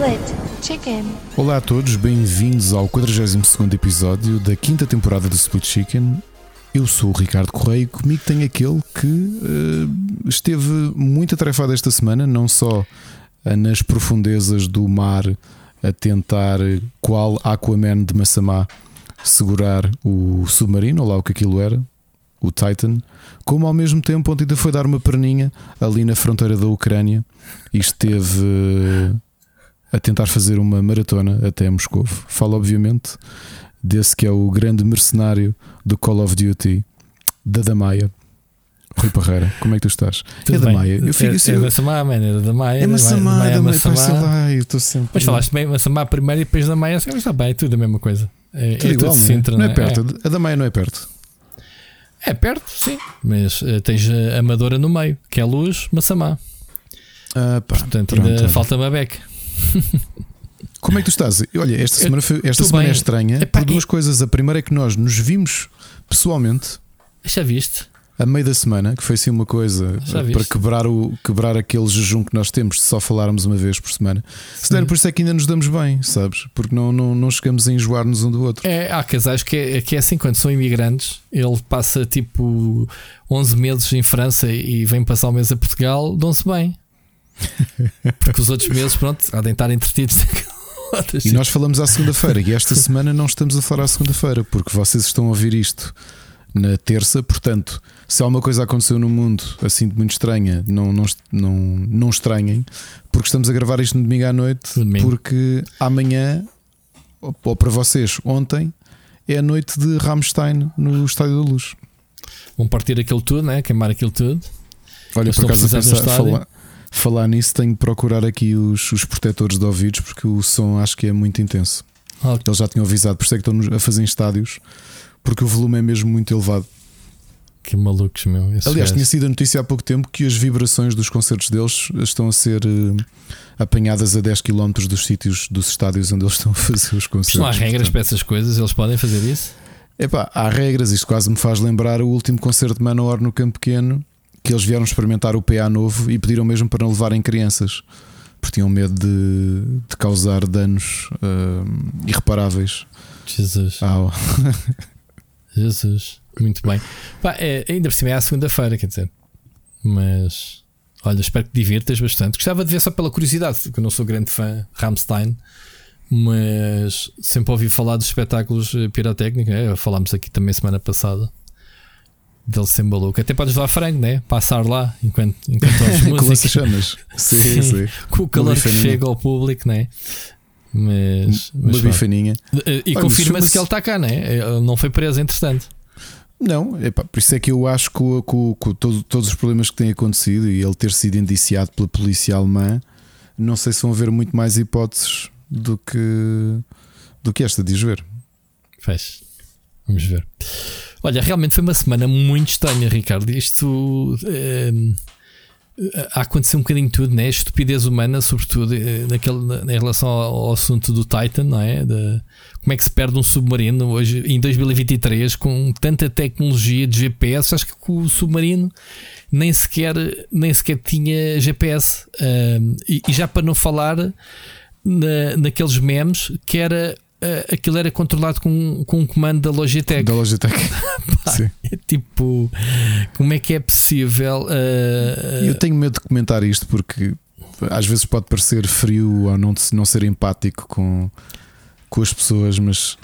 Split Chicken. Olá a todos, bem-vindos ao 42 episódio da quinta temporada do Split Chicken. Eu sou o Ricardo Correia e comigo tem aquele que uh, esteve muito atarefado esta semana, não só uh, nas profundezas do mar a tentar, qual Aquaman de Massamá, segurar o submarino, ou lá o que aquilo era, o Titan, como ao mesmo tempo ontem ainda foi dar uma perninha ali na fronteira da Ucrânia e esteve a tentar fazer uma maratona até Moscou. Fala, obviamente, desse que é o grande mercenário do Call of Duty, da Damaia. Rui Parreira, como é que tu estás? Tudo é da. Maia. Eu fico, é, assim, é Massamá, man, é da Maia. é Massamá, Maia, da Maia, Massamá. sei lá, eu estou sempre. Mas falaste bem Massamá primeiro e depois da Maia, mas está bem, é tudo a mesma coisa. É, Tudo é igual, tudo não é? Sintra, não é perto, a da Maia não é perto. É, perto, sim, mas eh, tens a Amadora no meio, que é luz, Massamá. Ah, pá, Portanto, pronto, ainda olha. falta-me a beca. Como é que tu estás? Olha, esta semana, foi- esta semana é estranha Epá, por duas e- coisas. A primeira é que nós nos vimos pessoalmente Já viste? a meio da semana, que foi assim uma coisa eh, para quebrar, o, quebrar aquele jejum que nós temos de só falarmos uma vez por semana. Se der, por isso é que ainda nos damos bem, sabes? Porque não, não, não chegamos a enjoar-nos um do outro. É, há casais que é, que é assim, quando são imigrantes, ele passa tipo 11 meses em França e vem passar um mês a Portugal, dão-se bem. Porque os outros meses, pronto, há de estar entretidos. E nós falamos à segunda-feira, e esta semana não estamos a falar à segunda-feira, porque vocês estão a ouvir isto na terça. Portanto, se alguma coisa aconteceu no mundo assim de muito estranha, não, não, não, não estranhem, porque estamos a gravar isto no domingo à noite, No domingo. porque amanhã, ou para vocês, ontem, é a noite de Rammstein no Estádio da Luz. Vão partir aquilo tudo, né? queimar aquilo tudo. Olha, Eles por acaso pensar, falar, falar nisso, tenho que procurar aqui os, os protetores de ouvidos, porque o som acho que é muito intenso. Ah, Eles já tinham avisado, por isso é que estão a fazer em estádios, porque o volume é mesmo muito elevado. que malucos, meu. Aliás, tinha sido a notícia há pouco tempo que as vibrações dos concertos deles estão a ser eh, apanhadas a 10 km dos sítios, dos estádios onde eles estão a fazer os concertos. Não há regras Portanto, para essas coisas, eles podem fazer isso? epá, há regras, isto quase me faz lembrar o último concerto de Manowar no Campo Pequeno, que eles vieram experimentar o PA novo e pediram mesmo para não levarem crianças, porque tinham medo de, de causar danos eh, irreparáveis. Jesus, ao- Jesus, muito bem. Pá, é, ainda por cima é à segunda-feira, quer dizer. Mas olha, espero que divirtas bastante. Gostava de ver só pela curiosidade, porque eu não sou grande fã de Rammstein, mas sempre ouvi falar dos espetáculos eh, pirotécnicos. né? Falámos aqui também semana passada. Dele ser maluco. Até podes levar frango, né? Passar lá enquanto, enquanto ouves com música. lança-chamas. Sim, Sim. sim. com o calor que chega ao público, né? Mas, Uma mas bifaninha. E confirma-se que ele está cá, né? Ele não foi preso, entretanto. Não, epá, por isso é que eu acho que com, todo- todos os problemas que têm acontecido e ele ter sido indiciado pela polícia alemã, não sei se vão haver muito mais hipóteses do que, do que esta, diz ver. Fez. Vamos ver. Olha, realmente foi uma semana muito estranha, Ricardo. Isto ehm, a acontecer um bocadinho tudo, né? Estupidez humana, sobretudo eh, naquele, na- em relação ao, assunto do Titan, não é? De, como é que se perde um submarino hoje em 2023 com tanta tecnologia de GPS? Acho que o submarino nem sequer, nem sequer tinha GPS. Ehm, e, e já para não falar na, naqueles memes que era. Eh, aquilo era controlado com, com um comando da Logitech. Da Logitech. Sim. É tipo, como é que é possível? eh, Eu tenho medo de comentar isto porque às vezes pode parecer frio ou não, não ser empático com, com as pessoas, mas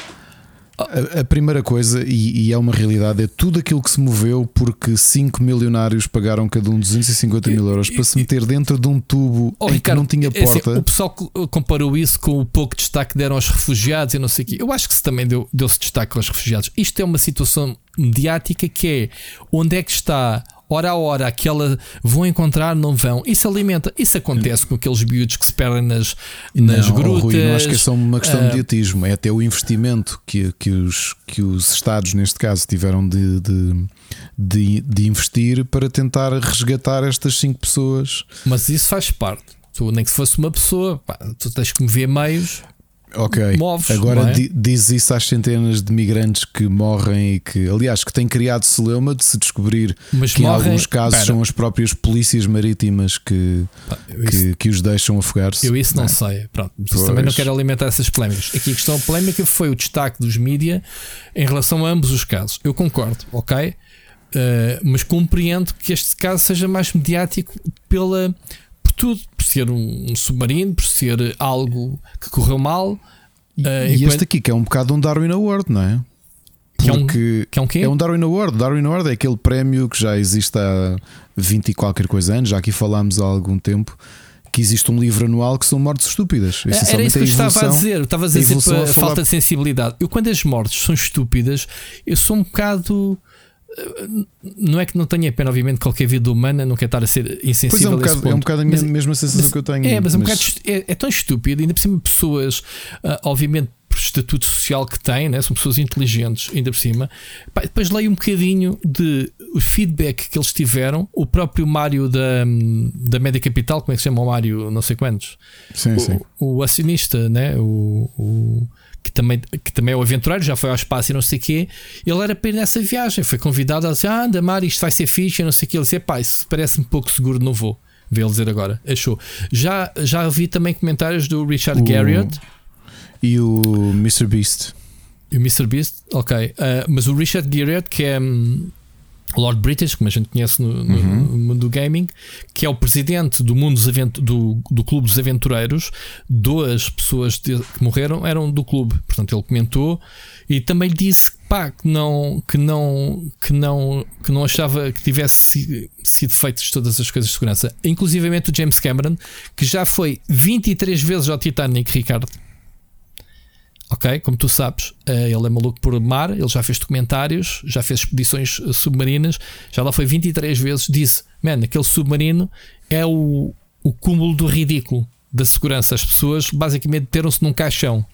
a, a primeira coisa, e, e é uma realidade, é tudo aquilo que se moveu porque 5 milionários pagaram cada um 250 mil euros para se meter dentro de um tubo Oh, em Ricardo, que não tinha é assim, porta. o pessoal co- comparou isso com o pouco destaque que deram aos refugiados e não sei o quê. Eu acho que se também deu- deu-se destaque aos refugiados. Isto é uma situação mediática que é onde é que está, hora a hora, aquela vão encontrar, não vão. Isso alimenta. Isso acontece com aqueles miúdos que se perdem nas, nas não, grutas. Rui, não acho que é só uma questão de mediatismo, é até o investimento que, que, os, que os Estados, neste caso, tiveram de, de, de, de investir para tentar resgatar estas cinco pessoas. Mas isso faz parte. Tu, nem que se fosse uma pessoa, pá, tu tens que mover meios. Ok. moves. Agora é? di- diz isso às centenas de migrantes que morrem e que, aliás, que têm criado celeuma de se descobrir Mas que em morrem- alguns casos Espera. são as próprias polícias marítimas que, Pá, eu isso- que, que os deixam afogar-se. Eu isso não é? sei. Pronto, também não quero alimentar essas polémicas. Aqui a questão polémica foi o destaque dos mídia em relação a ambos os casos. Eu concordo, ok? Uh, mas compreendo que este caso seja mais mediático pela, tudo, por ser um, um submarino, por ser algo que correu mal. E, uh, e enquanto- este aqui que é um bocado um Darwin Award, não é? Que é um- que é um é um Darwin Award. Darwin Award é aquele prémio que já existe há 20 e qualquer coisa anos, já aqui falámos há algum tempo. Que existe um livro anual que são mortes estúpidas. Era isso que eu estava a dizer. Eu estava a dizer sempre a a falar- falta de sensibilidade. Eu, quando as mortes são estúpidas, eu sou um bocado. Não é que não tenha pena, obviamente, qualquer vida humana não quer estar a ser Pois é, insensível um bocado, é um bocado a Mas- mesma sensação mas- que eu tenho. É, mas, é, um bocado é, é tão estúpido, ainda por cima, pessoas, ah, obviamente, por estatuto social que têm, né? são pessoas inteligentes, ainda por cima. Pá, depois leio um bocadinho de o feedback que eles tiveram. O próprio Mário da, da Média Capital, como é que se chama o Mário? Não sei quantos. Sim, sim. O, o acionista, né? o, o- que, também, que também é o aventureiro, já foi ao espaço e não sei o quê. Ele era para ir nessa viagem, foi convidado a dizer: Ah, anda, Mário, isto vai ser fixe, e não sei o quê. Ele disse: Pá, isso parece-me pouco seguro, não vou. Vê ele dizer agora, achou. Já, já vi também comentários do Richard O- Garriott E o Mr. Beast. e o Mr. Beast, ok. Ah, mas o Richard Garriott, que é Lord British, como a gente conhece no, no- Uhum. no mundo do gaming, que é o presidente do mundo dos do, do Clube dos Aventureiros, duas pessoas de- que morreram eram do clube. Portanto, ele comentou e também disse pá, que não que não que não que não achava que tivesse si- sido feitas todas as coisas de segurança. Inclusivamente o James Cameron, que já foi 23 vezes ao Titanic, Ricardo. Ok, como tu sabes, eh, ele é maluco por mar, ele já fez documentários, já fez expedições eh, submarinas, já lá foi 23 vezes. Disse: Man, aquele submarino é o, o cúmulo do ridículo da segurança. As pessoas basicamente meteram-se num caixão.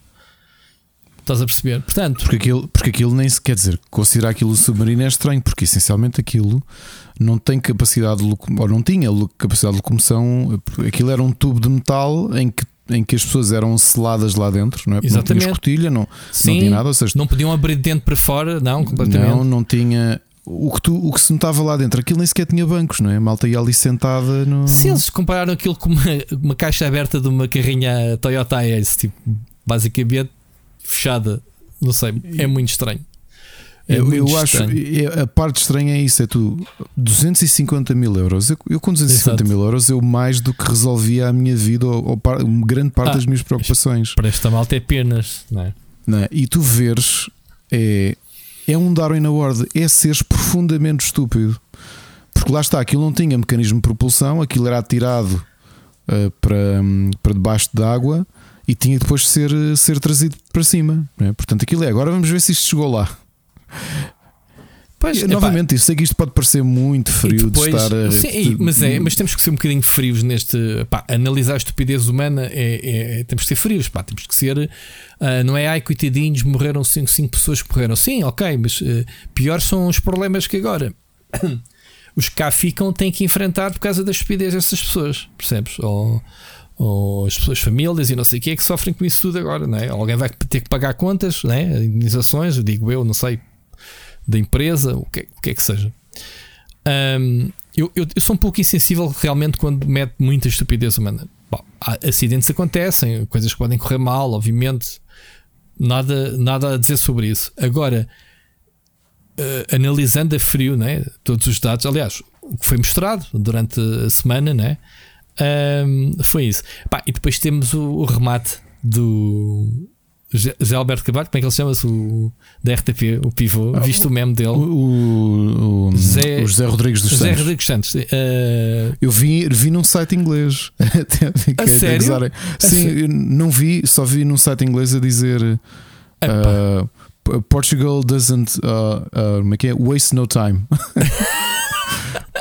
Estás a perceber? Portanto, Porque aquilo, porque aquilo nem se quer dizer, considerar aquilo submarino é estranho, porque essencialmente aquilo não tem capacidade de ou não tinha capacidade de locomoção, aquilo era um tubo de metal em que, em que as pessoas eram seladas lá dentro, não é? Porque Não Exatamente. tinha escotilha, não, não sim, tinha nada, ou seja, não podiam abrir de dentro para fora, não, completamente. não, não tinha. O que, tu, o que se notava lá dentro, aquilo nem sequer tinha bancos, não é? A malta ia ali sentada no. Se eles compararam aquilo com uma, uma caixa aberta de uma carrinha Toyota Ace, tipo, basicamente fechada, não sei, é muito estranho. É eu, eu acho é- a parte estranha é isso: é tu 250 mil euros. Eu, eu com 250 Exato. mil euros eu mais do que resolvia a minha vida ou, ou par- grande parte Ah, das minhas preocupações. Para esta malta é apenas, não é? não é? E tu veres é, é um Darwin Award, é seres profundamente estúpido. Porque lá está, aquilo não tinha mecanismo de propulsão, aquilo era atirado ah, para, para debaixo d'água e tinha depois ser, ser trazido para cima. é? Portanto, aquilo é. Agora vamos ver se isto chegou lá. Pois, E, novamente, eu sei que isto pode parecer muito frio depois- de estar a. sim, mas, é, mas temos que ser um bocadinho frios neste. Pá, analisar a estupidez humana é, é- temos que ser frios, pá, temos que ser. ah, não é ai, coitadinhos, morreram 5 pessoas que morreram. Sim, ok, mas ah, piores são os problemas que agora os que cá ficam têm que enfrentar por causa da estupidez dessas pessoas, percebes? Ou, ou as pessoas, famílias e não sei o que é que sofrem com isso tudo agora, não é? Alguém vai ter que pagar contas, não é? Indenizações, digo eu, não sei, da empresa, o que, é- o que é que seja. Ahm, eu, eu- eu sou um pouco insensível realmente quando mete muita estupidez humana. Bom, acidentes acontecem, coisas que podem correr mal, obviamente. Nada, nada a dizer sobre isso. Agora, eh, analisando a frio né, todos os dados, aliás, o que foi mostrado durante a semana, né, ahm, foi isso. E depois temos o, o remate do José Alberto Cavalho, como é que ele chama-se? O, da RTP, o pivô. Ah, Viste o, meme dele? O, o, José- o José Rodrigues dos José Santos. Rodrigues Santos. eh, Eu vi, vi num site inglês. Fiquei sério? A Sim, eu não vi, só vi num site inglês a dizer uh, P- Portugal doesn't uh, uh, waste no time.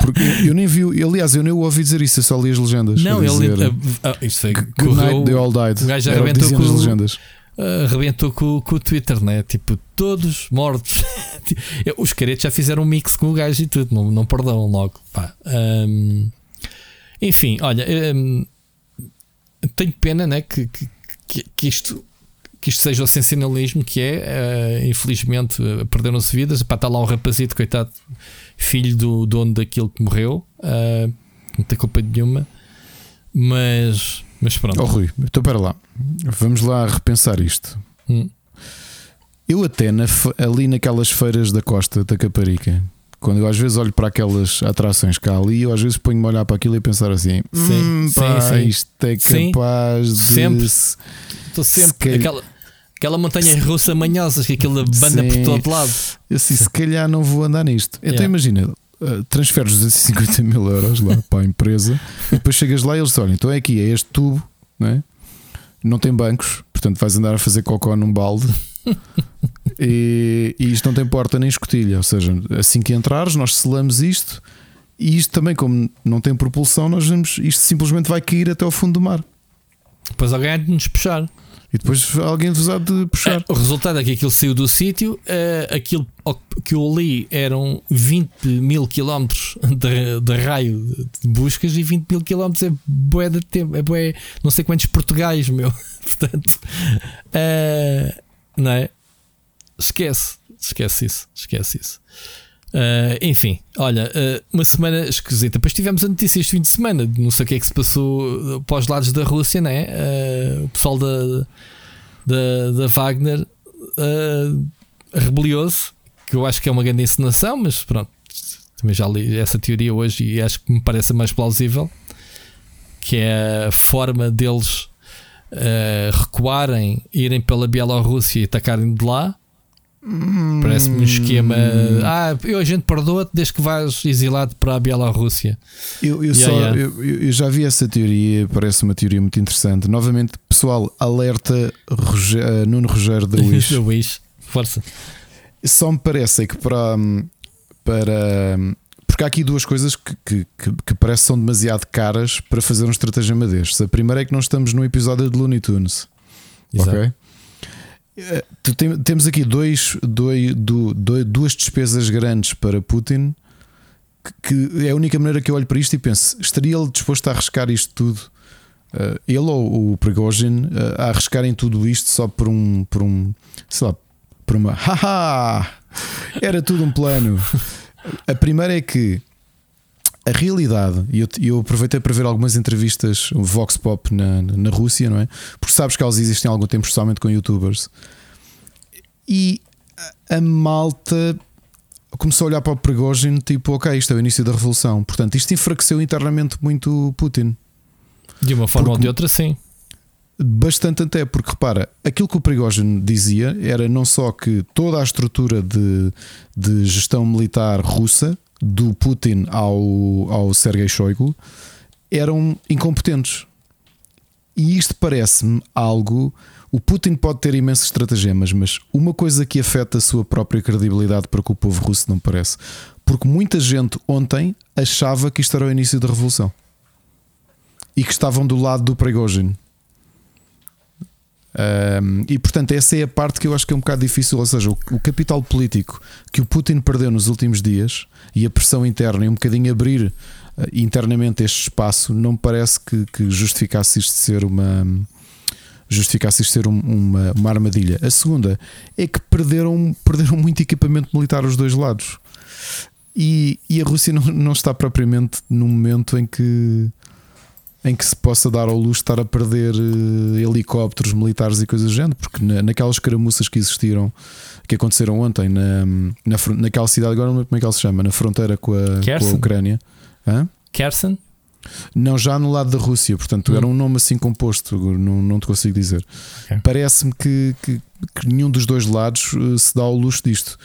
Porque eu nem vi, aliás, eu nem o ouvi dizer isso, eu só li as legendas. não, a ele. ah, ah, isso foi. Good correu- night, they all died. o gajo arrebentou com nas o- legendas. Ah, arrebentou com, com o Twitter, né? Tipo, todos mortos. Os caretos já fizeram um mix com o gajo e tudo, não, não perdão logo. Pá. Ahm, enfim, olha, ahm, tenho pena, né? Que, que, que, isto que isto seja o sensacionalismo que é. Uh, infelizmente, uh, perderam-se vidas. Para estar lá um rapazito, coitado, filho do dono daquilo que morreu, uh, não tem culpa nenhuma. Mas, mas pronto. Oh, Rui, então para lá. Vamos lá repensar isto. Hum. Eu até na, ali naquelas feiras da costa da Caparica, quando eu às vezes olho para aquelas atrações cá ali, eu às vezes ponho-me a olhar para aquilo e pensar assim: sim, hum, sim, pá, sim. isto é capaz sim, de. Sempre. Estou sempre. Se aquela, aquela montanha russa manhosa que aquilo banda por todo lado. Eu assim, se calhar não vou andar nisto. Então yeah. imagina, uh, transferes 250 mil euros lá para a empresa e depois chegas lá e eles dizem: olha, então é aqui, é este tubo, não é? Não tem bancos, portanto vais andar a fazer cocó num balde. e, e, isto não tem porta nem escotilha, ou seja, assim que entrares, nós selamos isto e isto também, como não tem propulsão, nós vemos isto simplesmente vai cair até ao fundo do mar. Depois alguém há de nos puxar. E depois alguém vos há de puxar. O resultado é que aquilo saiu do sítio, uh, aquilo que eu li eram 20 mil quilómetros de, de, raio de buscas e 20 mil quilómetros é boé de tempo, é boé, não sei quantos portugais, meu. Portanto, uh, não é? Esquece, esquece isso, esquece isso. Uh, enfim, olha, uh, uma semana esquisita. Depois tivemos a notícia este fim de semana. Não sei o que é que se passou para os lados da Rússia, né? Uh, o pessoal da, da, da Wagner rebeliou-se, que eu acho que é uma grande encenação, mas pronto, também já li essa teoria hoje e acho que me parece a mais plausível. Que é a forma deles recuarem, irem pela Bielorrússia e atacarem de lá Parece-me um esquema. Ah, eu a gente perdoa-te desde que vais exilado para a Bielorrússia. Eu, eu, yeah, só, yeah. Eu, eu, já vi essa teoria, parece uma teoria muito interessante. Novamente, pessoal, alerta uh, Nuno Rogério da Wish. da Wish, força. Só me parece que para. para porque há aqui duas coisas que, que, que, que parecem são demasiado caras para fazer um estratagema destes. A primeira é que nós estamos num episódio de Looney Tunes. Exato. Ok? Eh, tem, temos aqui dois, dois, dois, duas despesas grandes para Putin, que, é a única maneira que eu olho para isto e penso: estaria ele disposto a arriscar isto tudo? Uh, ele ou o Prigozhin uh, a arriscarem tudo isto só por um, por um sei lá, por uma haha, era tudo um plano. A primeira é que a realidade, e eu, eu, aproveitei para ver algumas entrevistas Vox Pop na, na Rússia, não é? Porque sabes que elas existem há algum tempo, especialmente com youtubers, e a, malta começou a olhar para o Prigozhin, tipo, ok, isto é o início da revolução. Portanto, isto enfraqueceu internamente muito Putin. De uma forma porque, ou de outra, sim. Bastante até, porque repara, aquilo que o Prigozhin dizia era não só que toda a estrutura de, de gestão militar russa do Putin ao, ao Sergei Shoigu eram incompetentes. E isto parece-me algo. O Putin pode ter imensos estratagemas, mas uma coisa que afeta a sua própria credibilidade para o povo russo não parece. Porque muita gente ontem achava que isto era o início da revolução e que estavam do lado do Prigozhin. Um, e portanto, essa é a parte que eu acho que é um bocado difícil. Ou seja, o, o, capital político que o Putin perdeu nos últimos dias e a pressão interna e um bocadinho abrir uh, internamente este espaço não me parece que, que, justificasse isto ser uma. Justificasse isto ser um, uma, uma armadilha. A segunda é que perderam, perderam muito equipamento militar os dois lados. E, e a Rússia não, não está propriamente num momento em que em que se possa dar ao luxo de estar a perder uh, helicópteros militares e coisas do género, porque na, naquelas caramuças que existiram, que aconteceram ontem na, na, naquela cidade, agora não lembro como é que ela se chama, na fronteira com a, com a Ucrânia. Hã? Kherson? Não, já no lado da Rússia, portanto hum. era um nome assim composto, não, não te consigo dizer. Okay. Parece-me que, que, que, nenhum dos dois lados uh, se dá ao luxo disto.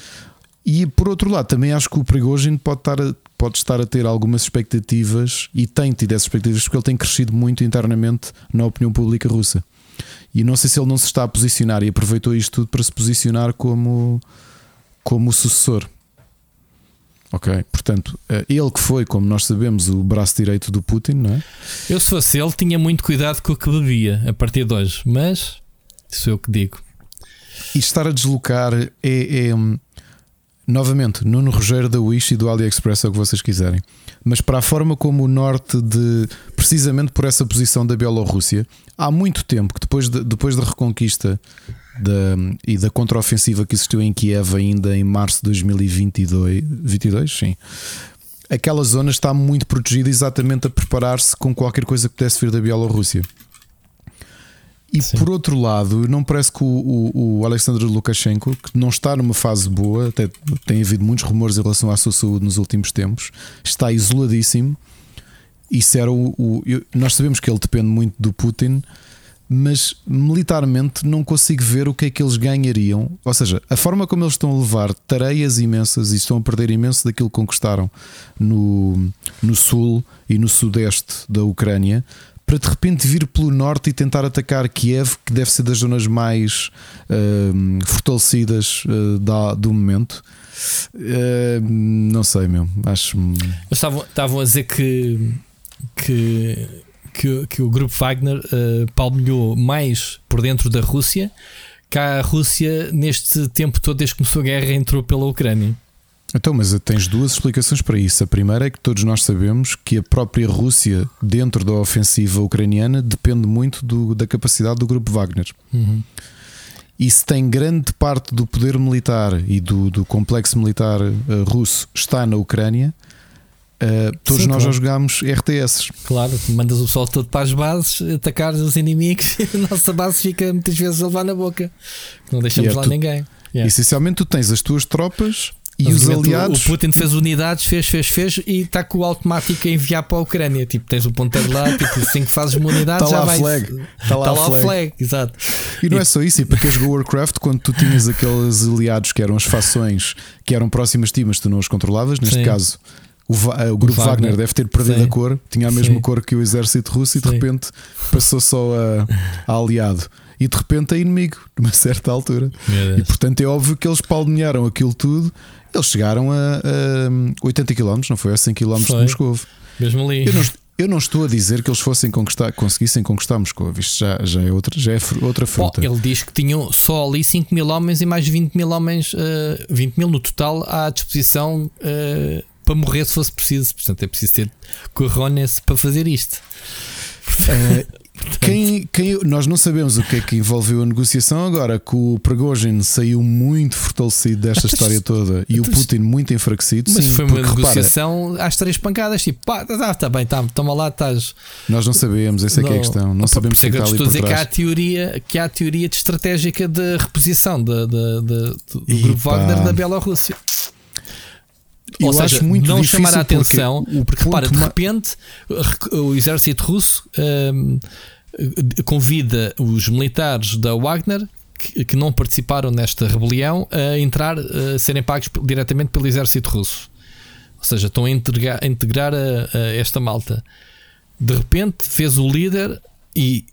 E por outro lado, também acho que o Prigozhin pode estar a, pode estar a ter algumas expectativas e tem tido essas expectativas porque ele tem crescido muito internamente na opinião pública russa. E não sei se ele não se está a posicionar e aproveitou isto tudo para se posicionar como, como sucessor. Ok, portanto, eh, ele que foi, como nós sabemos, o braço direito do Putin, não é? Eu, se fosse ele, tinha muito cuidado com o que bebia a partir de hoje, mas isso é o que digo. E estar a deslocar é, é Novamente, Nuno Rogério da Wish e do AliExpress é o que vocês quiserem. Mas para a forma como o norte de. precisamente por essa posição da Bielorrússia, há muito tempo que depois, de, depois da reconquista da, e da contraofensiva que existiu em Kiev ainda em março de 2022, 22, sim. Aquela zona está muito protegida exatamente a preparar-se com qualquer coisa que pudesse vir da Bielorrússia. E Sim. por outro lado, não parece que o, o, o, Alexander Lukashenko, que não está numa fase boa, até tem havido muitos rumores em relação à sua saúde nos últimos tempos, está isoladíssimo. Isso era o, o nós sabemos que ele depende muito do Putin, mas militarmente não consigo ver o que é que eles ganhariam. Ou seja, a forma como eles estão a levar tareias imensas e estão a perder imenso daquilo que conquistaram no, no sul e no sudeste da Ucrânia para de repente vir pelo norte e tentar atacar Kiev, que deve ser das zonas mais uh, fortalecidas uh, da, do momento. Uh, não sei, meu. Acho. Estavam, estavam a dizer que, que, que, que o grupo Wagner uh, palmilhou mais por dentro da Rússia que a Rússia, neste tempo todo, desde que começou a guerra, entrou pela Ucrânia. Então, mas tens duas explicações para isso. A primeira é que todos nós sabemos que a própria Rússia, dentro da ofensiva ucraniana, depende muito do, da capacidade do grupo Wagner. Uhum. E se tem grande parte do poder militar e do, do complexo militar uh, russo está na Ucrânia, uh, todos Sim, nós claro. já jogámos RTS. Claro, mandas o sol todo para as bases, atacar os inimigos e a nossa base fica muitas vezes a levar na boca. Não deixamos lá tu, ninguém. Yeah. Essencialmente, tu tens as tuas tropas e os aliados. O Putin fez unidades, fez, fez, fez e está com o automático a enviar para a Ucrânia. Tipo, tens o ponteiro lá, tipo, assim que fazes uma unidade, está já lá vai. Flag. Está lá, está lá flag. flag. exato. E não é só isso, e para quem jogou Warcraft, quando tu tinhas aqueles aliados que eram as fações que eram próximas de ti, mas tu não os controlavas, neste Sim. caso. O, eh, o, grupo o Wagner. Wagner. deve ter perdido Sim. a cor, tinha a mesma Sim. cor que o exército russo e de repente passou só a, a aliado e de repente é inimigo, numa certa altura. E portanto é óbvio que eles palmearam aquilo tudo eles chegaram a, a 80 km, não foi? A 100 km foi. de Moscou. Mesmo ali. Eu não, eu não, estou a dizer que eles fossem conquistar, conseguissem conquistar Moscou. Isto já, já é outra, já é outra fruta. Bom, ele diz que tinham só ali 5 mil homens e mais 20 mil homens, uh, eh, 20 mil no total, à disposição uh, para morrer se fosse preciso. Portanto, é preciso ter corrones para fazer isto. Uh, quem, quem, nós não sabemos o que é que envolveu a negociação agora, que o Prigozhin saiu muito fortalecido desta história toda e o Putin muito enfraquecido. Mas sim, foi uma negociação repara, às três pancadas, tipo, pá, tá, tá bem, tá, toma lá, estás. Nós não sabemos, essa é que é a questão. Não sabemos se é que estou a dizer que há, a teoria, que há a teoria de estratégica de reposição de, de, de, do e grupo pá. Wagner da Bielorrússia. Ou seja, não chamar a atenção, porque, porque repara, de repente o exército russo um, convida os militares da Wagner que, que, não participaram nesta rebelião a entrar, a serem pagos diretamente pelo exército russo. Ou seja, estão a integrar, a, integrar a, a esta malta. De repente fez o líder e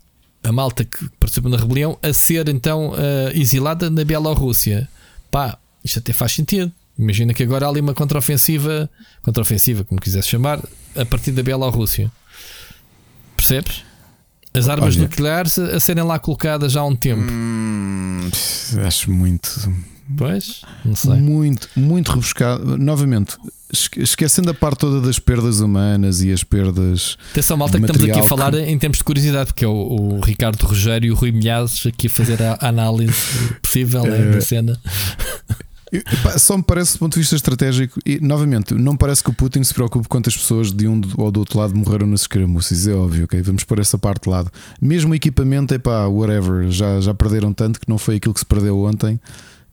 a malta que participou na rebelião a ser então uh, exilada na Bielorrússia. Pá, isto até faz sentido. Imagina que agora há ali uma contraofensiva, contraofensiva, como quisesse chamar, a partir da Bielorrússia. Percebes? As armas Olha, nucleares a, serem lá colocadas já há um tempo. Hum, acho muito. Pois, não sei. Muito, muito rebuscado. Novamente, esquecendo a parte toda das perdas humanas e as perdas. Atenção, malta, que estamos aqui a falar que... em termos de curiosidade, porque é o, o, Ricardo Rogério e o Rui Milhazes aqui a fazer a análise possível né, da cena. Só me parece do ponto de vista estratégico, e novamente, não parece que o Putin se preocupe quantas pessoas de um ou do outro lado morreram nas escaramuças. É óbvio, ok? Vamos pôr essa parte de lado. Mesmo o equipamento, é pá, whatever, já, já perderam tanto que não foi aquilo que se perdeu ontem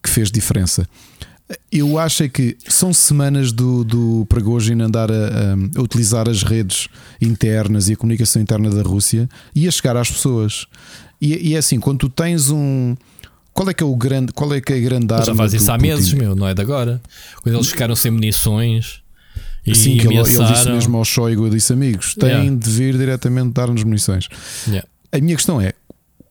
que fez diferença. Eu acho é que são semanas do, do Prigozhin andar a, a, a, utilizar as redes internas e a comunicação interna da Rússia e a chegar às pessoas. E, e é assim, quando tu tens um qual é que é o grande, qual é que é a grande arma? Já faz isso há Putin? meses, meu, não é de agora. Quando eles ficaram sem munições. E Sim, que ele, ele, disse mesmo ao Shoigu, disse amigos, têm yeah. de vir diretamente dar-nos munições. Yeah. A minha questão é: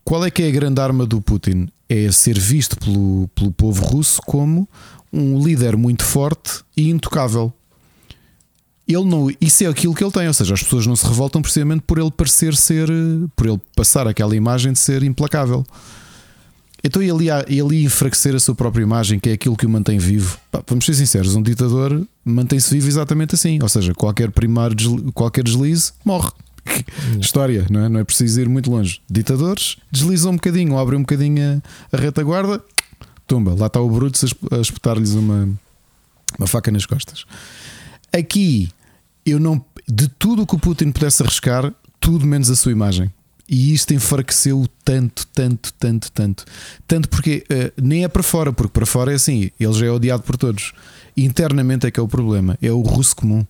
qual é que é a grande arma do Putin? É ser visto pelo, pelo povo russo como um líder muito forte e intocável. Ele não, isso é aquilo que ele tem, ou seja, as pessoas não se revoltam precisamente por ele parecer ser, por ele passar aquela imagem de ser implacável. Então ia, ele ia enfraquecer a sua própria imagem, que é aquilo que o mantém vivo. Pá, vamos ser sinceros, um ditador mantém-se vivo exatamente assim. Ou seja, qualquer primário, qualquer deslize, morre. História, não é? Não é preciso ir muito longe. Ditadores deslizam um bocadinho, abrem um bocadinho a, a retaguarda, tumba. Lá está o Brutus a espetar-lhes uma, uma faca nas costas. Aqui, eu não. De tudo o que o Putin pudesse arriscar, tudo menos a sua imagem. E isto enfraqueceu tanto, tanto, tanto, tanto. Tanto porque uh, nem é para fora, porque para fora é assim, ele já é odiado por todos. Internamente é que é o problema, é o russo comum.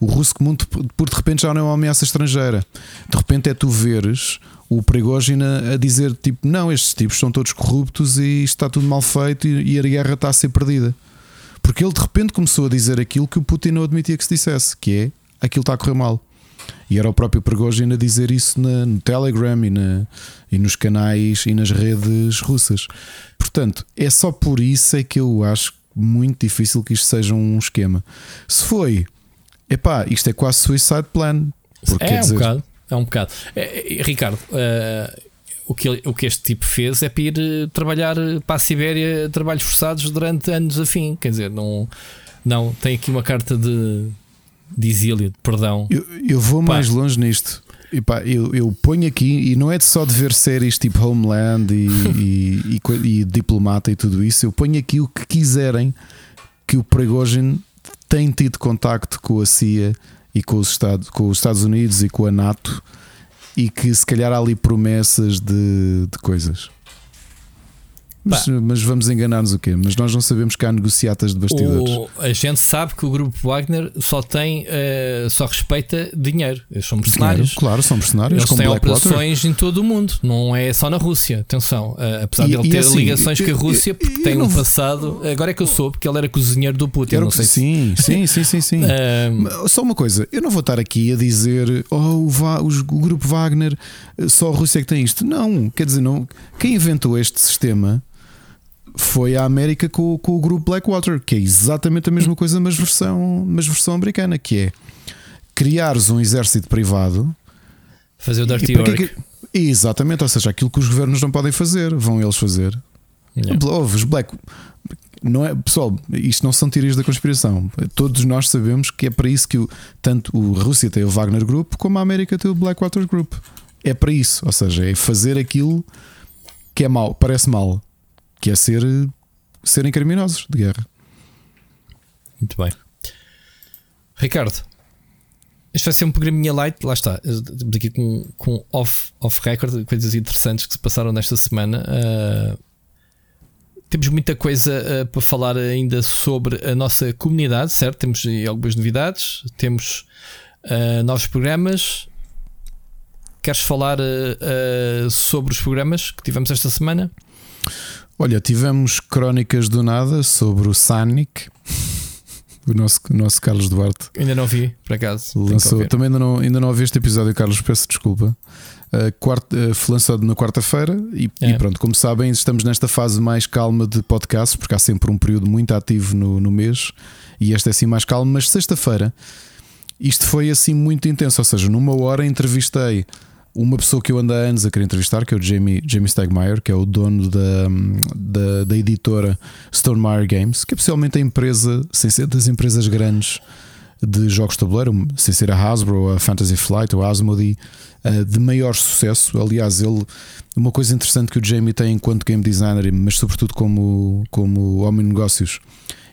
O russo comum, por de repente, já não é uma ameaça estrangeira. De repente é tu veres o Prigogina a dizer tipo: Não, estes tipos são todos corruptos e está tudo mal feito e a guerra está a ser perdida. Porque ele de repente começou a dizer aquilo que o Putin não admitia que se dissesse, que é aquilo está a correr mal. E era o próprio Prigogine a dizer isso na, no Telegram e, na, e nos canais e nas redes russas. Portanto, é só por isso é que eu acho muito difícil que isto seja um esquema. Se foi, epá, isto é quase suicide plan. Porque, é, um dizer... bocado, é um bocado. É, é, Ricardo, uh, o, que, o que este tipo fez é para ir eh, trabalhar para a Sibéria, trabalhos forçados durante anos a fim. Quer dizer, não, não tem aqui uma carta de de exílio, de perdão. Eu, eu vou pá. mais longe nisto. E pá, eu, eu ponho aqui, e não é só de ver séries tipo Homeland e, e, e, e, Diplomata e tudo isso, eu ponho aqui o que quiserem que o Prigozhin tem tido contacto com a CIA e com os, Estados, com os Estados Unidos e com a NATO e que se calhar há ali promessas de, de coisas. Mas, mas, vamos enganar-nos o quê? Mas nós não sabemos que há negociatas de bastidores. O, a gente sabe que o grupo Wagner só tem, uh, só respeita dinheiro. Eles são mercenários. Dinheiro, claro, são mercenários. Eles têm operações em todo o mundo, não é só na Rússia. Atenção, uh, apesar e, de ele ter assim, ligações com a Rússia, porque tem um passado. Agora é que eu soube que ele era cozinheiro do Putin. Não sei sim, sim, sim, sim, sim. uh, só uma coisa, eu não vou estar aqui a dizer oh, o, Va o grupo Wagner, só a Rússia é que tem isto. Não, quer dizer, não. Quem inventou este sistema? Foi a América com, com, o grupo Blackwater, que é exatamente a mesma coisa, mas versão, mas versão americana, que é criares um exército privado. Fazer o dirty work. Que, exatamente, ou seja, aquilo que os governos não podem fazer, vão eles fazer. Yeah. Os Black. Não é, pessoal, isto não são teorias da conspiração. Todos nós sabemos que é para isso que o, tanto a Rússia tem o Wagner Group como a América tem o Blackwater Group. É para isso, ou seja, é fazer aquilo que é mau, parece mal, que é ser, serem criminosos de guerra. Muito bem. Ricardo, este vai ser um programinha light, lá está. Estamos aqui com, com off, off record, coisas interessantes que se passaram nesta semana. Uh, temos muita coisa uh, para falar ainda sobre a nossa comunidade, certo? Temos algumas novidades, temos uh, novos programas. Queres falar sobre os programas que tivemos esta semana? Olha, tivemos crónicas do nada sobre o Sanic. O nosso, o nosso Carlos Duarte. Ainda não vi, por acaso. Lançou, também ainda não, ainda não ouvi este episódio, Carlos, peço desculpa. Uh, quarta, uh, foi lançado na quarta-feira e, é. e, pronto, como sabem, estamos nesta fase mais calma de podcast, porque há sempre um período muito ativo no, no mês e este é assim mais calmo. Mas sexta-feira isto foi assim muito intenso, ou seja, numa hora entrevistei uma pessoa que eu ando há anos a querer entrevistar, que é o Jamie, Jamie Stegmaier, que é o dono da, da, da editora Stonemaier Games, que é possivelmente a empresa, sem ser das empresas grandes de jogos de tabuleiro, sem ser a Hasbro, a Fantasy Flight ou a Asmodee, eh, de maior sucesso. Aliás, ele, uma coisa interessante que o Jamie tem enquanto game designer, mas sobretudo como, como homem de negócios,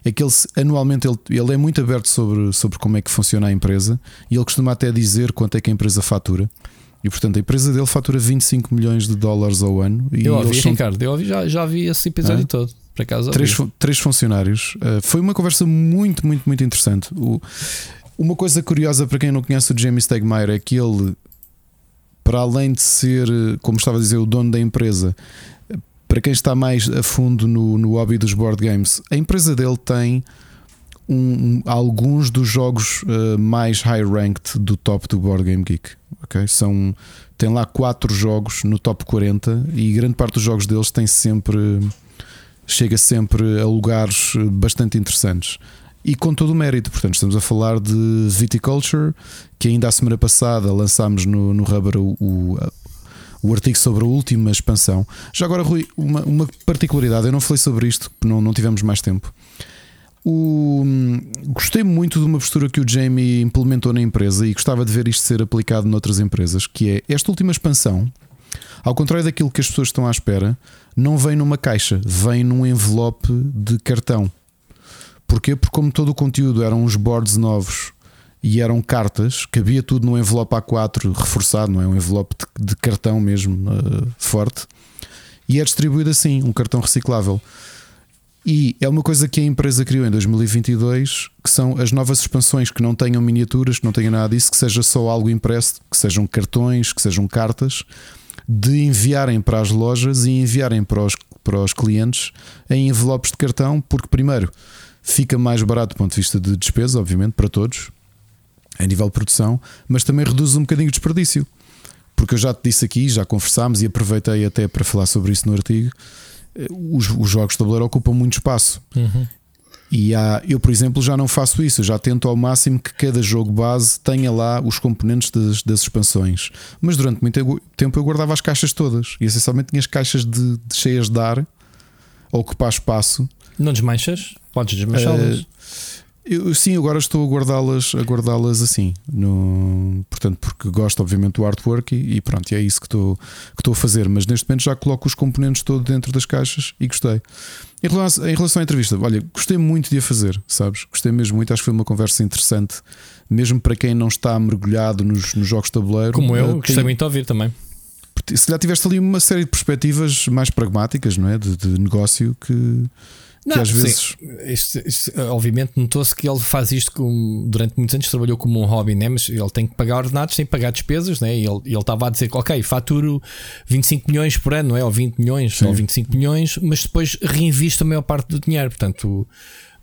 é que ele anualmente ele, ele é muito aberto sobre, sobre como é que funciona a empresa e ele costuma até dizer quanto é que a empresa fatura. E portanto a empresa dele fatura 25 milhões de dólares ao ano. E eu ouvi, são... Ricardo, eu ouvi, já, já vi esse episódio todo. Por acaso, três, três funcionários. Uh, foi uma conversa muito, muito, muito interessante. O, uma coisa curiosa para quem não conhece o Jamie Stegmaier é que ele, para além de ser, como estava a dizer, o dono da empresa, para quem está mais a fundo no, no hobby dos board games, a empresa dele tem um, alguns dos jogos uh, mais high ranked do top do Board Game Geek. Okay? São, tem lá quatro jogos no top 40 e grande parte dos jogos deles tem sempre chega sempre a lugares bastante interessantes e com todo o mérito. Portanto, estamos a falar de Viticulture, que ainda a semana passada lançámos no, no Rubber o, o, o, artigo sobre a última expansão. Já agora, Rui, uma, uma particularidade, eu não falei sobre isto, não, não tivemos mais tempo o, gostei muito de uma postura que o Jamie implementou na empresa e gostava de ver isto ser aplicado noutras empresas, que é esta última expansão, ao contrário daquilo que as pessoas estão à espera, não vem numa caixa, vem num envelope de cartão. Porquê? Porque como todo o conteúdo eram uns boards novos e eram cartas, cabia tudo num envelope A4 reforçado, não é? Um envelope de, de cartão mesmo uh, forte. E é distribuído assim, um cartão reciclável. E é uma coisa que a empresa criou em 2022, que são as novas expansões que não tenham miniaturas, que não tenham nada disso, que seja só algo impresso, que sejam cartões, que sejam cartas, de enviarem para as lojas e enviarem para os, para os clientes em envelopes de cartão, porque primeiro fica mais barato do ponto de vista de despesa, obviamente, para todos, a nível de produção, mas também reduz um bocadinho o desperdício. Porque eu já te disse aqui, já conversámos e aproveitei até para falar sobre isso no artigo os, os jogos de tabuleiro ocupam muito espaço. Uhum. E há, eu, por exemplo, já não faço isso. Eu já tento ao máximo que cada jogo base tenha lá os componentes das, das expansões. Mas durante muito tempo eu guardava as caixas todas. E essencialmente tinha as caixas de, de cheias de ar a ocupar espaço. Não desmanchas? Podes desmanchá-las. Uh, eu, sim, agora estou a guardá-las a guardá-las assim. No, portanto, porque gosto, obviamente, do artwork e, e pronto, é isso que estou, que estou a fazer. Mas neste momento já coloco os componentes todos dentro das caixas e gostei. Em relação, em relação à entrevista, olha, gostei muito de a fazer, sabes? Gostei mesmo muito, acho que foi uma conversa interessante, mesmo para quem não está mergulhado nos, nos jogos de tabuleiro. Como eu, uh, gostei tem, muito de ouvir também. Se calhar tiveste ali uma série de perspectivas mais pragmáticas, não é? De, de negócio que não, que às vezes. Isto, isto, obviamente, notou-se que ele faz isto com, durante muitos anos, trabalhou como um hobby, né? mas ele tem que pagar ordenados, tem que pagar despesas. Né? E ele, ele estava a dizer que, ok, faturo 25 milhões por ano, não é? ou 20 milhões, Sim. ou 25 milhões, mas depois reinvisto a maior parte do dinheiro. Portanto,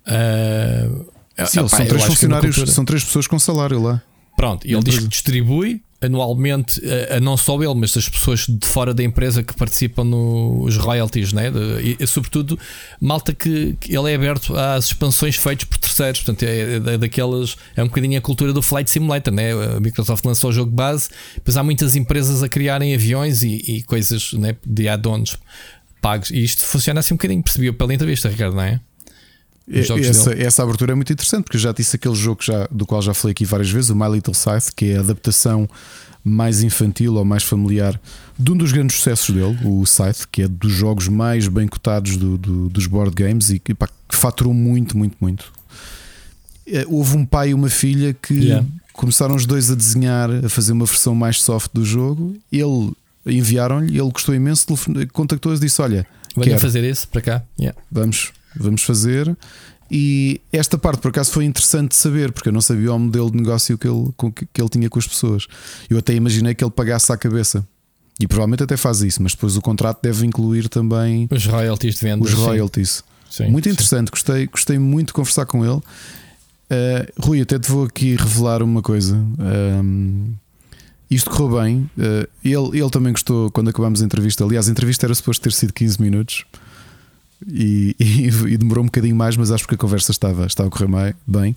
uh, Sim, são três funcionários, são três pessoas com salário lá. Pronto, ele diz que distribui anualmente, a, a, não só ele, mas as pessoas de fora da empresa que participam nos royalties, né? De, e, sobretudo malta que, que, ele é aberto às expansões feitas por terceiros, portanto, é, é, daquelas, é um bocadinho a cultura do Flight Simulator, né? A Microsoft lançou o jogo base, depois há muitas empresas a criarem aviões e, e coisas né, de add-ons pagos, e isto funciona assim um bocadinho, percebeu pela entrevista, Ricardo, não é? Essa, essa, abertura é muito interessante porque eu já disse aquele jogo já, do qual já falei aqui várias vezes, o My Little Scythe, que é a adaptação mais infantil ou mais familiar de um dos grandes sucessos dele, o Scythe, que é dos jogos mais bem cotados do, do, dos board games e que, pá, que faturou muito, muito, muito. Eh, houve um pai e uma filha que yeah. começaram os dois a desenhar, a fazer uma versão mais soft do jogo. Ele enviaram-lhe, ele gostou imenso, contactou-os e disse: Olha, Venha fazer isso para cá. Yeah. Vamos, vamos fazer. E esta parte por acaso foi interessante de saber, porque eu não sabia o modelo de negócio que ele, que ele tinha com as pessoas. Eu até imaginei que ele pagasse à cabeça. E provavelmente até faz isso, mas depois o contrato deve incluir também os royalties de venda. Os royalties. Sim. Sim, muito interessante, Gostei, gostei muito de conversar com ele. Uh, Rui, até te vou aqui revelar uma coisa. Um, isto correu bem. Uh, ele, ele também gostou quando acabámos a entrevista. Aliás, a entrevista era suposto ter sido 15 minutos. E, e, e, demorou um bocadinho mais, mas acho que a conversa estava, estava a correr bem.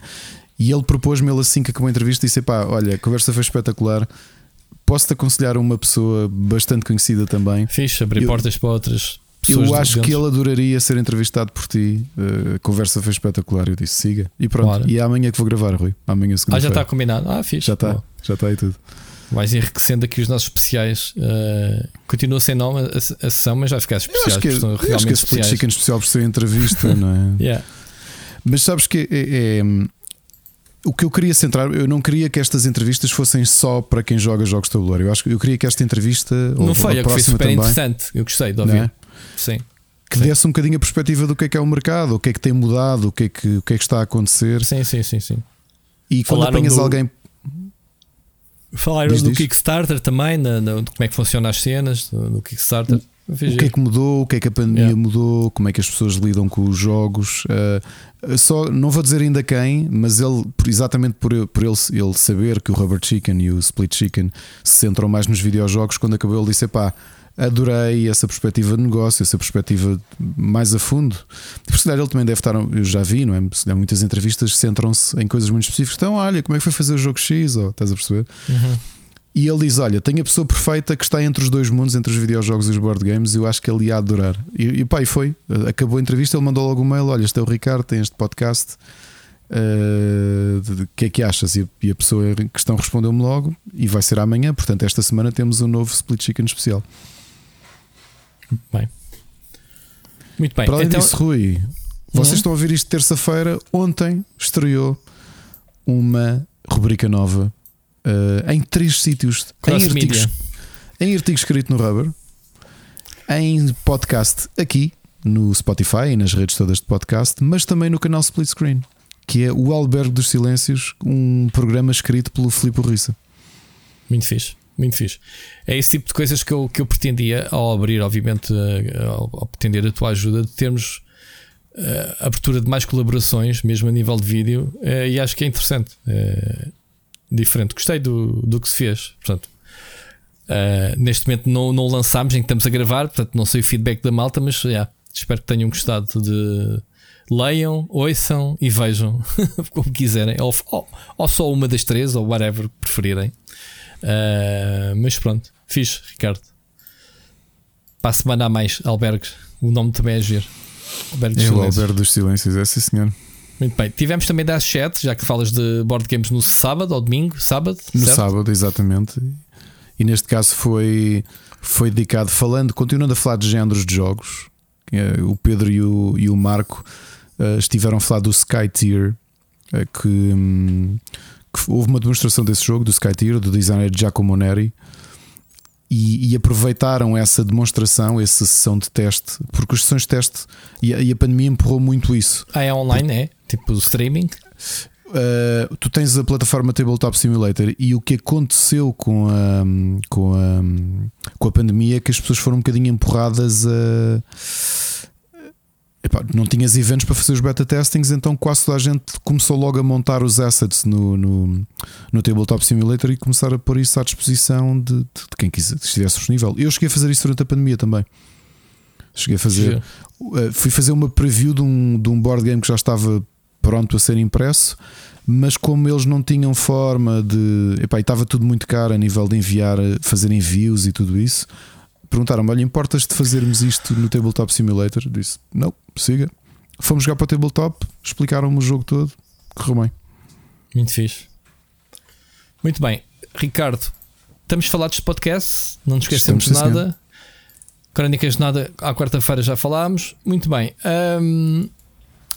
E ele propôs-me, ele assim que acabou a entrevista, disse: pá, olha, a conversa foi espetacular. Posso-te aconselhar uma pessoa bastante conhecida também. Fixe, abrir eu, portas para outras pessoas. Eu acho que ele adoraria ser entrevistado por ti. Uh, a conversa foi espetacular. Eu disse: siga. E pronto. Claro. E é amanhã que vou gravar, Rui. Amanhã, Ah, já está combinado. Ah, fixe. Já está. Já está aí tudo vais enriquecendo aqui os nossos especiais. Uh, continua sem nome a, a, sessão, mas vai ficar especiais. Eu acho que, é, realmente acho que especiais. Chicken especial por ser entrevista, não é? yeah. Mas sabes que é, é, o que eu queria centrar, eu não queria que estas entrevistas fossem só para quem joga jogos de tabuleiro. Eu acho que eu queria que esta entrevista não foi, a foi super também, interessante. Eu gostei de ouvir. É? Sim. Que sim. desse um bocadinho a perspectiva do que é que é o mercado, o que é que tem mudado, o que é que, o que, é que está a acontecer. Sim, sim, sim, sim. E Falaram quando apanhas do... alguém Falaram diz, do diz. Kickstarter também, na, na, como é que funcionam as cenas no Kickstarter. O que é que mudou? O que é que a pandemia yeah. mudou? Como é que as pessoas lidam com os jogos? Uh, só não vou dizer ainda quem, mas ele, exatamente por, por ele, ele saber que o Rubber Chicken e o Split Chicken se centram mais nos videojogos, quando acabou ele disse: pá, adorei essa perspectiva de negócio, essa perspectiva mais a fundo. Por se ele também deve estar, eu já vi, não é? Se muitas entrevistas centram-se em coisas muito específicas. Então, olha, como é que foi fazer o jogo X? Ou, estás a perceber? Uhum. E ele diz: Olha, tem a pessoa perfeita que está entre os dois mundos, entre os videojogos e os board games. Eu acho que ele ia adorar. E, e pá, e foi. Acabou a entrevista, ele mandou logo um mail: Olha, este é o Ricardo, tem este podcast. O uh, que é que achas? E a, e a pessoa em questão respondeu-me logo e vai ser amanhã. Portanto, esta semana temos um novo Split Chicken especial. Bem. Muito bem. Para além então... disso, Rui, vocês uhum. estão a ouvir isto terça-feira. Ontem estreou uma rubrica nova uh, em três sítios: em artigos, em artigo escrito no Rubber, em podcast aqui no Spotify e nas redes todas de podcast, mas também no canal Split Screen, que é o Albergue dos Silêncios, um programa escrito pelo Filipe Rissa. Muito fixe. Muito fixe. É esse tipo de coisas que eu, que eu pretendia ao abrir, obviamente, eh, ao, ao pretender a tua ajuda, de termos uh, abertura de mais colaborações, mesmo a nível de vídeo, uh, e acho que é interessante. Uh, diferente. Gostei do, do que se fez. Portanto, neste momento não, não lançámos, em que estamos a gravar, portanto, não sei o feedback da malta, mas yeah, espero que tenham gostado de. Leiam, ouçam e vejam como quiserem, ou, ou, ou só uma das três, ou whatever preferirem. Mas pronto, fiz, Ricardo. Para a semana a mais, albergues. O nome também é giro. Alberto é o Alberto dos Silêncios, é sim senhor. Muito bem. Tivemos também das chat, já que falas de board games no sábado ou domingo? Sábado? No certo? sábado, exatamente. E neste caso foi, foi dedicado, falando, continuando a falar de géneros de jogos. É, o Pedro e o, e o Marco uh, estiveram a falar do Sky Tier, uh, que, um, que, houve uma demonstração desse jogo, do Sky Tier, do designer Giacomo Neri e, e, aproveitaram essa demonstração, essa sessão de teste, porque as sessões de teste e a, e a pandemia empurrou muito isso. Ah, é online, Por, é? Tipo streaming? Uh, tu tens a plataforma Tabletop Simulator e o que aconteceu com a, com a, com a pandemia é que as pessoas foram um bocadinho empurradas a Epá, não tinhas eventos para fazer os beta testings, então quase toda a gente começou logo a montar os assets no, no, no Tabletop Simulator e começar a pôr isso à disposição de, de, de quem quiser, estivesse disponível. Eu cheguei a fazer isso durante a pandemia também. Cheguei a fazer. Uh, fui fazer uma preview de um, de um board game que já estava pronto a ser impresso, mas como eles não tinham forma de. Epá, estava tudo muito caro a nível de enviar, fazer envios e tudo isso perguntaram-me: Olha, importas de fazermos isto no Tabletop Simulator? Disse: Não, siga. Fomos jogar para o Tabletop, explicaram-me o jogo todo, correu bem. Muito fixe. Muito bem, Ricardo, estamos falados de podcast, não nos esquecemos de nada. Crónicas de nada, à quarta-feira já falámos. Muito bem. Um,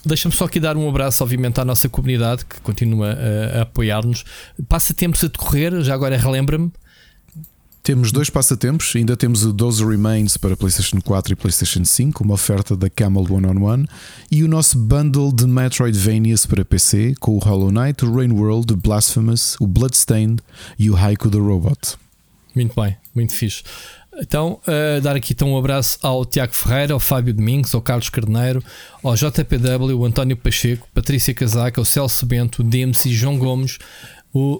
Deixa-me só aqui dar um abraço, obviamente, à nossa comunidade que continua a, a apoiar-nos. Passa tempos a decorrer, já agora relembra-me. Temos dois passatempos, ainda temos o 12 Remains para PlayStation 4 e PlayStation 5, uma oferta da Camel One on One, e o nosso bundle de Metroidvanias para PC com o Hollow Knight, o Rain World, o Blasphemous, o Bloodstained e o Haiku the Robot. Muito bem, muito fixe. Então, uh, dar aqui então um abraço ao Tiago Ferreira, ao Fábio Domingos, ao Carlos Carneiro, ao JPW, o António Pacheco, Patrícia Casaca, o Celso Bento, o Dempsey, João Gomes, o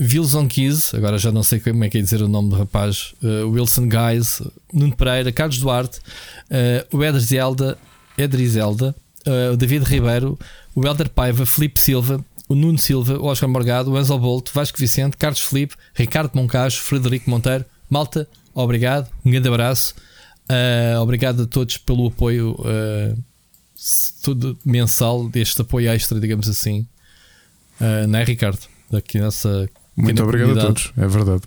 Wilson Keys, agora já não sei como é que é dizer o nome do rapaz, uh, Wilson Guys, Nuno Pereira, Carlos Duarte, uh, o Eder Zelda, Edrizelda, uh, o David Ribeiro, o Helder Paiva, Felipe Silva, o Nuno Silva, o Oscar Morgado, o Enzo Bolt, Vasco Vicente, Carlos Felipe, Ricardo Moncajo, Frederico Monteiro, Malta, obrigado, um grande abraço, obrigado a todos pelo apoio tudo mensal, deste apoio extra, digamos assim, uh, não é, Ricardo? Daqui nessa muito obrigado a todos, é verdade.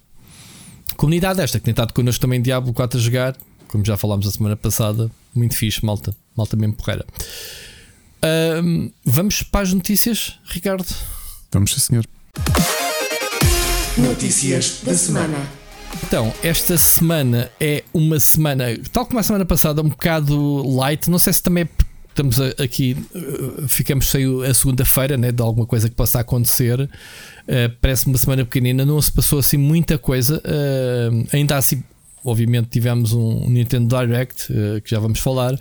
Comunidade esta que tem estado connosco também Diablo 4 a jogar, como já falámos a semana passada, muito fixe, malta, malta mesmo porreira. Um, vamos para as notícias, Ricardo? Vamos, sim, senhor. Notícias da semana. Então, esta semana é uma semana, tal como a semana passada, um bocado light. Não sei se também é estamos aqui, eh, ficamos sem a segunda-feira né, de alguma coisa que possa acontecer. Uh, parece uma semana pequenina, não se passou assim muita coisa. Uh, ainda assim, obviamente, tivemos um Nintendo Direct que já vamos falar,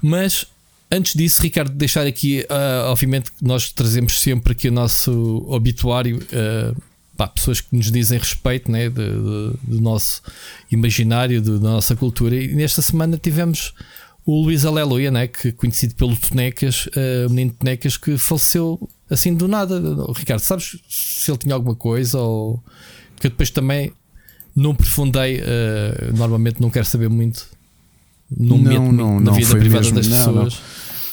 mas antes disso, Ricardo, deixar aqui, obviamente, nós trazemos sempre aqui o nosso obituário. Pá, pessoas que nos dizem respeito né, do, do, do nosso imaginário, do, da nossa cultura, e nesta semana tivemos o Luís Aleluia, né, que conhecido pelo Tonecas, uh, o menino Tonecas, que faleceu assim do nada. Ricardo, sabes se ele tinha alguma coisa ou que eu depois também não aprofundei. Uh, normalmente não quero saber muito. Não, não meto não, na vida privada mesmo, das pessoas.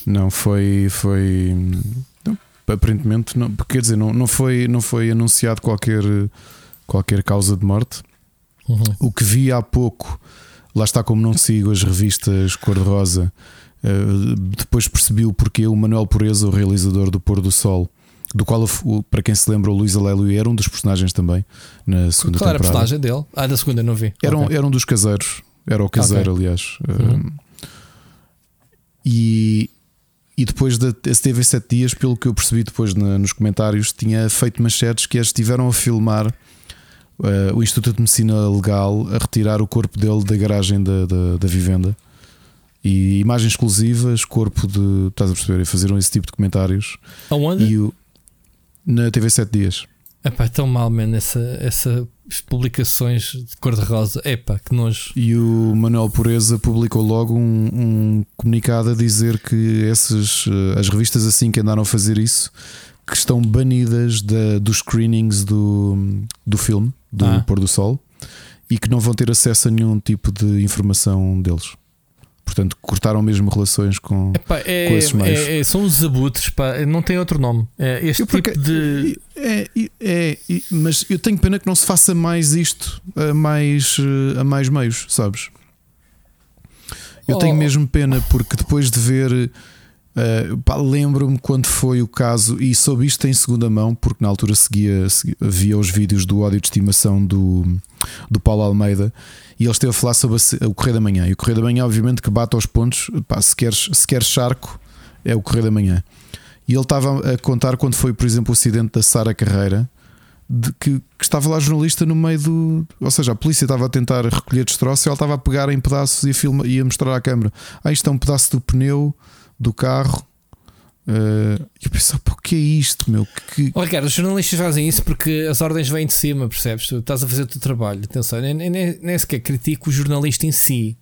Não, não foi. foi não, aparentemente, não, quer dizer, não, não, foi, não foi anunciado qualquer, qualquer causa de morte. Uhum. O que vi há pouco, lá está como não sigo as revistas cor-de-rosa. Uh, depois percebi o porquê o Manuel Pureza, o realizador do Pôr do Sol, do qual, para quem se lembra, o Luís Aleluia era um dos personagens também na segunda Qual era a personagem dele? Ah, da segunda não vi. Era, okay. um, era um dos caseiros, era o caseiro, okay. aliás. Uhum. Uh, e, e depois de, teve sete dias, pelo que eu percebi depois na, nos comentários, tinha feito machetes que estiveram a filmar uh, o Instituto de Medicina Legal a retirar o corpo dele da garagem da, da, da vivenda. E imagens exclusivas, corpo de. Estás a perceber? E fazeram esse tipo de comentários. Aonde? E o, na TV 7 Dias. Epá, é tão mal, mano, essa, essa publicações de cor-de-rosa. Epá, que nojo. E o Manuel Pureza publicou logo um, um, comunicado a dizer que essas, eh, as revistas assim que andaram a fazer isso que estão banidas da, dos screenings do, do filme, do ah. Pôr do Sol, e que não vão ter acesso a nenhum tipo de informação deles. Portanto, cortaram mesmo relações com, Epá, é, com esses meios. É, é, são os abutres, pá, não tem outro nome. É este porque, tipo de. É, é, mas eu tenho pena que não se faça mais isto a mais, a mais meios, sabes? Eu oh. tenho mesmo pena porque depois de ver. Uh, Lembro-me quando foi o caso, e soube isto em segunda mão, porque na altura seguia, seguia via os vídeos do ódio de estimação do, do Paulo Almeida e ele esteve a falar sobre o Correio da Manhã. E o Correio da Manhã, obviamente, que bate aos pontos. Pá, se, queres, se queres charco, é o Correio da Manhã. E ele estava a contar quando foi, por exemplo, o acidente da Sara Carreira, de que, que, estava lá jornalista no meio do. Ou seja, a polícia estava a tentar recolher destroços e ela estava a pegar em pedaços e a, filma, e a mostrar à câmara. Ah, isto é um pedaço do pneu do carro Uh, eu pensava, pô, que é isto, meu? Que... Oh, Ricardo, os jornalistas fazem isso porque as ordens vêm de cima, percebes? Tu estás a fazer o teu trabalho. Atenção, nem, nem, nem sequer critico o jornalista em si,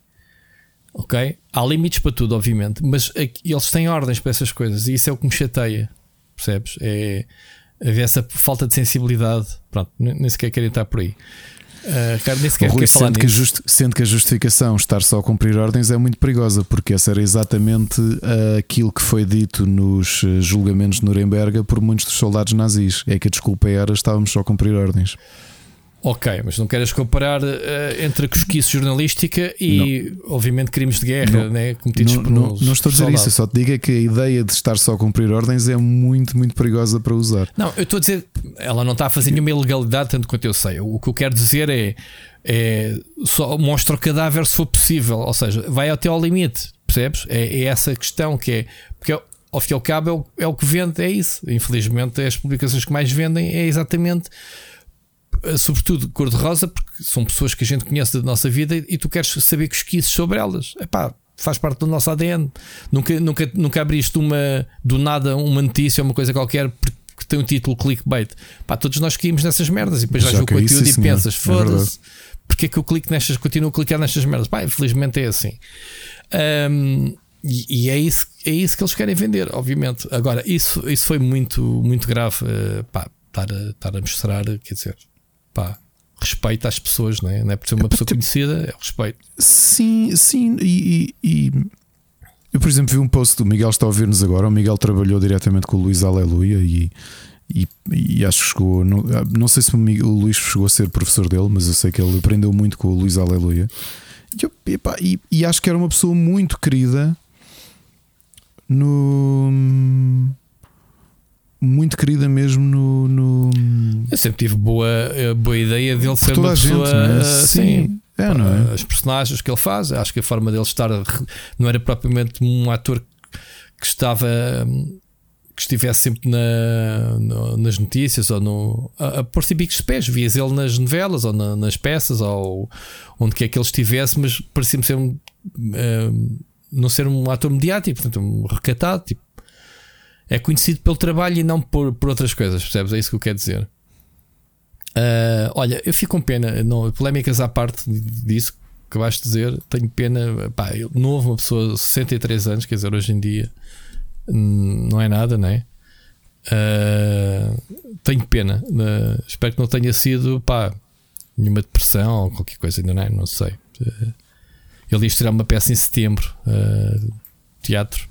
ok? Há limites para tudo, obviamente, mas eles têm ordens para essas coisas e isso é o que me chateia, percebes? É haver essa falta de sensibilidade. Pronto, nem sequer querem estar por aí. Uh, nem sequer Rui, sendo, que just, sendo que a justificação estar só a cumprir ordens é muito perigosa, porque essa era exatamente uh, aquilo que foi dito nos uh, julgamentos de Nuremberg por muitos dos soldados nazis. É que a desculpa era estávamos só a cumprir ordens. Ok, mas não queres comparar uh, entre a cosquice jornalística e, não. obviamente, crimes de guerra não, né, cometidos não, por não, não estou a dizer isso, eu só te digo é que a ideia de estar só a cumprir ordens é muito, muito perigosa para usar. Não, eu estou a dizer, ela não está a fazer nenhuma ilegalidade, tanto quanto eu sei. O que eu quero dizer é, é só mostra o cadáver se for possível, ou seja, vai até ao limite, percebes? É, é essa questão que é. Porque ao fim e ao cabo é o, é o que vende, é isso. Infelizmente, as publicações que mais vendem é exatamente sobretudo cor-de-rosa, porque são pessoas que a gente conhece da nossa vida e tu queres saber cosquices sobre elas. Epá, faz parte do nosso ADN. Nunca, nunca, nunca abriste uma do nada uma notícia ou uma coisa qualquer que tem um título clickbait. Pá, todos nós caímos nessas merdas e depois vais ver o conteúdo e pensas, é foda-se, porque é que eu clico nestas, continuo a clicar nestas merdas? Pá, infelizmente é assim. Um, e, e, é, isso, é isso que eles querem vender, obviamente. Agora, isso, isso foi muito, muito grave. Uh, pá, estar a, estar a mostrar, quer dizer, pá, respeito às pessoas, não é? Não é por ser uma pessoa conhecida, é respeito. Sim, sim, e, e, eu, por exemplo, vi um post do Miguel está a ouvir-nos agora. O Miguel trabalhou diretamente com o Luís Aleluia e, e, e acho que chegou. Não, não sei se o, Miguel, o, Luís chegou a ser professor dele, mas eu sei que ele aprendeu muito com o Luís Aleluia. E, e, e acho que era uma pessoa muito querida no muito querida mesmo no, no, Eu sempre tive boa, eh, boa ideia dele ser uma pessoa. Gente, é? Sim. É, não é? As personagens que ele faz, acho que a forma dele estar não era propriamente um ator que estava que estivesse sempre na, no, nas notícias ou no, a, a bicos de pés. Vias ele nas novelas ou na, nas peças ou onde quer que ele estivesse, mas parecia-me ser um, uh, não ser um ator mediático, portanto, um recatado, tipo é conhecido pelo trabalho e não por, por outras coisas, percebes? É isso que eu quero dizer. Uh, olha, eu fico com pena, não, polémicas à parte disso que de dizer, tenho pena, pá, eu, novo, uma pessoa de 63 anos, quer dizer, hoje em dia hum, não é nada, não é? Uh, tenho pena, uh, espero que não tenha sido, pá, nenhuma depressão ou qualquer coisa, ainda não é? Não sei. Uh, ele ia estrear uma peça em setembro, teatro.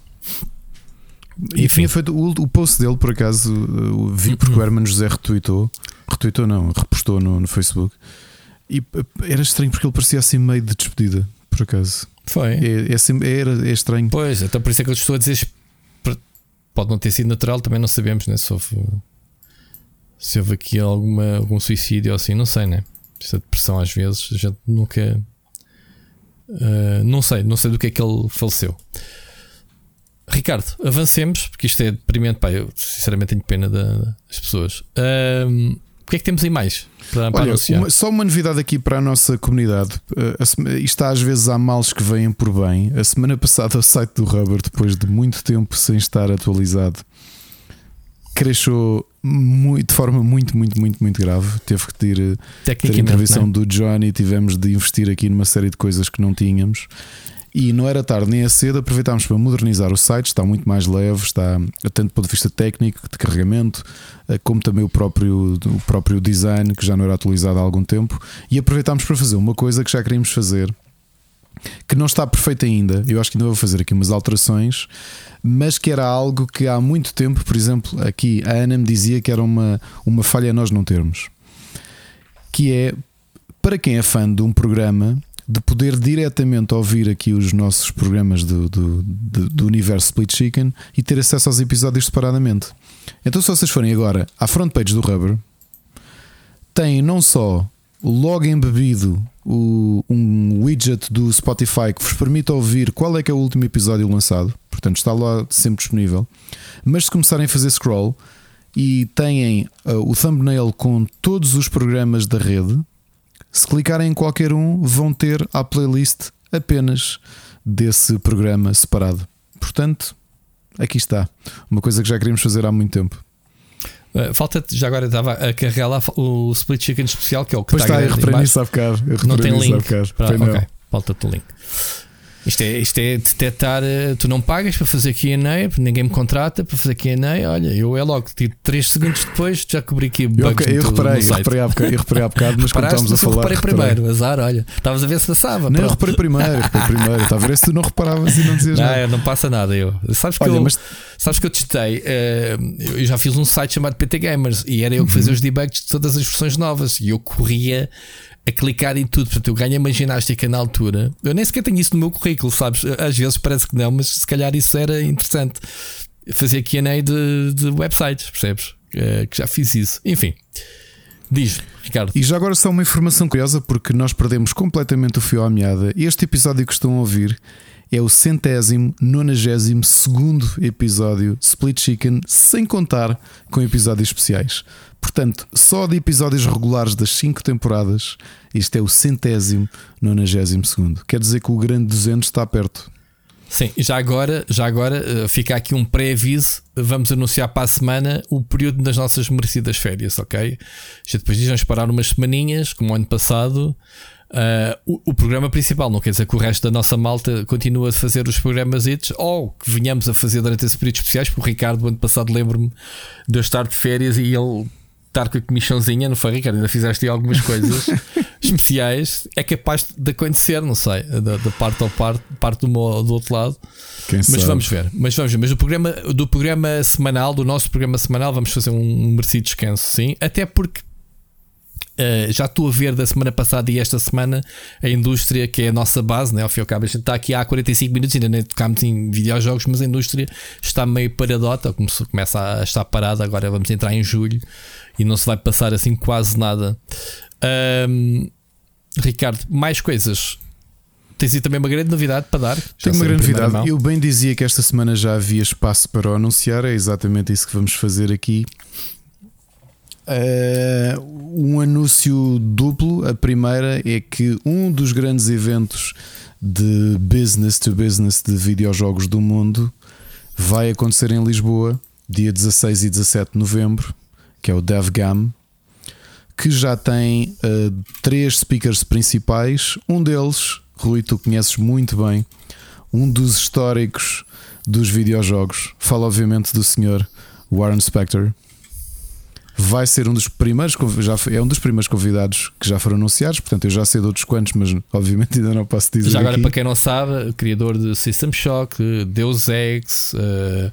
E feito o, o, post dele, por acaso, uh, vi porque o Hermano José retweetou. Retweetou, não, repostou no, no Facebook. E era estranho porque ele parecia assim meio de despedida, por acaso. Foi. É, é, era, é estranho. Pois, então por isso é que eu estou a dizer. Pode não ter sido natural, também não sabemos, né? Se houve, se houve aqui alguma, algum suicídio ou assim, não sei, né? Esta depressão às vezes, a gente nunca. Uh, não sei, não sei do que é que ele faleceu. Ricardo, avancemos, porque isto é deprimente. Pá, eu sinceramente tenho pena das pessoas. Uh, o que é que temos aí mais para, para Olha, anunciar? Uma, só uma novidade aqui para a nossa comunidade. Uh, isto às vezes há males que vêm por bem. A semana passada o site do Rubber, depois de muito tempo sem estar atualizado, cresceu muito, de forma muito, muito, muito, muito grave. Teve que ter, eh, ter a intervenção é? do Johnny. Tivemos de investir aqui numa série de coisas que não tínhamos. E não era tarde nem a cedo, aproveitámos para modernizar o site, está muito mais leve, está tanto do ponto de vista técnico, de carregamento, eh, como também o próprio, o próprio design, que já não era atualizado há algum tempo. E aproveitámos para fazer uma coisa que já queríamos fazer, que não está perfeita ainda. Eu acho que ainda vou fazer aqui umas alterações, mas que era algo que há muito tempo, por exemplo, aqui a Ana me dizia que era uma, uma falha nós não termos. Que é para quem é fã de um programa, de poder diretamente ouvir aqui os nossos programas do, do, do, do universo Split Chicken e ter acesso aos episódios separadamente. Então, se vocês forem agora à front page do Rubber, tem não só logo embebido o, um widget do Spotify que vos permite ouvir qual é que é o último episódio lançado, portanto está lá sempre disponível. Mas se começarem a fazer scroll e têm uh, o thumbnail com todos os programas da rede, se clicarem em qualquer um, vão ter a playlist apenas desse programa separado. Portanto, aqui está. Uma coisa que já queríamos fazer há muito tempo. Uh, falta já agora estava a carregar lá o Split Chicken especial, que é o que pois está, está eu reparei nisso há bocado. Não tem link. Para, falta-te o link. Isto é, isto é detectar, eh, tu não pagas para fazer QA, ninguém me contrata para fazer QA. Olha, eu é logo, tipo 3 segundos depois já cobri aqui eu, eu, reparei, eu reparei, há bocado, eu reparei há bocado, mas quando estávamos a falar. Eu reparei primeiro, azar, olha, estavas a ver se passava. Não, eu reparei primeiro, reparei primeiro, estava a ver se tu não reparavas e não dizias não, nada. Não, passa nada. Eu. Sabes que, olha, eu, mas... sabes que eu testei, uh, eu já fiz um site chamado PT Gamers e era eu que fazia uhum. os debugs de todas as versões novas e eu corria a clicar em tudo. Portanto, eu ganho uma ginástica na altura. Eu nem sequer tenho isso no meu currículo, sabes? Às vezes parece que não, mas se calhar isso era interessante. Fazer QA de, de websites, percebes? É, que já fiz isso. Enfim. Diz, Ricardo. E já agora só uma informação curiosa, porque nós perdemos completamente o fio à meada. Este episódio que estão a ouvir é o centésimo, nonagésimo segundo episódio Split Chicken, sem contar com episódios especiais. Portanto, só de episódios regulares das 5 temporadas, isto é o centésimo, nonagésimo segundo. Quer dizer que o grande 200 está perto. Sim, já agora, já agora eh, fica aqui um pré-aviso. Vamos anunciar para a semana o período das nossas merecidas férias, ok? Já depois diz, vamos parar umas semaninhas, como o ano passado. Uh, o, o, programa principal não quer dizer que o resto da nossa malta continue a fazer os programas hits ou que venhamos a fazer durante esse período especiais. Porque o Ricardo, ano passado, lembro-me de eu estar de férias e ele estar com a comissãozinha, não foi, Ricardo? Ainda fizeste algumas coisas especiais. É capaz de acontecer, não sei, da, da parte ao parte, parte do, meu, do outro lado. Quem mas sabe? vamos ver. Mas vamos ver. Mas do programa, do programa semanal, do nosso programa semanal, vamos fazer um merecido descanso, sim. Até porque Uh, já estou a ver da semana passada e esta semana a indústria, que é a nossa base, né? ao fim e ao cabo, a gente está aqui há 45 minutos, ainda nem tocámos em videojogos, mas a indústria está meio paradota, começa a estar parada. Agora vamos entrar em julho e não se vai passar assim quase nada. Um, Ricardo, mais coisas. Tens aí também uma grande novidade para dar? Tenho uma grande novidade. Mão. Eu bem dizia que esta semana já havia espaço para o anunciar, é exatamente isso que vamos fazer aqui. Uh, um anúncio duplo. A primeira é que um dos grandes eventos de business to business de videojogos do mundo vai acontecer em Lisboa, dia 16 e 17 de novembro que é o DevGam, que já tem uh, três speakers principais. Um deles, Rui, tu conheces muito bem, um dos históricos dos videojogos. Fala, obviamente, do senhor Warren Spector. vai ser um dos primeiros, já é um dos primeiros convidados que já foram anunciados, portanto eu já sei de outros quantos, mas obviamente ainda não posso dizer. Já agora, aqui. para quem não sabe, criador de System Shock, Deus Ex, uh,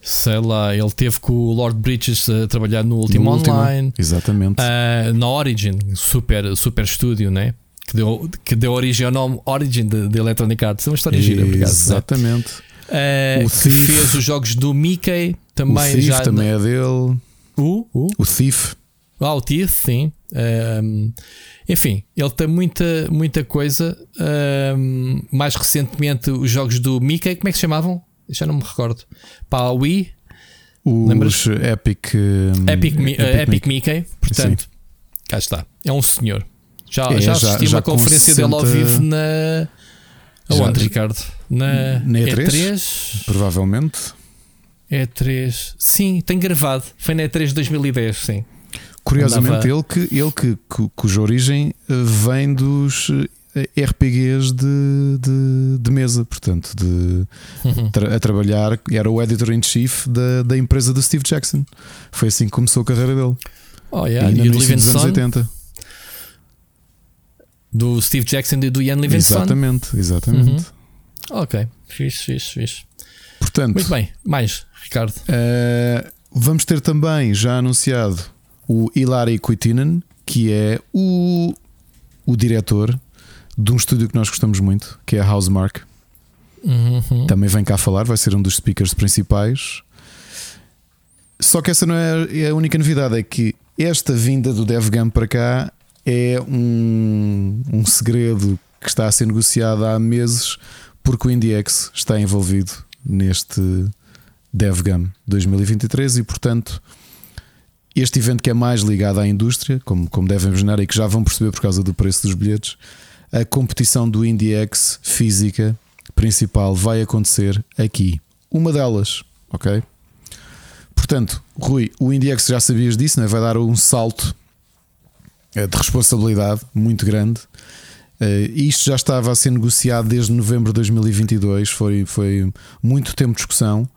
sei lá, ele teve com o Lord Bridges a trabalhar no último online. Exatamente. Uh, na Origin, super, super estúdio, né? Que deu, que deu origem ao nome Origin de, de Electronic Arts. É uma história gira, obrigado. Exatamente. Uh, o Thief. fez os jogos do Mickey também. O Thief já também é dele. O, o? o Thief. Ah, o Thief, sim. Um, enfim, ele tem muita, muita coisa. Um, mais recentemente, os jogos do Mickey, como é que se chamavam? Já não me recordo. Para a Wii. Os Lembras? Epic, um, Epic, Epic, Epic Mickey. Mickey. Portanto, sim. cá está. É um senhor. Já, é, já assisti já, uma conferência 60... dele ao vivo na. Aonde, Ricardo? Na, na E3, E3? Provavelmente. E3. Sim, tem gravado. Foi na E3 de 2010, sim. Curiosamente, Andava... ele, que, ele que, cuja origem eh, vem dos eh, RPGs de, de, de mesa, portanto, de, uhum. tra a trabalhar, era o editor-in-chief da, da empresa do Steve Jackson. Foi assim que começou a carreira dele. Oh, yeah. E, e no dos anos 80. Do Steve Jackson e do Ian Livingstone. Exatamente, exatamente. Uhum. Ok, fixe, fixe, fixe. Portanto, Muito bem, mais, Ricardo. Uh, vamos ter também já anunciado o Hilary Kuitinen, que é o, o diretor de um estúdio que nós gostamos muito, que é a Housemark. Uhum. Também vem cá falar, vai ser um dos speakers principais. Só que essa não é, é a única novidade, é que esta vinda do DevGam para cá é um, um segredo que está a ser negociado há meses porque o IndieX está envolvido neste DevGam 2023 e, portanto, este evento que é mais ligado à indústria, como, como devem imaginar e que já vão perceber por causa do preço dos bilhetes, a competição do IndieX física principal vai acontecer aqui. Uma delas, ok? Portanto, Rui, o IndieX já sabias disso, não é? vai dar um salto é de responsabilidade muito grande. Uh, isto já estava a ser negociado desde novembro de 2022, foi, foi muito tempo de discussão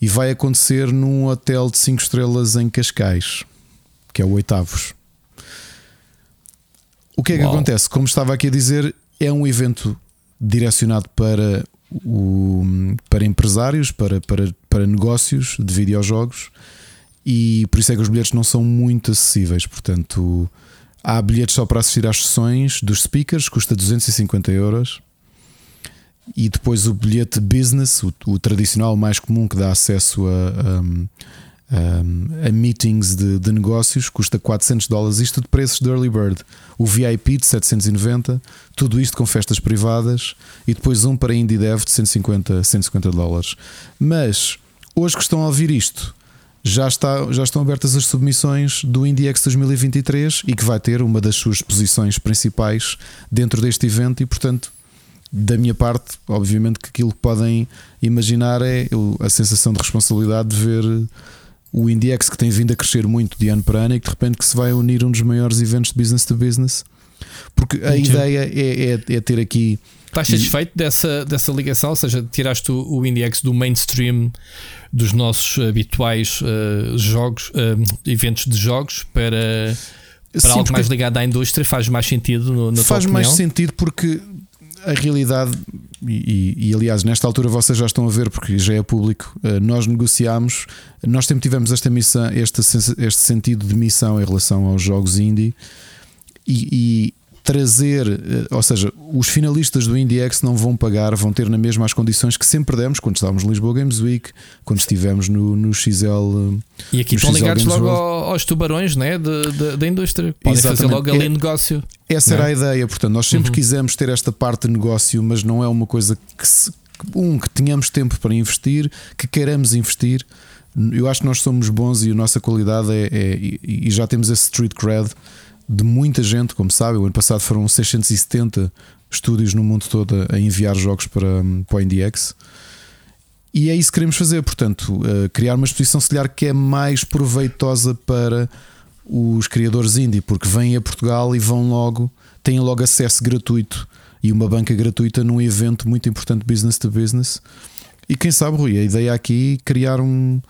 e vai acontecer num hotel de 5 estrelas em Cascais, que é o Oitavos. O que é que Uau. acontece? Como estava aqui a dizer, é um evento direcionado para, o, para empresários, para, para, para negócios de videojogos e por isso é que os bilhetes não são muito acessíveis. Portanto, Há bilhetes só para assistir às sessões dos speakers, custa 250 euros. E depois o bilhete business, o, o tradicional mais comum que dá acesso a, a, a meetings de, de, negócios, custa 400 dólares. Isto de preços de early bird. O VIP de 790, tudo isto com festas privadas. E depois um para Indie Dev de 150, 150 dólares. Mas hoje que estão a ouvir isto já, está, já estão abertas as submissões do IndieX 2023 e que vai ter uma das suas posições principais dentro deste evento e, portanto, da minha parte, obviamente que aquilo que podem imaginar é a sensação de responsabilidade de ver o IndieX que tem vindo a crescer muito de ano para ano e que de repente que se vai unir um dos maiores eventos de business to business. Porque a ideia é, é, é ter aqui Estás satisfeito dessa, dessa ligação? Ou seja, tiraste o, o IndieX do mainstream dos nossos habituais uh, jogos, uh, eventos de jogos para, para Sim, algo mais ligado à indústria? Faz mais sentido? No, na faz mais sentido porque a realidade, e, e, aliás, nesta altura vocês já estão a ver, porque já é público, uh, nós negociámos, nós sempre tivemos esta missão, este, este sentido de missão em relação aos jogos indie. E, trazer, eh, ou seja, os finalistas do IndieX não vão pagar, vão ter na mesma as condições que sempre demos quando estávamos no Lisboa Games Week, quando estivemos no, no XL. E aqui estão ligados Games logo World. aos tubarões né? de, de, da indústria. Podem Exatamente. fazer logo ali é, negócio. Essa era é? a ideia, portanto, nós sempre uhum. quisemos ter esta parte de negócio, mas não é uma coisa que, se, um, que tenhamos tempo para investir, que queiramos investir. Eu acho que nós somos bons e a nossa qualidade é, é e já temos esse street cred de muita gente, como sabe. O ano passado foram 670 estúdios no mundo todo a enviar jogos para, para o IndieX. E é isso que queremos fazer, portanto, uh, criar uma exposição se que é mais proveitosa para os criadores indie, porque vêm a Portugal e vão logo, têm logo acesso gratuito e uma banca gratuita num evento muito importante business to business. E quem sabe, Rui, a ideia aqui é criar um,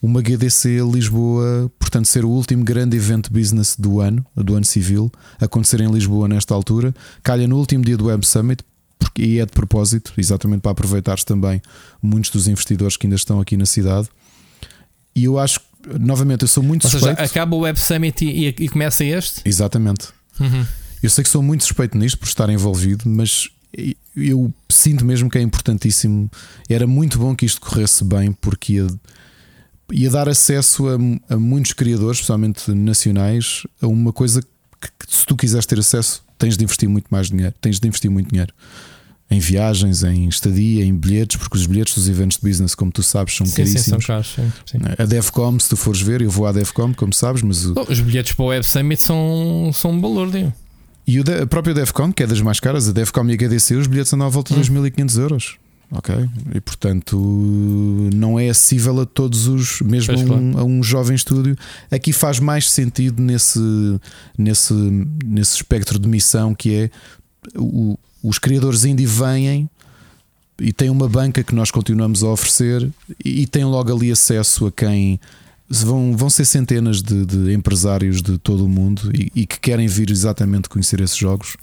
uma GDC Lisboa, portanto, ser o último grande evento business do ano, do ano civil, acontecer em Lisboa nesta altura. Calha no último dia do Web Summit, porque, e é de propósito, exatamente para aproveitar também muitos dos investidores que ainda estão aqui na cidade. E eu acho, novamente, eu sou muito Ou suspeito. seja, acaba o Web Summit e, e, começa este? Exatamente. Uhum. Eu sei que sou muito suspeito nisto por estar envolvido, mas eu sinto mesmo que é importantíssimo. Era muito bom que isto corresse bem, porque ia, ia dar acesso a, a, muitos criadores, especialmente nacionais, a uma coisa que, que, se tu quiseres ter acesso, tens de investir muito mais dinheiro, tens de investir muito dinheiro. Em viagens, em estadia, em bilhetes, porque os bilhetes dos eventos de business, como tu sabes, são sim, caríssimos. Sim, são caros, sim, sim. A DEFCOM, se tu fores ver, eu vou à DEFCOM, como sabes, mas. Oh, os bilhetes para o Web Summit são, são um valor, digo. E o a própria DEFCON, que é das mais caras, a DEFCON e a HDC, os bilhetes andam à volta de hum. 2.500 euros. Ok? E portanto não é acessível a todos os, mesmo a um, a um, jovem estúdio. Aqui faz mais sentido nesse, nesse, nesse espectro de missão que é o, os criadores indie vêm e têm uma banca que nós continuamos a oferecer e, e têm logo ali acesso a quem vão, vão ser centenas de, de empresários de todo o mundo e, e, que querem vir exatamente conhecer esses jogos.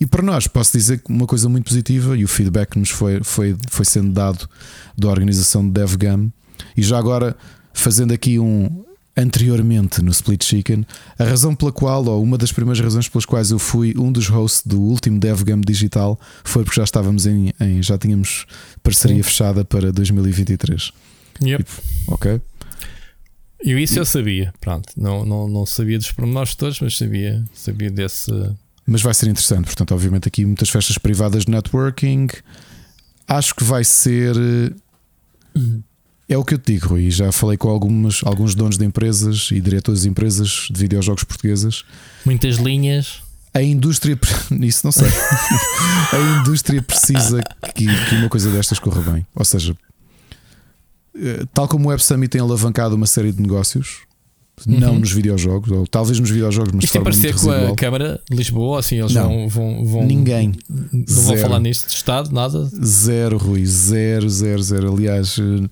E para nós, posso dizer uma coisa muito positiva e o feedback que nos foi, foi, foi sendo dado da organização de DevGam. E já agora, fazendo aqui um anteriormente no Split Chicken, a razão pela qual, ou uma das primeiras razões pelas quais eu fui um dos hosts do último DevGam digital, foi porque já estávamos em, em já tínhamos parceria Sim. fechada para 2023. Yep. E, ok. E isso eu sabia, pronto, não, não, não sabia dos pormenores todos, mas sabia, sabia desse. Mas vai ser interessante, portanto, obviamente, aqui muitas festas privadas de networking. Acho que vai ser. É o que eu te digo, Rui. Já falei com algumas, alguns donos de empresas e diretores de empresas de videojogos portuguesas. Muitas linhas. A indústria, isso não sei. a indústria precisa que, que uma coisa destas corra bem. Ou seja, eh, tal como o Web Summit tem alavancado uma série de negócios, uhum. não nos videojogos, ou talvez nos videojogos, mas Isto tem parecer com a Câmara de Lisboa, assim, eles não, vão, vão, Ninguém. Não zero. vão falar nisto de Estado, nada? Zero, Rui, zero, zero, zero. Aliás, eh,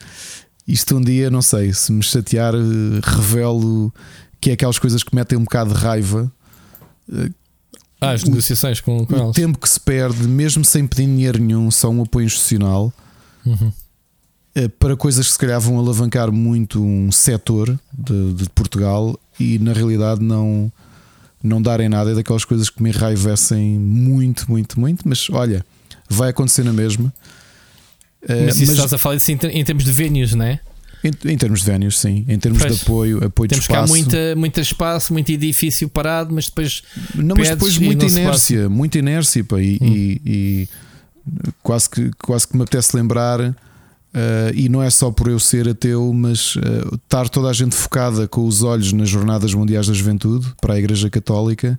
isto um dia, não sei, se me chatear, eh, revelo que é aquelas coisas que metem um bocado de raiva. Ah, as negociações com, com o eles. tempo que se perde, mesmo sem pedir dinheiro nenhum, só um apoio institucional. Uhum. Eh, para coisas que se calhar vão alavancar muito um setor de, de, Portugal e na realidade não, não darem nada. É daquelas coisas que me enraivecem muito, muito, muito. Mas olha, vai acontecer na mesma. Eh, mas, mas estás a falar disso em, termos de venues, não é? Em, em, termos de venues, sim. Em termos pois, de apoio, apoio temos de espaço. cá muita, muito espaço, muito edifício parado, mas depois. Não, mas depois muita inércia, muita inércia. Pá, e, hum. e, e, quase, que, quase que me apetece lembrar Uh, e não é só por eu ser ateu, mas uh, estar toda a gente focada com os olhos nas Jornadas Mundiais da Juventude para a Igreja Católica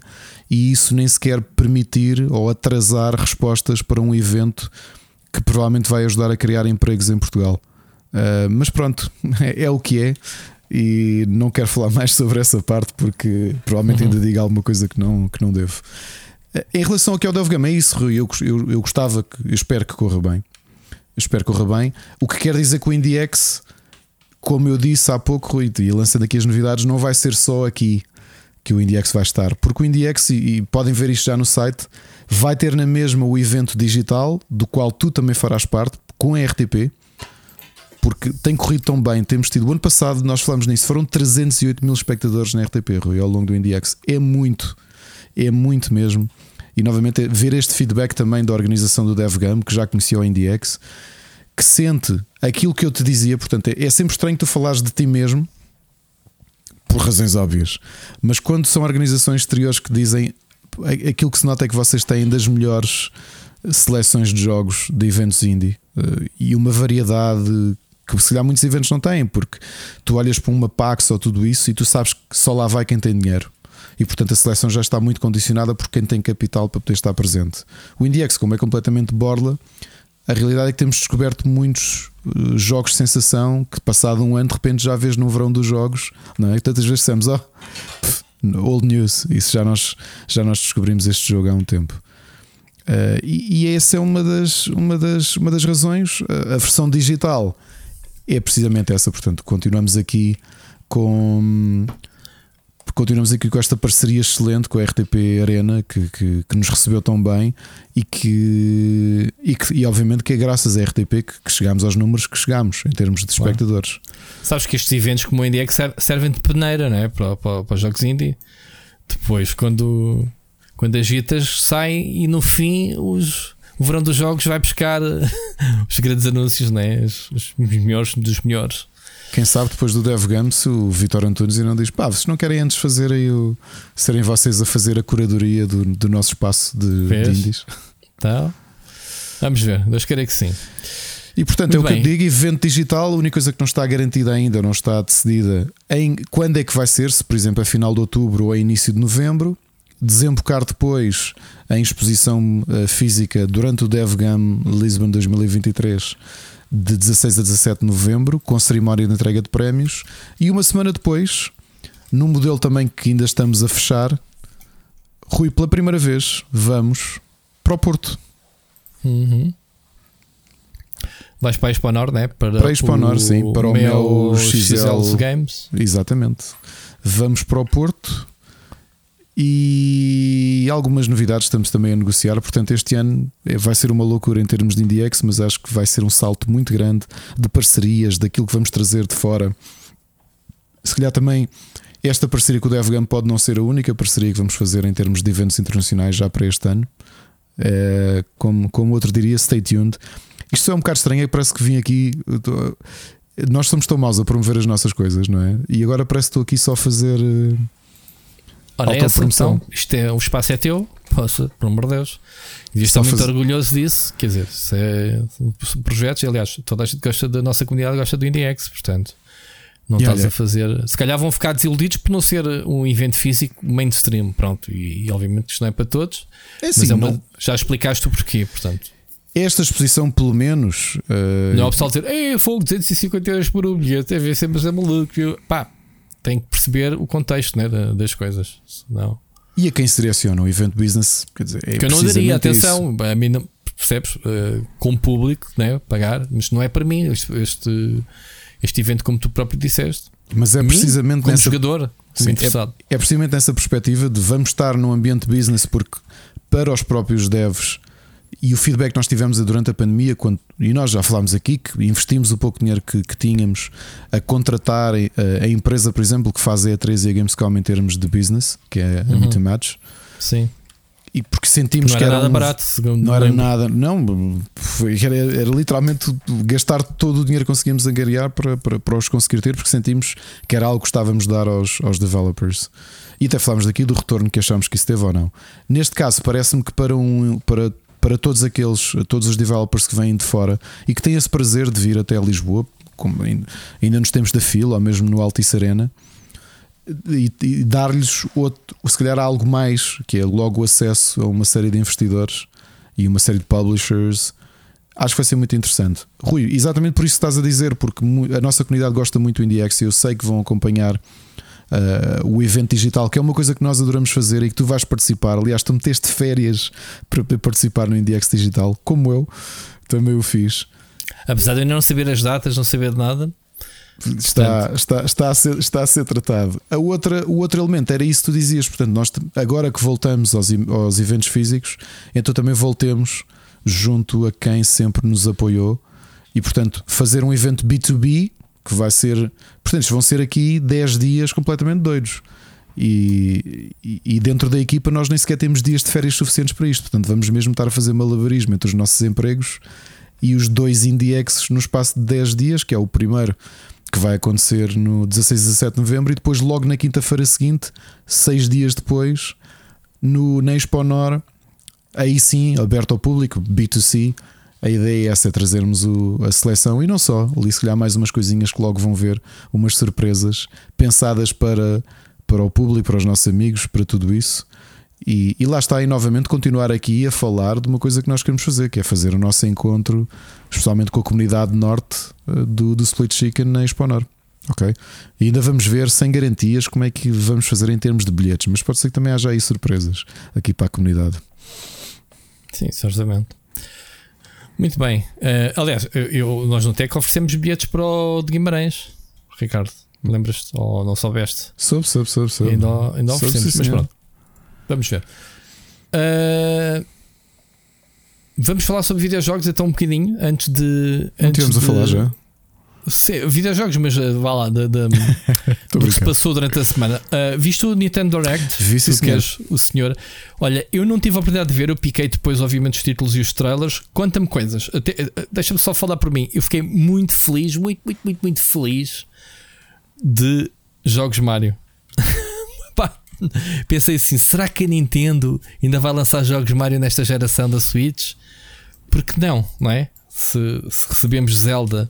e isso nem sequer permitir ou atrasar respostas para um evento que provavelmente vai ajudar a criar empregos em Portugal. Uh, mas pronto, é, é, o que é. E não quero falar mais sobre essa parte porque provavelmente uhum. ainda digo alguma coisa que não, que não devo. Em relação ao que é o Delgama, é isso, Rui. Eu, eu, eu gostava, que, eu espero que corra bem espero que corra bem. O que quer dizer que o IndieX, como eu disse há pouco, Rui, e lançando aqui as novidades, não vai ser só aqui que o IndieX vai estar, porque o IndieX, e podem ver isto já no site, vai ter na mesma o evento digital, do qual tu também farás parte, com a RTP, porque tem corrido tão bem. Temos tido, o ano passado, nós falamos nisso, foram 308 mil espectadores na RTP, Rui, ao longo do IndieX. É muito, é muito mesmo. E novamente ver este feedback também da organização do DevGam, que já conhecia o IndieX, que sente aquilo que eu te dizia. Portanto, é, é sempre estranho tu falares de ti mesmo, por razões óbvias, mas quando são organizações exteriores que dizem aquilo que se nota é que vocês têm das melhores seleções de jogos de eventos indie eh, e uma variedade que se calhar muitos eventos não têm, porque tu olhas para uma Pax ou tudo isso e tu sabes que só lá vai quem tem dinheiro e portanto a seleção já está muito condicionada por quem tem capital para poder estar presente. O IndieX, como é completamente borla, a realidade é que temos descoberto muitos uh, jogos de sensação que, passado um ano, de repente já vês no verão dos jogos, não é? E tantas vezes dissemos, oh, old news, isso já nós, já nós descobrimos este jogo há um tempo. Uh, e, e essa é uma das, uma das, uma das razões. A versão digital é precisamente essa. Portanto, continuamos aqui com continuamos aqui com esta parceria excelente com a RTP Arena que, que, que nos recebeu tão bem e que, e que e obviamente que é graças à RTP que, que chegámos aos números que chegámos em termos de espectadores. Sabes que estes eventos como o Indie servem de peneira né? para, para, para os jogos indie. Depois, quando, quando agitas, sai e no fim os, o verão dos jogos vai buscar os grandes anúncios, né? os, os melhores dos melhores. Quem sabe depois do Dev Gums o Vitor Antunes e não diz: pá, vocês não querem antes fazer aí o. serem vocês a fazer a curadoria do, do nosso espaço de, de indies? Tá. Vamos ver, Deus querer que sim. E portanto Muito é o bem. que eu digo: evento digital, a única coisa que não está garantida ainda, não está decidida em quando é que vai ser, se por exemplo é final de outubro ou é início de novembro. Desembocar depois em exposição uh, física durante o DevGam Lisbon 2023 de 16 a 17 de novembro, com cerimónia de entrega de prémios, e uma semana depois, num modelo também que ainda estamos a fechar, Rui, pela primeira vez, vamos para o Porto. Uhum. Vais para a Exponor, né? Para, para a Exponor, sim, para o meu XL, XL Games. Exatamente. Vamos para o Porto e algumas novidades estamos também a negociar. Portanto, este ano vai ser uma loucura em termos de IndieX, mas acho que vai ser um salto muito grande de parcerias, daquilo que vamos trazer de fora. Se calhar também esta parceria com o DevGam pode não ser a única parceria que vamos fazer em termos de eventos internacionais já para este ano. É, como, como outro diria, stay tuned. Isto é um bocado estranho, é que parece que vim aqui. Nós somos tão maus a promover as nossas coisas, não é? E agora parece que estou aqui só a fazer eh, Ora, é essa então, isto é, o espaço é teu, posso, por amor de Deus. E estou muito fazer... orgulhoso disso. Quer dizer, se é projetos, aliás, toda a gente gosta da nossa comunidade, gosta do IndieX, portanto, não e estás olha, a fazer. Se calhar vão ficar desiludidos por não ser um evento físico mainstream, pronto. E, e obviamente isto não é para todos, é assim, mas é uma, já explicaste o porquê, portanto. Esta exposição, pelo menos. Uh... Não é o pessoal dizer, Ei, fogo, 250 euros por um bilhete, é ver sempre é maluco. Pá, tem que perceber o contexto né, das coisas. Senão... E a quem seleciona o evento business? Quer dizer, é que eu não daria atenção, isso. a mim não, percebes? Uh, como público, né, pagar, mas não é para mim este, este, este evento, como tu próprio disseste. Mas é precisamente mim, como nessa, jogador, sim, é, é precisamente nessa perspectiva de vamos estar num ambiente business porque para os próprios devs e o feedback que nós tivemos durante a pandemia, quando, e nós já falámos aqui que investimos o pouco dinheiro que, que tínhamos a contratar a, eh, a, empresa, por exemplo, que faz a E3 e a Gamescom em termos de business, que é a uhum. Match. Sim. E porque sentimos não que era, era nada um, barato, não era lembro. nada, não, foi, era, era, literalmente gastar todo o dinheiro que conseguimos angariar para, para, para os conseguir ter, porque sentimos que era algo que estávamos a dar aos, aos developers. E até falámos daqui do retorno que achamos que isso teve ou não. Neste caso, parece-me que para, um, para para todos aqueles, todos os developers que vêm de fora e que têm esse prazer de vir até Lisboa, ainda nos tempos da fila, ou mesmo no Altice Arena, e, e dar-lhes se calhar algo mais, que é logo o acesso a uma série de investidores e uma série de publishers. Acho que vai ser muito interessante. Rui, exatamente por isso estás a dizer, porque a nossa comunidade gosta muito do IndieX e eu sei que vão acompanhar uh, o evento digital, que é uma coisa que nós adoramos fazer e que tu vais participar. Aliás, tu meteste férias para participar no IndieX Digital, como eu também o fiz. Apesar de eu não saber as datas, não saber de nada. Está, está, está, a ser, está a ser tratado. A outra, o outro elemento era isso que tu dizias. Portanto, nós agora que voltamos aos, aos eventos físicos, então também voltemos junto a quem sempre nos apoiou e, portanto, fazer um evento B2B que vai ser. Portanto, vão ser aqui 10 dias completamente doidos. E, e, dentro da equipa nós nem sequer temos dias de férias suficientes para isto. Portanto, vamos mesmo estar a fazer malabarismo entre os nossos empregos e os dois IndieX no espaço de 10 dias, que é o primeiro que vai acontecer no 16 e 17 de novembro, e depois, logo na quinta-feira seguinte, seis dias depois, no, na Expo Nor, aí sim, aberto ao público, B2C, a ideia é essa, é trazermos o, a seleção e não só, ali se calhar mais umas coisinhas que logo vão ver, umas surpresas pensadas para, para o público, para os nossos amigos, para tudo isso. E, e, lá está, aí novamente continuar aqui a falar de uma coisa que nós queremos fazer, que é fazer o nosso encontro, especialmente com a comunidade norte eh, do, do Split Chicken na Exponor. Ok? E ainda vamos ver sem garantias como é que vamos fazer em termos de bilhetes, mas pode ser que também haja aí surpresas aqui para a comunidade. Sim, certamente. Muito bem. Uh, aliás, eu, nós no Tech oferecemos bilhetes para o de Guimarães, Ricardo. Lembras-te? Ou não soubeste? Soube, soube, soube. soube. Ainda, ainda oferecemos, mas pronto. Vamos ver. Uh, vamos falar sobre videojogos então um bocadinho antes de. Não antes de... a falar já. Sim, videojogos, mas uh, vá lá, do que se passou durante a semana. Uh, viste o Nintendo Direct? Vi, sim, senhor. o senhor. Olha, eu não tive a oportunidade de ver, eu piquei depois, obviamente, os títulos e os trailers. Conta-me coisas. Uh, deixa-me só falar por mim. Eu fiquei muito feliz, muito, muito, muito, muito feliz de jogos Mario. pensei assim: será que a Nintendo ainda vai lançar jogos Mario nesta geração da Switch? Porque não, não é? Se, se recebemos Zelda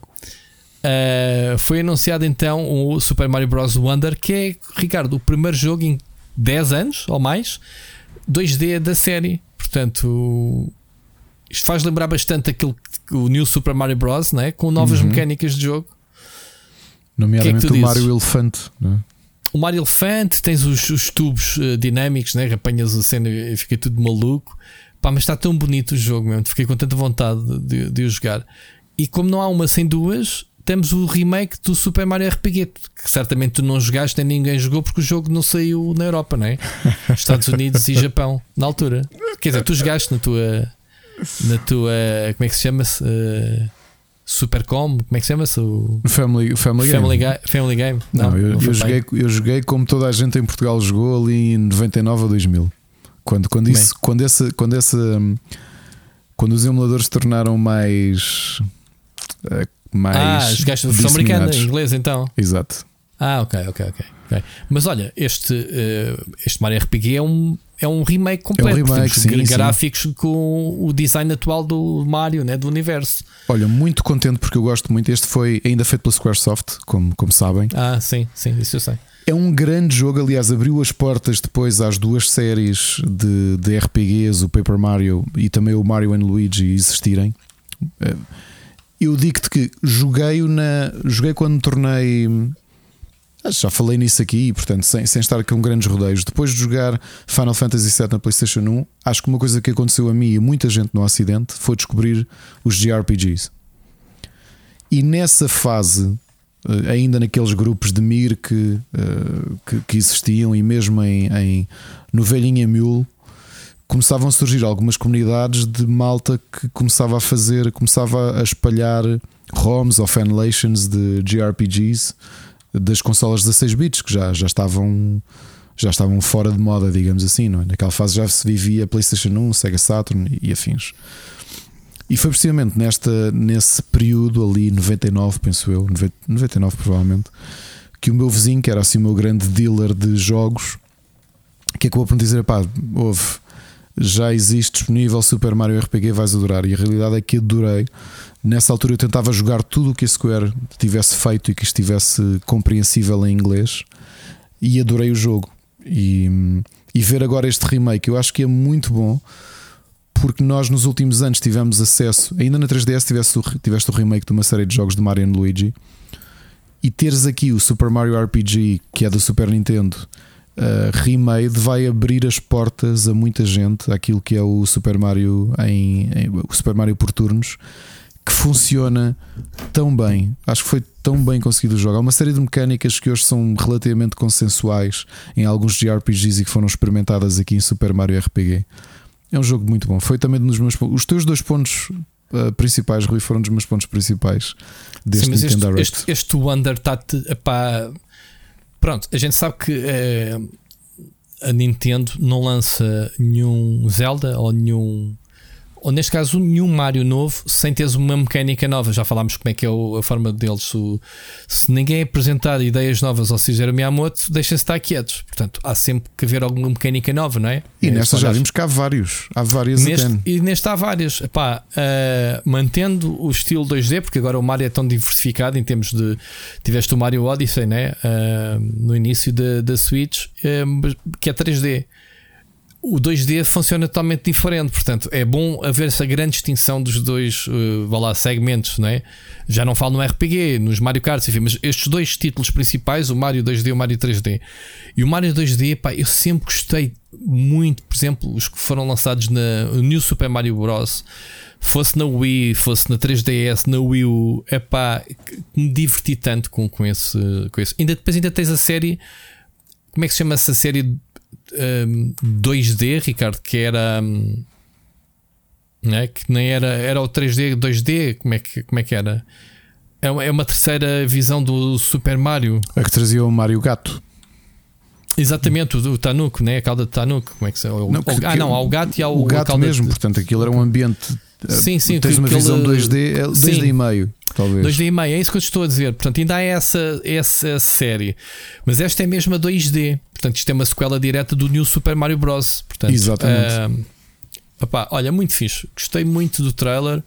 Uh, foi anunciado então o Super Mario Bros. Wonder, que é, Ricardo, o primeiro jogo em 10 anos ou mais 2D da série. Portanto, isto faz lembrar bastante aquilo que o New Super Mario Bros. Né? com novas uhum. mecânicas de jogo. Nomeadamente que é que o Mario Elefante. Né? O Mario Elefante, tens os, os tubos uh, dinâmicos, né? apanhas a cena e fica tudo maluco. Pá, mas está tão bonito o jogo mesmo. Fiquei com tanta vontade de, de o jogar. E como não há uma sem duas, temos o remake do Super Mario RPG, que certamente tu não jogaste nem ninguém jogou porque o jogo não saiu na Europa, não é? Estados Unidos e Japão, na altura. Quer dizer, tu jogaste na tua. Na tua. Como é que se chama-se? Uh, Supercom, como é que se chama-se? O Family, family, family Game. Ga family Game. Não, não eu, não eu joguei, eu joguei como toda a gente em Portugal jogou ali em 99 a 2000. Quando, quando, isso, quando, essa, quando, essa, quando os emuladores se tornaram mais. Mais. Ah, jogaste a versão americana, em inglês então. Exato. Ah, ok, ok, ok. okay. Mas olha, este, uh, este Mario RPG é um, é um remake completo. É um remake, sim, gráficos sim. com o design atual do Mario, né, do universo. Olha, muito contente porque eu gosto muito. Este foi ainda feito pela Squaresoft, como, como sabem. Ah, sim, sim, isso eu sei. É um grande jogo, aliás, abriu as portas depois às duas séries de, de RPGs, o Paper Mario e também o Mario and Luigi existirem. Uh, eu digo-te que joguei na. Joguei quando me tornei. Já falei nisso aqui, portanto, sem, sem estar com grandes rodeios. Depois de jogar Final Fantasy VII na PlayStation 1, acho que uma coisa que aconteceu a mim e a muita gente no Ocidente foi descobrir os JRPGs. E nessa fase, eh, ainda naqueles grupos de Mir que, eh, que, que existiam, e mesmo em, em no Velhinha Mule, começavam a surgir algumas comunidades de malta que começava a fazer, começava a espalhar ROMs ou fanlations de JRPGs das consolas 16 bits que já, já estavam já estavam fora de moda, digamos assim, não é? Naquela fase já se vivia PlayStation 1, Sega Saturn e afins. E foi precisamente nesta, nesse período ali, 99, penso eu, 99 provavelmente, que o meu vizinho, que era assim o meu grande dealer de jogos, que acabou por me dizer: pá, houve já existe disponível Super Mario RPG, vais adorar. E a realidade é que adorei. Nessa altura eu tentava jogar tudo o que a Square tivesse feito e que estivesse compreensível em inglês e adorei o jogo. E, e ver agora este remake, eu acho que é muito bom porque nós nos últimos anos tivemos acesso, ainda na 3DS tiveste o, tiveste o remake de uma série de jogos de Mario e Luigi e teres aqui o Super Mario RPG que é do Super Nintendo uh, remade vai abrir as portas a muita gente aquilo que é o Super Mario em, em, o Super Mario por turnos que funciona tão bem. Acho que foi tão bem conseguido o jogo. Há uma série de mecânicas que hoje são relativamente consensuais em alguns JRPGs e que foram experimentadas aqui em Super Mario RPG. É um jogo muito bom. Foi também um dos meus os teus dois pontos uh, principais, Rui, foram dos meus pontos principais deste Sim, Nintendo este, Direct. Este, este Wonder está-te Pronto, a gente sabe que uh, a Nintendo não lança nenhum Zelda ou nenhum ou neste caso nenhum Mario novo sem teres uma mecânica nova. Já falámos como é que é a forma deles. O, se ninguém apresentar ideias novas ao Shigeru Miyamoto, deixem-se estar quietos. Portanto, há sempre que haver alguma mecânica nova, não é? E é, nesta já vimos que há vários. Há várias neste, E neste há várias. Epá, uh, mantendo o estilo 2D, porque agora o Mario é tão diversificado em termos de. Tiveste o Mario Odyssey né? Uh, no início da, da Switch, uh, que é 3D o 2D funciona totalmente diferente. Portanto, é bom haver essa grande distinção dos dois uh, lá, segmentos, não é? Já não falo no RPG, nos Mario Kart, enfim, mas estes dois títulos principais, o Mario 2D e o Mario 3D. E o Mario 2D, pá, eu sempre gostei muito, por exemplo, os que foram lançados na New Super Mario Bros. Fosse na Wii, fosse na 3DS, na Wii U, é pá, me diverti tanto com, com, esse, com esse. Ainda depois ainda tens a série. Como é que se chama essa série um, 2D, Ricardo, que era. Um, é? Que nem era. Era o 3D, 2D, como é que, como é que era? É uma, é uma terceira visão do Super Mario. A que trazia o Mario Gato. Exatamente, o, o Tanuco, né? a cauda de Tanuco. Como é que se o, Não, que- Ah, não, há o gato e há o, O gato mesmo, de- portanto, aquilo era um ambiente. Sim, sim, Tens uma visão 2D, é 2D Sim. e meio, talvez. 2D e meio, é isso que eu te estou a dizer. Portanto, ainda há essa, essa série. Mas esta é mesmo a 2D. Portanto, isto é uma sequela direta do New Super Mario Bros. Portanto, Exatamente. ah, opá, olha, muito fixe. Gostei muito do trailer.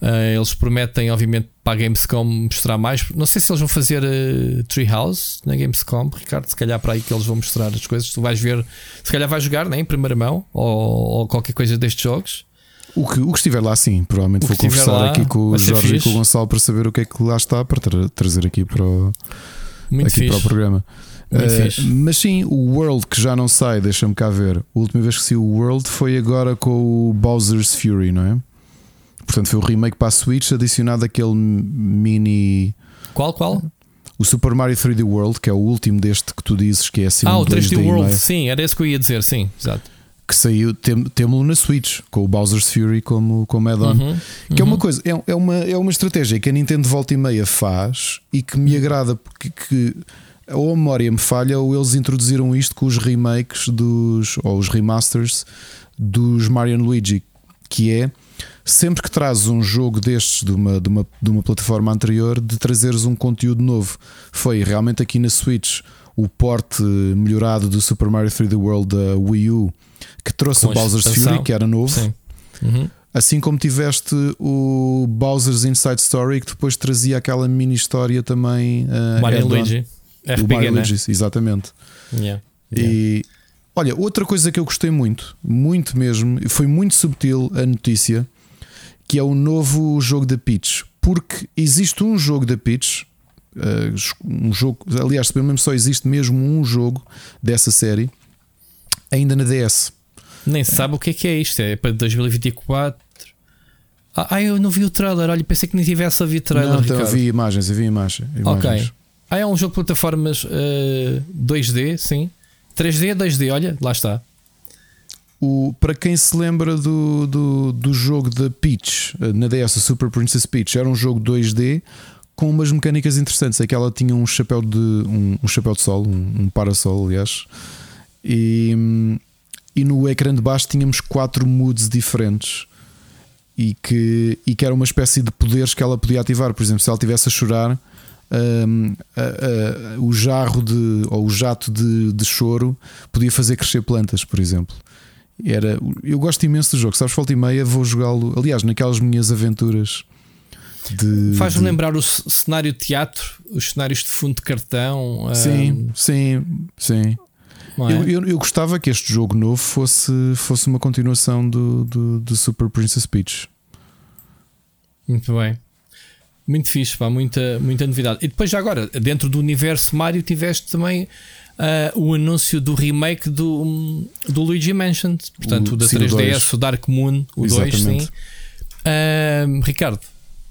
Ah, eles prometem, obviamente, para a Gamescom mostrar mais. Não sei se eles vão fazer uh, Treehouse na Gamescom, Ricardo. Se calhar para aí que eles vão mostrar as coisas. Tu vais ver, se calhar vais jogar né, em primeira mão ou, ou qualquer coisa destes jogos. O que, o que estiver lá, sim. Provavelmente vou conversar lá aqui com o Jorge e fixe. com o Gonçalo para saber o que é que lá está para tra- trazer aqui para o, Muito aqui para fixe. o programa. Eh, fixe. mas sim, o World que já não sai, deixa-me cá ver. A última vez que saiu o World foi agora com o Bowser's Fury, não é? Portanto, foi o remake para a Switch adicionado aquele mini. Qual, qual? O Super Mario 3D World, que é o último deste que tu dizes que é assim ah, um o 3D 2D e World. Sim, era isso que eu ia dizer. Sim, exato. que saiu, tem- temo-lo na Switch, com o Bowser's Fury como, como add-on. Uhum, Que é uma uhum. coisa, é, é uma, é uma estratégia que a Nintendo volta e meia faz e que me agrada porque que ou a memória me falha ou eles introduziram isto com os remakes dos ou os remasters dos Mario Luigi, que é sempre que trazes um jogo destes de uma, de uma, de uma plataforma anterior, de trazeres um conteúdo novo. Foi realmente aqui na Switch o porte melhorado do Super Mario 3D World da Wii U que trouxe Com o Bowser's. Fury, que era novo. Sim. Uhum. Assim como tiveste o Bowser's Inside Story, que depois trazia aquela mini história também. uh, Mario. Luigi. O RPG, Mario né? Luigi, exatamente. Yeah. E olha, outra coisa que eu gostei muito, muito mesmo, e foi muito subtil a notícia, que é o novo jogo da Peach. Porque existe um jogo da Peach, uh, um jogo, aliás, pelo menos só existe mesmo um jogo dessa série, ainda na DS. Nem se sabe o que é que é isto. É para 2024. Ah, ah, eu não vi o trailer. Olha, pensei que nem tivesse a ver trailer. Não, então, Ricardo. vi imagens, eu vi imagem, Ok. imagens. Ah, é um jogo de plataformas eh, 2D, sim. 3D, 2D, olha, lá está. O, para quem se lembra do, do, do jogo da Peach eh, na DS, Super Princess Peach, era um jogo 2D com umas mecânicas interessantes. É que ela tinha um chapéu de um, um chapéu de sol, um, um parasol, aliás, e, e no ecrã de baixo tínhamos quatro moods diferentes. E que, e que era uma espécie de poderes que ela podia ativar. Por exemplo, se ela estivesse a chorar, hum, a- a- o jarro de, ou o jato de, de choro podia fazer crescer plantas, por exemplo. Era, eu gosto imenso do jogo, sabes? Volta e meia vou jogá-lo. Aliás, naquelas minhas aventuras de. Faz-me de- lembrar o cenário de teatro, os cenários de fundo de cartão. Sim, sim, sim. ah, não é? Eu, eu, eu gostava que este jogo novo fosse, fosse uma continuação do, do, do Super Princess Peach. Muito bem. Muito fixe, pá, muita, muita novidade. E depois, já agora, dentro do universo Mario, tiveste também ah, o anúncio do remake do, do Luigi Mansion, portanto, O- o da sim, o 3DS, dois. o Dark Moon, o 2, Exatamente. sim. Ah, Ricardo,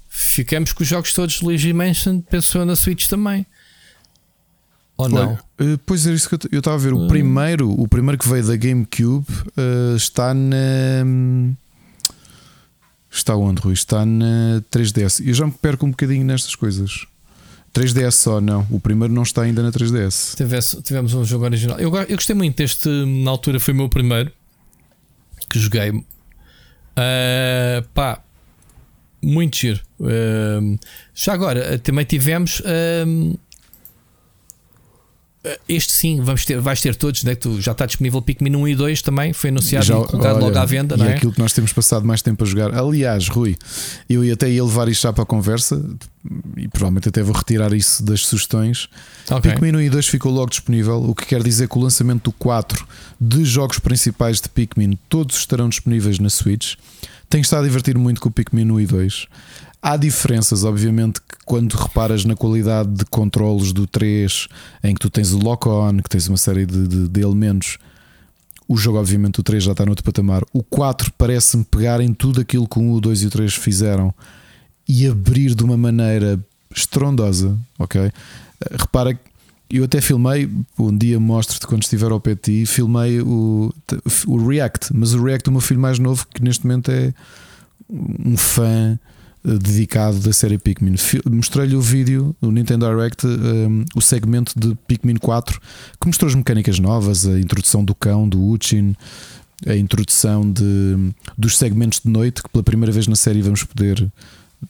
ficamos com os jogos todos de Luigi Mansion, pensou na Switch também. Ou não? Olha, eh, pois é isso que eu estava a ver. O Hum. primeiro, o primeiro que veio da GameCube eh, está na. Está onde, Rui? Está na 3DS. Eu já me perco um bocadinho nestas coisas. 3DS só, não. O primeiro não está ainda na 3DS. Tivesse- tivemos um jogo original. Eu, eu gostei muito deste, na altura foi o meu primeiro que joguei. Ah, pá, muito giro. Ah, já agora, também tivemos ah, este sim, vamos ter, vais ter todos, né? tu já está disponível Pikmin 1 e 2 também, foi anunciado já, e colocado olha, logo à venda, e não é? aquilo que nós temos passado mais tempo a jogar. Aliás, Rui, eu ia até ia levar isto já para a conversa e provavelmente até vou retirar isso das sugestões. Okay. Pikmin 1 e 2 ficou logo disponível, o que quer dizer que o lançamento do 4 de jogos principais de Pikmin todos estarão disponíveis na Switch. Tenho estado a divertir muito com o Pikmin 1 e 2. Há diferenças, obviamente, que quando reparas na qualidade de controlos do 3, em que tu tens o lock-on, que tens uma série de, de, de, elementos, o jogo, obviamente, o 3 já está no outro patamar. O 4 parece-me pegar em tudo aquilo que o 1, o 2 e o 3 fizeram e abrir de uma maneira estrondosa, ok? Repara que eu até filmei, um dia mostro-te quando estiver ao pé de ti, filmei o, o React, mas o React do meu filho mais novo, que neste momento é um fã eh, dedicado da série Pikmin. Mostrei-lhe o vídeo no Nintendo Direct, um, eh, o segmento de Pikmin 4, que mostrou as mecânicas novas, a introdução do cão, do Uchin, a introdução de, dos segmentos de noite, que pela primeira vez na série vamos poder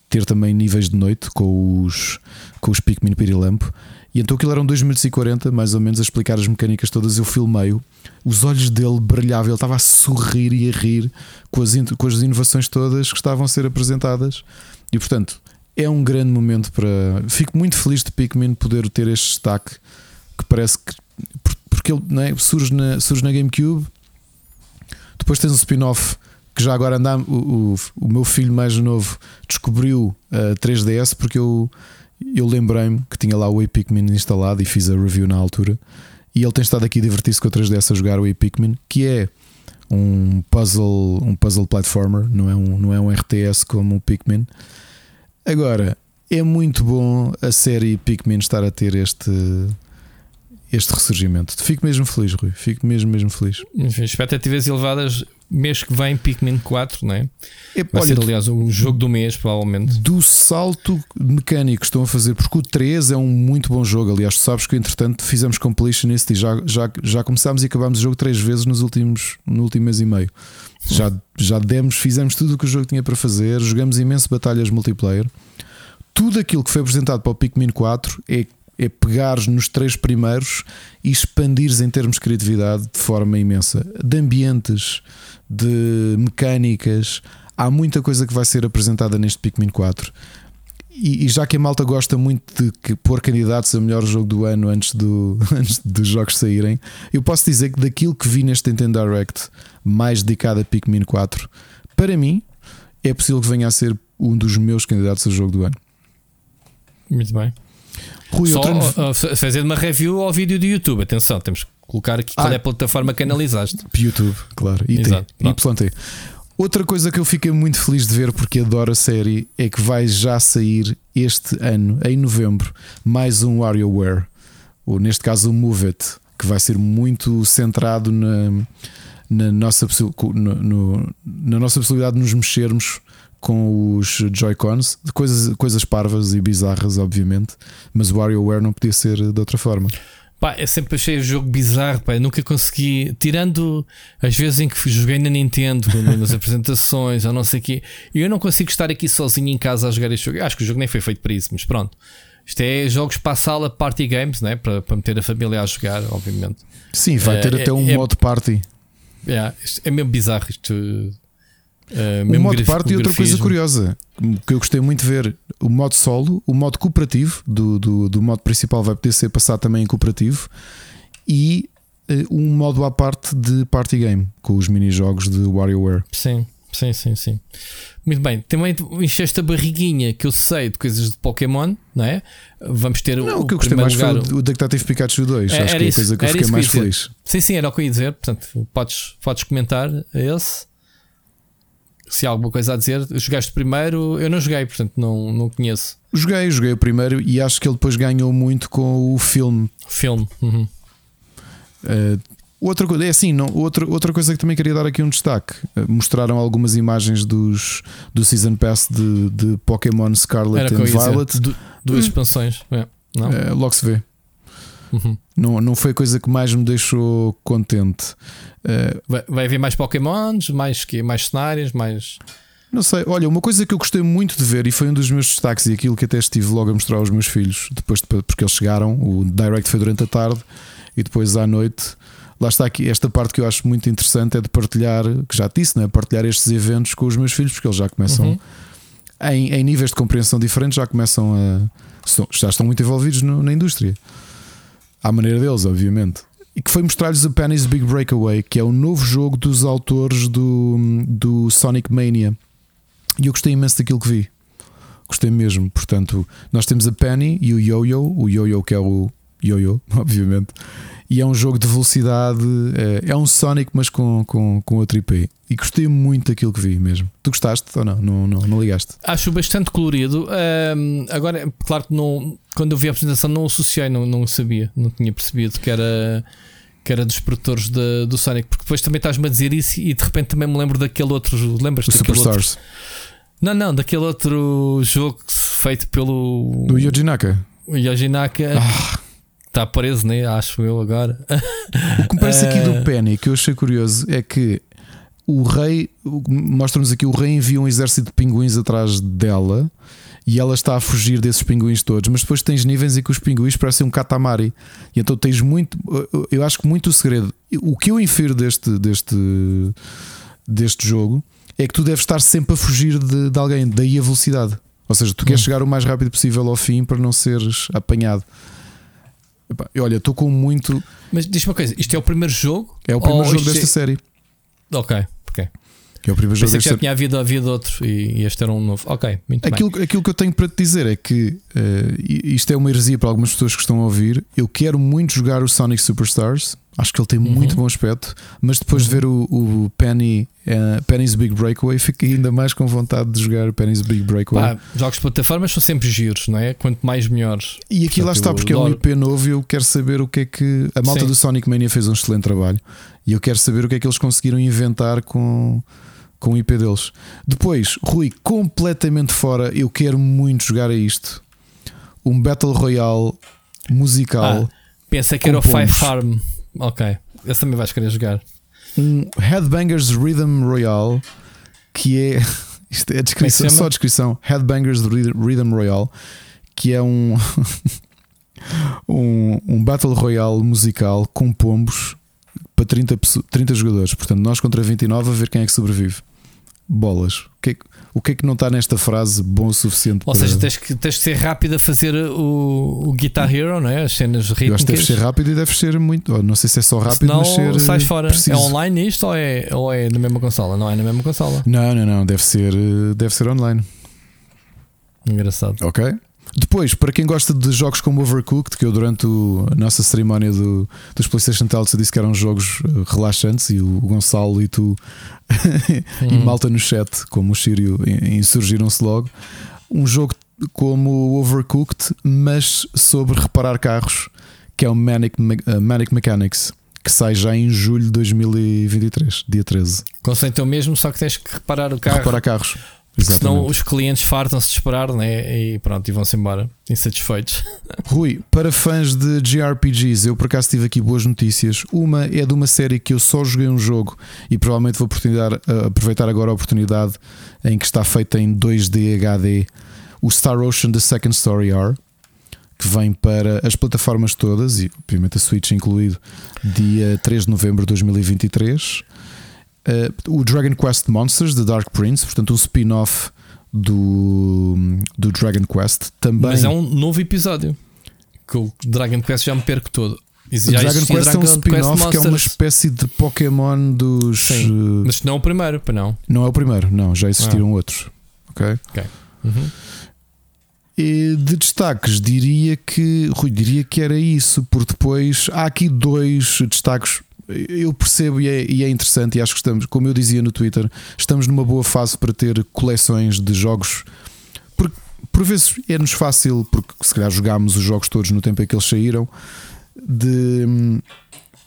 ter também níveis de noite com os, com os Pikmin Pirilampo. E então aquilo eram 2 minutos e 40, mais ou menos, a explicar as mecânicas todas. Eu filmeio, os olhos dele brilhavam, ele estava a sorrir e a rir com as, com as inovações todas que estavam a ser apresentadas. E portanto, é um grande momento para. Fico muito feliz de Pikmin poder ter este destaque que parece que. Porque ele é? surge, na, surge na GameCube, depois tens um spin-off que já agora anda, o, o, o, meu filho mais novo descobriu a 3DS porque eu eu lembrei-me que tinha lá o Pikmin instalado e fiz a review na altura. E ele tem estado aqui a divertir-se com a 3DS a jogar o Pikmin, que é um puzzle, um puzzle platformer, não é um, não é um RTS como o Pikmin. Agora, é muito bom a série Pikmin estar a ter este este ressurgimento. Fico mesmo feliz, Rui. Fico mesmo, mesmo feliz. Enfim, expectativas elevadas mês que vem, Pikmin 4, não é? é Vai olha, ser, aliás, o jogo do mês, provavelmente. Do salto mecânico que estão a fazer, porque o 3 é um muito bom jogo. Aliás, tu sabes que entretanto fizemos completionist e já, já, já começámos e acabámos o jogo três vezes nos últimos, no último mês e meio. Já, já demos, fizemos tudo o que o jogo tinha para fazer, jogamos imenso batalhas multiplayer. Tudo aquilo que foi apresentado para o Pikmin 4 é é pegares nos três primeiros e expandires em termos de criatividade de forma imensa. De ambientes, de mecânicas. Há muita coisa que vai ser apresentada neste Pikmin 4. E, e, já que a malta gosta muito de que, pôr candidatos a melhor jogo do ano antes, do, antes dos jogos saírem, eu posso dizer que daquilo que vi neste Nintendo Direct mais dedicado a Pikmin 4, para mim é possível que venha a ser um dos meus candidatos a jogo do ano. Muito bem. Rui, Só outro... fazer uma review ao vídeo do YouTube. Atenção, temos que colocar aqui ah, qual é a plataforma que analisaste. YouTube, claro. IT, Exato, YT. Outra coisa que eu fiquei muito feliz de ver porque adoro a série é que vai já sair este ano, em novembro, mais um WarioWare, ou neste caso o Move It, que vai ser muito centrado na, na, nossa, no, no, na nossa possibilidade de nos mexermos com os Joy-Cons, coisas, coisas parvas e bizarras, obviamente, mas o WarioWare não podia ser de outra forma. Pá, eu sempre achei o jogo bizarro, pá, eu nunca consegui, tirando as vezes em que joguei na Nintendo, nas apresentações ou não sei o quê, eu não consigo estar aqui sozinho em casa a jogar este jogo. Acho que o jogo nem foi feito para isso, mas pronto. Isto é jogos para a sala party games, né? para, para meter a família a jogar, obviamente. Sim, vai ter é, até um é, modo party. É, é mesmo bizarro isto. Uh, o modo parte e outra coisa curiosa que eu gostei muito de ver: o modo solo, o modo cooperativo do, do, do modo principal vai poder ser passado também em cooperativo e uh, um modo à parte de party game com os mini-jogos de WarioWare. Sim, sim, sim, sim. Muito bem, também encheste a barriguinha que eu sei de coisas de Pokémon, não é? Vamos ter não, o, o que eu gostei mais lugar, foi o Detective Pikachu 2. É, Acho que é a coisa que eu fiquei mais feliz. Sim, sim, era o que eu ia dizer. Portanto, podes, podes comentar esse se há alguma coisa a dizer, jogaste primeiro, eu não joguei, portanto não, não conheço. Joguei, joguei o primeiro e acho que ele depois ganhou muito com o filme. Filme. Uhum. Uh, outra coisa, é assim, não, outra, outra coisa que também queria dar aqui um destaque: uh, mostraram algumas imagens dos, do Season Pass de, de Pokémon Scarlet and Violet. Du, duas hum. expansões, é, não? Uh, logo se vê. Uhum. Não, não foi a coisa que mais me deixou contente. Uh, vai, vai haver mais Pokémons, mais, mais cenários, mais. Não sei, olha, uma coisa que eu gostei muito de ver e foi um dos meus destaques e aquilo que até estive logo a mostrar aos meus filhos, depois de, porque eles chegaram, o direct foi durante a tarde e depois à noite. Lá está aqui esta parte que eu acho muito interessante é de partilhar, que já te disse, né? partilhar estes eventos com os meus filhos, porque eles já começam Uhum. em, em níveis de compreensão diferentes, já começam a. Já estão muito envolvidos no- na indústria. À maneira deles, obviamente. E que foi mostrar-lhes o Penny's Big Breakaway, que é o novo jogo dos autores do, do Sonic Mania. E eu gostei imenso daquilo que vi. Gostei mesmo. Portanto, nós temos a Penny e o Yo-Yo. O Yo-Yo, que é o Yo-Yo, obviamente. E é um jogo de velocidade. É, é um Sonic, mas com, com, com outro IP. E gostei muito daquilo que vi mesmo. Tu gostaste ou não? Não, não, não ligaste? Acho bastante colorido. Ahm, agora, claro que não, quando eu vi a apresentação não associei, não, não sabia, não tinha percebido que era, que era dos produtores da- do Sonic, porque depois também estás-me a dizer isso e de repente também me lembro daquele outro. Lembras O daquele outro? Superstars. Não, não, daquele outro jogo feito pelo Do Yoji Naka. Yoji Naka. Ah. Está preso, né? Acho eu agora. O que me parece aqui Eh. do Penny, que eu achei curioso, é que o rei, mostra-nos aqui, o rei envia um exército de pinguins atrás dela e ela está a fugir desses pinguins todos, mas depois tens níveis em que os pinguins parecem um katamari. E então tens muito, eu acho que muito o segredo, o que eu infiro deste, deste, deste jogo é que tu deves estar sempre a fugir de, de alguém, daí a velocidade. Ou seja, tu queres Hum. chegar o mais rápido possível ao fim para não seres apanhado. Epá, Olha, estou com muito. Mas diz-me uma coisa: isto é o primeiro jogo? É o primeiro jogo desta série. é- Ok, ok. É o primeiro jogo Pensei que desta já tinha havido, havido outro e, este era um novo. Ok, muito bem. Aquilo, aquilo que eu tenho para te dizer é que eh, isto é uma heresia para algumas pessoas que estão a ouvir. Eu quero muito jogar o Sonic Superstars, acho que ele tem Uhum. muito bom aspecto, mas depois de ver o, o Penny, eh, Penny's Big Breakaway, fiquei ainda mais com vontade de jogar Penny's Big Breakaway. Pá, jogos de plataformas são sempre giros, não é? Quanto mais melhores. e aqui lá portanto, está, eu porque é um adoro. IP novo e eu quero saber o que é que. A malta Sim. do Sonic Mania fez um excelente trabalho e eu quero saber o que é que eles conseguiram inventar com. Com o IP deles. Depois, Rui, completamente fora. Eu quero muito jogar a isto. Um Battle Royale musical. Pensei que era o Five. Farm. Ok, esse também vais querer jogar. Um Headbangers Rhythm Royale. Que é. Isto é a descrição, é chama? só a descrição. Headbangers Rhythm Rhythm Royale. Que é um. um, um Battle Royale musical com pombos para 30, pesso- 30 jogadores. Portanto, nós contra 29 a ver quem é que sobrevive. Bolas. O que é que, o que, é que não está nesta frase bom o suficiente Ou para. seja, tens que, tens que ser rápido a fazer o, o Guitar Hero, não é? As cenas eu acho que deve rítmicas. ser rápido e deve ser muito. oh, Não sei se é só rápido, Senão mas ser. sais fora. preciso. É online isto ou é, ou é na mesma consola? Não é na mesma consola. Não, não, não. Deve ser, eh, deve ser online. Engraçado. Ok? Depois, para quem gosta de jogos como Overcooked, que eu durante o- a nossa cerimónia do, dos PlayStation Tales eu disse que eram jogos eh, relaxantes e o Gonçalo e tu e Hum. malta no chat, como o Sírio, in- insurgiram-se logo. Um jogo como o Overcooked, mas sobre reparar carros, que é o Manic, Me- eh, Manic Mechanics, que sai já em julho de 2023, dia 13. Conceito é o mesmo, só que tens que reparar o carro. Reparar carros. Porque senão os clientes fartam-se de esperar né? e pronto, e vão-se embora insatisfeitos. Rui, para fãs de JRPGs, eu por acaso tive aqui boas notícias. Uma é de uma série que eu só joguei um jogo e provavelmente vou uh, aproveitar agora a oportunidade em que está feita em 2D HD, o Star Ocean The Second Story R, que vem para as plataformas todas e obviamente a Switch incluído, dia 3 de novembro de 2023. Uh, o Dragon Quest Monsters, The Dark Prince, portanto, um spin-off do, do Dragon Quest. Também Mas é um novo episódio. Que o Dragon Quest já me perco todo. O já Dragon Quest é um spin-off que é uma espécie de Pokémon dos. Sim. uh, Mas não é o primeiro, para não. Não é o primeiro, não, já existiram outros. Ok? Uhum. E de destaques, diria que. Rui, diria que era isso, porque depois há aqui dois destaques. Eu percebo e é, e é interessante, e acho que estamos, como eu dizia no Twitter, estamos numa boa fase para ter coleções de jogos. Porque por vezes é-nos fácil, porque se calhar jogámos os jogos todos no tempo em que eles saíram, de,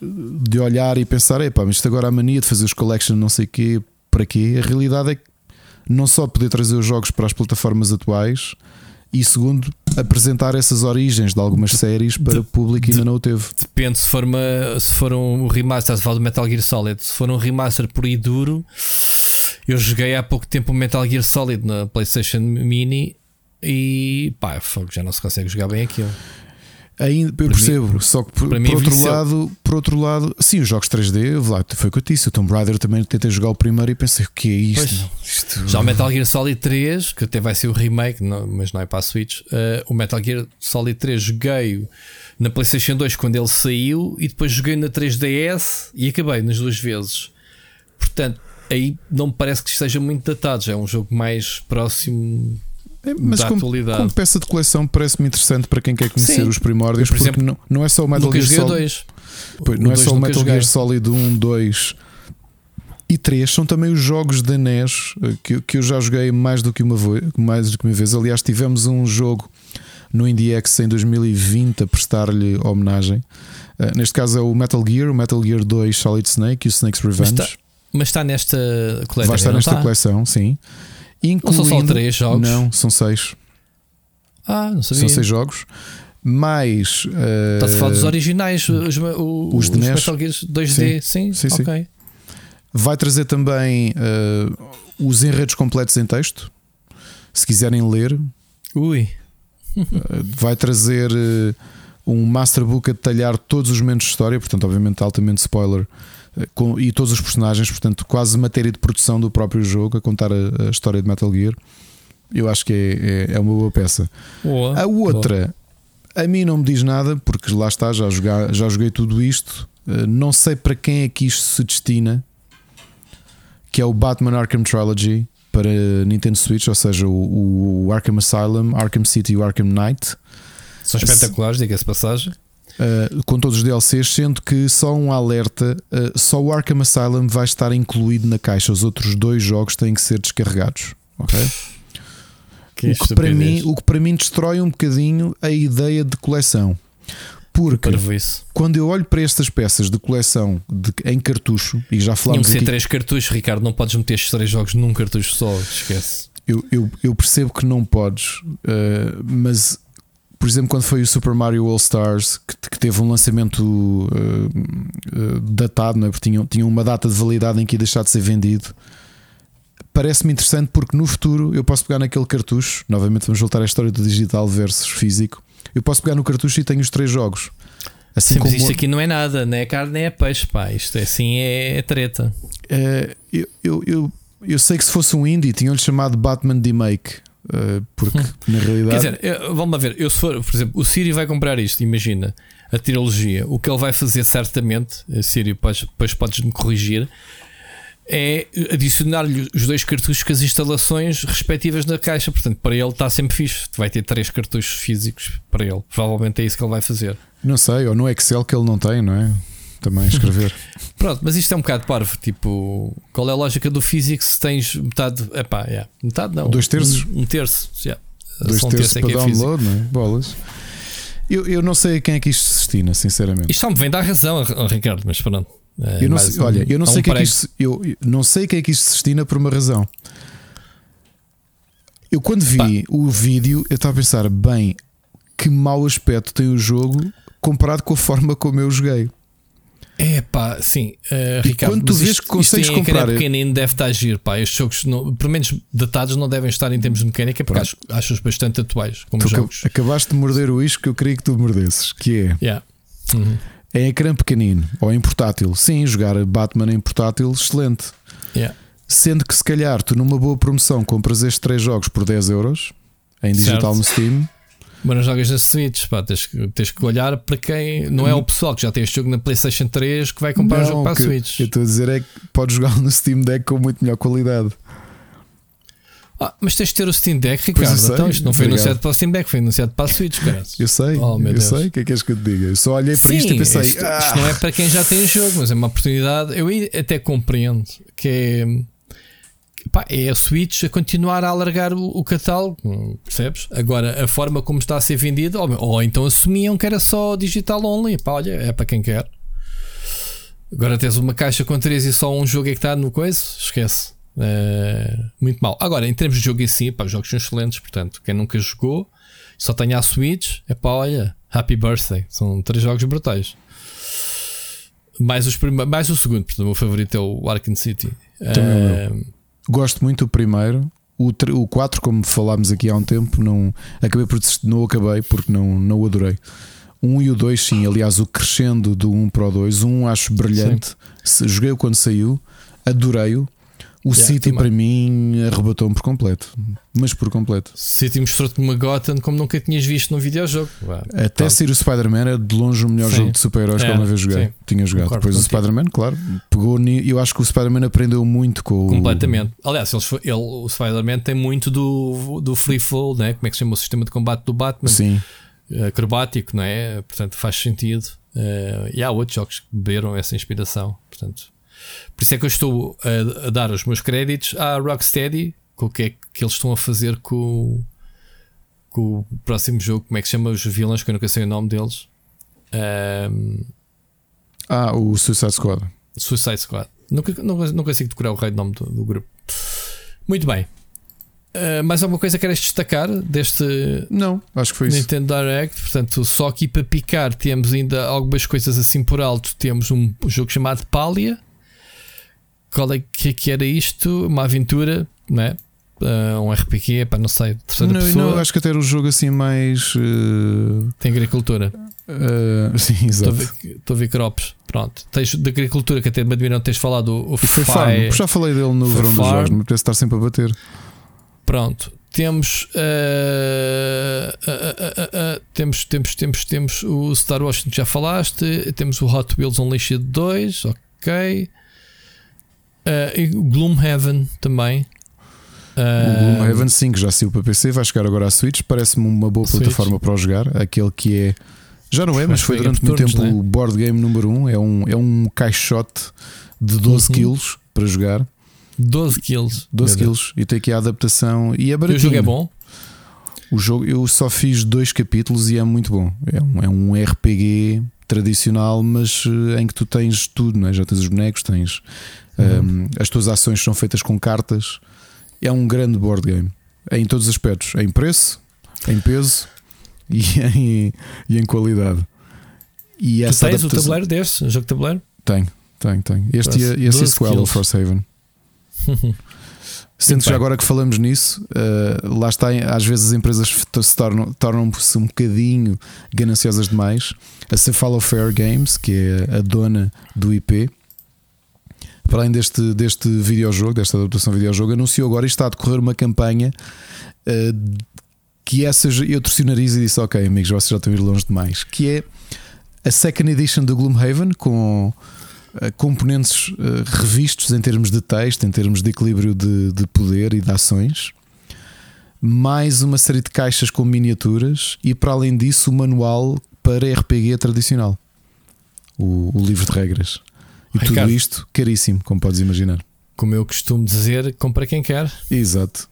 de olhar e pensar: epá, mas isto agora a mania de fazer os collection, não sei quê, para quê? A realidade é que não só poder trazer os jogos para as plataformas atuais, e segundo, apresentar essas origens de algumas séries para de- o público que ainda não o teve. Depende se for, uma, se for um remaster, falar do Metal Gear Solid, se for um remaster por aí duro, Eu joguei há pouco tempo o Metal Gear Solid na PlayStation Mini e pá, já não se consegue jogar bem aquilo. Ainda, eu percebo, mim, só que por, por outro lado, por outro lado, sim, os jogos 3D, lá, foi o que eu disse. O Tomb Raider também tentei jogar o primeiro e pensei, o que é isto? isto... Já o Metal Gear Solid 3, que até vai ser o remake, não, mas não é para a Switch. Uh, o Metal Gear Solid 3 joguei na PlayStation 2 quando ele saiu e depois joguei na 3DS e acabei nas duas vezes. Portanto, aí não me parece que esteja muito datado. Já é um jogo mais próximo é, mas como, como, peça de coleção parece-me interessante para quem quer conhecer Sim. os primórdios, eu, por porque exemplo, não, não é só o Metal Gear Solid. Não é só o Metal Gear Solid 1, 2 e 3, são também os jogos da NES eh, que, que eu já joguei mais do que uma, mais do que uma vez. Aliás, tivemos um jogo no IndieX em 2020 a prestar-lhe homenagem. Uh, neste caso é o Metal Gear, o Metal Gear 2 Solid Snake e o Snake's Revenge. Mas está, mas está nesta coleção. Vai estar nesta está? coleção, sim. Incluindo, não são só três jogos? Não, são seis. Ah, não sabia. São seis jogos. Mais. Uh, Está-se a falar dos originais, os, os, os, os Metal Gears 2D, sim, sim, sim, sim. ok. Vai trazer também uh, os enredos completos em texto. Se quiserem ler. Ui. uh, vai trazer um masterbook a detalhar todos os momentos de história, portanto, obviamente, altamente spoiler com, e todos os personagens, portanto, quase matéria de produção do próprio jogo, a contar a, a história de Metal Gear. Eu acho que é, é, é uma boa peça. Boa, a outra, boa. a mim não me diz nada, porque lá está, já, jogar, já joguei tudo isto. Eh, não sei para quem é que isto se destina, que é o Batman Arkham Trilogy para Nintendo Switch, ou seja, o, o Arkham Asylum, Arkham City e o Arkham Knight. São espetaculares, diga-se passagem. Uh, com todos os DLCs, sendo que só um alerta: uh, só o Arkham Asylum vai estar incluído na caixa, os outros dois jogos têm que ser descarregados. Ok? Que o, que para mim, o que para mim destrói um bocadinho a ideia de coleção. Porque quando eu olho para estas peças de coleção de, em cartucho, e já falámos. Tinham que ser três cartuchos, Ricardo, não podes meter estes três jogos num cartucho só, esquece. Eu, eu, eu percebo que não podes, uh, mas por exemplo, quando foi o Super Mario All Stars, que, que teve um lançamento uh, uh, datado, não é? porque tinha, tinha uma data de validade em que ia deixar de ser vendido. Parece-me interessante porque no futuro eu posso pegar naquele cartucho. Novamente, vamos voltar à história do digital versus físico. Eu posso pegar no cartucho e tenho os três jogos. Assim Sim, como... isto aqui não é nada, nem é carne nem é peixe, pá. Isto é assim, é, é treta. É, eu, eu, eu, eu, sei que se fosse um indie, tinham-lhe chamado Batman Demake. Uh, porque hum. na realidade. Quer dizer, vamos ver, eu se for, por exemplo, o Siri vai comprar isto, imagina a trilogia. O que ele vai fazer certamente, eh, Siri, depois, depois podes-me corrigir, é adicionar-lhe os dois cartuchos com as instalações respectivas na caixa. Portanto, para ele está sempre fixe. Vai ter três cartuchos físicos para ele. Provavelmente é isso que ele vai fazer. Não sei, ou no Excel que ele não tem, não é? Também escrever. Pronto, mas isto é um bocado parvo. Tipo, qual é a lógica do físico se tens metade. Epá, yeah, metade não. Dois terços? Um, um terço. Yeah. Dois um terços terço para é download, não é? Bolas. Eu, eu não sei a quem é que isto se destina, sinceramente. Isto só me vem dar razão, Ricardo, mas pronto. É eu não sei, olha, eu não sei, um que é que isto, eu não sei quem é que isto se destina por uma razão. Eu quando vi Pá. o vídeo, eu estava a pensar, bem, que mau aspecto tem o jogo comparado com a forma como eu joguei. É pá, sim, uh, Ricardo. Quando tu vês isto, que consegues isto comprar. pequenino deve estar a agir, pá. Estes jogos, não, pelo menos datados, não devem estar em termos de mecânica, porque acho, acho-os bastante atuais como tu jogos. Acabaste de morder o isco que eu queria que tu mordesses, que é. Yeah. Uhum. Em ecrã pequenino ou em portátil, sim, jogar Batman em portátil, excelente. Yeah. Sendo que se calhar tu numa boa promoção compras estes três jogos por 10 euros em digital certo. no Steam mas não jogas na Switch, pá, tens, tens que olhar para quem. Não é o pessoal que já tem este jogo na PlayStation 3 que vai comprar não, o jogo para a Switch. Eu estou a dizer é que podes jogar no Steam Deck com muito melhor qualidade. Ah, mas tens de ter o Steam Deck, Ricardo. Sei, então isto não foi Obrigado. anunciado para o Steam Deck, foi anunciado para a Switch, cara. Eu sei, oh, eu Deus. sei. O que é que és que eu te diga? Eu só olhei para Sim, isto e pensei. Isto, ah. isto não é para quem já tem o jogo, mas é uma oportunidade. Eu até compreendo que é Pá, é a Switch a continuar a alargar o, o, catálogo, percebes? Agora, a forma como está a ser vendido, ou, ou, então assumiam que era só digital only. Pá, olha, é para quem quer. Agora tens uma caixa com três e só um jogo é que está no coisa, esquece. É, muito mal. Agora, em termos de jogo em si, pá, os jogos são excelentes. Portanto, quem nunca jogou, só tem a Switch, é pá, olha, Happy Birthday. São três jogos brutais. Mais, os mais o segundo, portanto, o meu favorito é o Arkham City. Também gosto muito do primeiro. O, o 4, como falámos aqui há um tempo, não acabei por não acabei porque não, não o adorei. Um e o 2, sim, aliás, o crescendo do 1 um para o 2, um acho brilhante. Joguei-o quando saiu, adorei-o. O yeah, City também. para mim arrebatou-me por completo, mas por completo. City mostrou-te uma Gotham como nunca tinhas visto num videojogo. Até Pronto. sair o Spider-Man era de longe o melhor sim. jogo de super-heróis é, que alguma vez joguei. Sim. Tinha jogado. Concordo Depois contigo. o Spider-Man, claro, pegou. Eu acho que o Spider-Man aprendeu muito com Completamente. O... Aliás, ele, ele, o Spider-Man tem muito do, do free fall, né? como é que se chama o sistema de combate do Batman? Sim. Acrobático, não é? Portanto, faz sentido. Uh, e há outros jogos que beberam essa inspiração. Portanto, por isso é que eu estou a, a dar os meus créditos à Rocksteady, com o que é que eles estão a fazer com, com o próximo jogo. Como é que se chama os vilões? Que eu nunca sei o nome deles. Um, ah, o Suicide Squad. Suicide Squad. Nunca, nunca, não consigo decorar o rei nome do, do grupo. Muito bem. Uh, mais alguma coisa queres destacar deste Não, acho que foi Nintendo isso. Direct? Portanto, só aqui para picar temos ainda algumas coisas assim por alto. Temos um jogo chamado Palia, qual é que, que era isto? Uma aventura, não é? Uh, um RPG, para não sei, terceira não, pessoa. Não, acho que até era um jogo assim mais. Uh... Tem agricultura. Uh, sim, exato. Estou a ver crops. Pronto. Tens de agricultura que até me admiram tens falado o, o Free Farm. Já falei dele no verão dos jogos, me parece estar sempre a bater. Pronto. Temos, temos, temos, temos, temos o Star Wars que já falaste, temos o Hot Wheels Unleashed 2, ok. Uh, Gloomhaven também. Uh, o Gloomhaven 5 já saiu para PC, vai chegar agora à Switch. Parece-me uma boa Switch. plataforma para o jogar. Aquele que é. Já não é, mas foi durante muito tempo né? o board game número 1. Um. É, um, é um caixote de 12 uhum. quilos para jogar. 12 quilos. 12 quilos. E tem aqui a adaptação. E é baratinho. o jogo é bom? O jogo, eu só fiz dois capítulos e é muito bom. É um, é um RPG tradicional, mas eh, em que tu tens tudo, não é? já tens os bonecos, tens Uhum. Um, as tuas ações são feitas com cartas. É um grande board game em todos os aspectos: em preço, em peso e em, e em qualidade. E tu tens adaptação... o tabuleiro deste, o jogo de tabuleiro? Tenho, tenho, tenho. Este e esse sequel, o Frosthaven. Sendo que já agora que falamos nisso, uh, lá está, às vezes as empresas se tornam, tornam-se um bocadinho gananciosas demais. A Cephalo Fair Games, que é a dona do IP, para além deste, deste videojogo, desta adaptação videojogo, anunciou agora e está a decorrer uma campanha uh, que essa eu torci o nariz e disse: Ok, amigos, vocês já estão a ir longe demais. Que é a second edition do Gloomhaven com uh, componentes uh, revistos em termos de texto, em termos de equilíbrio de, de poder e de ações. Mais uma série de caixas com miniaturas e, para além disso, o manual para RPG tradicional, o, o livro de regras. E Ricardo, tudo isto caríssimo, como podes imaginar. Como eu costumo dizer, compra quem quer. Exato.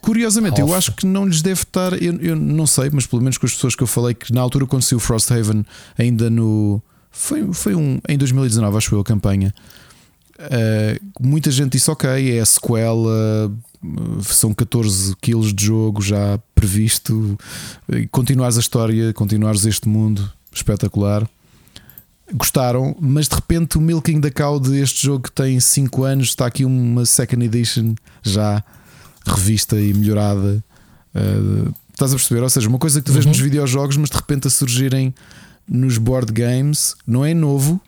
Curiosamente, eu acho que não lhes deve estar. Eu, eu, não sei, mas pelo menos com as pessoas que eu falei que na altura quando saiu Frosthaven, ainda no. Foi, foi um, em 2019, acho eu, a campanha. Uh, muita gente disse: Ok, é a sequela, são 14 quilos de jogo já previsto. Continuares a história, continuares este mundo espetacular gostaram, mas de repente o milking da cow deste jogo que tem 5 anos está aqui uma second edition já revista e melhorada. Uh, estás a perceber? Ou seja, uma coisa que tu vês uhum. nos videojogos, mas de repente a surgirem nos board games, não é novo,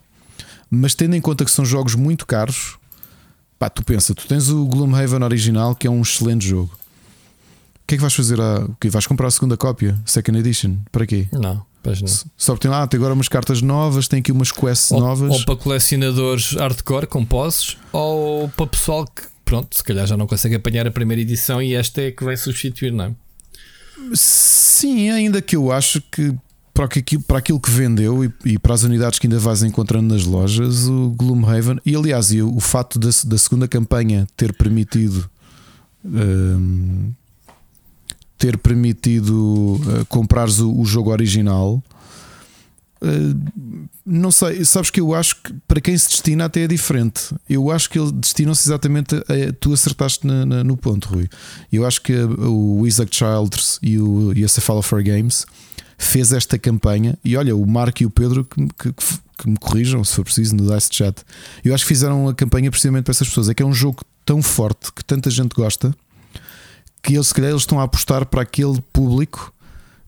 mas tendo em conta que são jogos muito caros, pá, tu pensa, tu tens o Gloomhaven original, que é um excelente jogo. O que é que vais fazer? A, que vais comprar a segunda cópia, second edition? Para quê? Não. Só tem lá, tem agora umas cartas novas, tem aqui umas quests ou, novas. Ou para colecionadores hardcore com posses, ou para pessoal que, pronto, se calhar já não consegue apanhar a primeira edição e esta é que vai substituir, não é? Sim, ainda que eu acho que para aquilo, para aquilo que vendeu e, e, para as unidades que ainda vais encontrando nas lojas, o Gloomhaven, e aliás, e o, o fato da, da segunda campanha ter permitido. Hum, ter permitido uh, comprares o, o, jogo original. Uh, não sei, sabes que eu acho que para quem se destina até é diferente. Eu acho que ele destinam-se exatamente a, tu acertaste na, na, no ponto, Rui. Eu acho que o Isaac Childers e, o, e a Cephalophore Games fez esta campanha. E olha, o Marco e o Pedro que, que, que, me corrijam se for preciso no Dice Chat. Eu acho que fizeram a campanha precisamente para essas pessoas. É que é um jogo tão forte que tanta gente gosta que eles, se calhar, eles estão a apostar para aquele público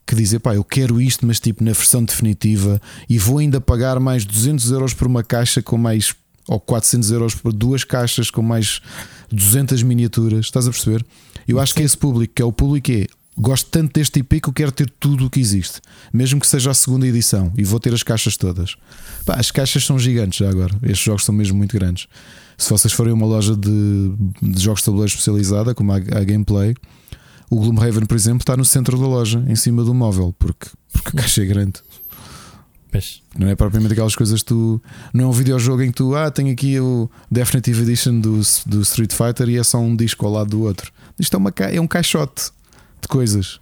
que dizer, pá, eu quero isto, mas tipo na versão definitiva e vou ainda pagar mais 200 euros por uma caixa com mais, ou 400 euros por duas caixas com mais 200 miniaturas. Estás a perceber? Eu acho que é esse público, que é o público que é, gosto tanto deste IP que eu quero ter tudo o que existe, mesmo que seja a segunda edição, e vou ter as caixas todas. Pá, as caixas são gigantes já agora, estes jogos são mesmo muito grandes. Se vocês forem a uma loja de, de jogos de tabuleiro especializada, como a, a Gameplay, o Gloomhaven, por exemplo, está no centro da loja, em cima do móvel, porque, porque a caixa é grande. Não é propriamente aquelas coisas que tu. Não é um videojogo em que tu. Ah, tenho aqui o Definitive Edition do, do Street Fighter e é só um disco ao lado do outro. Isto é, uma, é um caixote de coisas.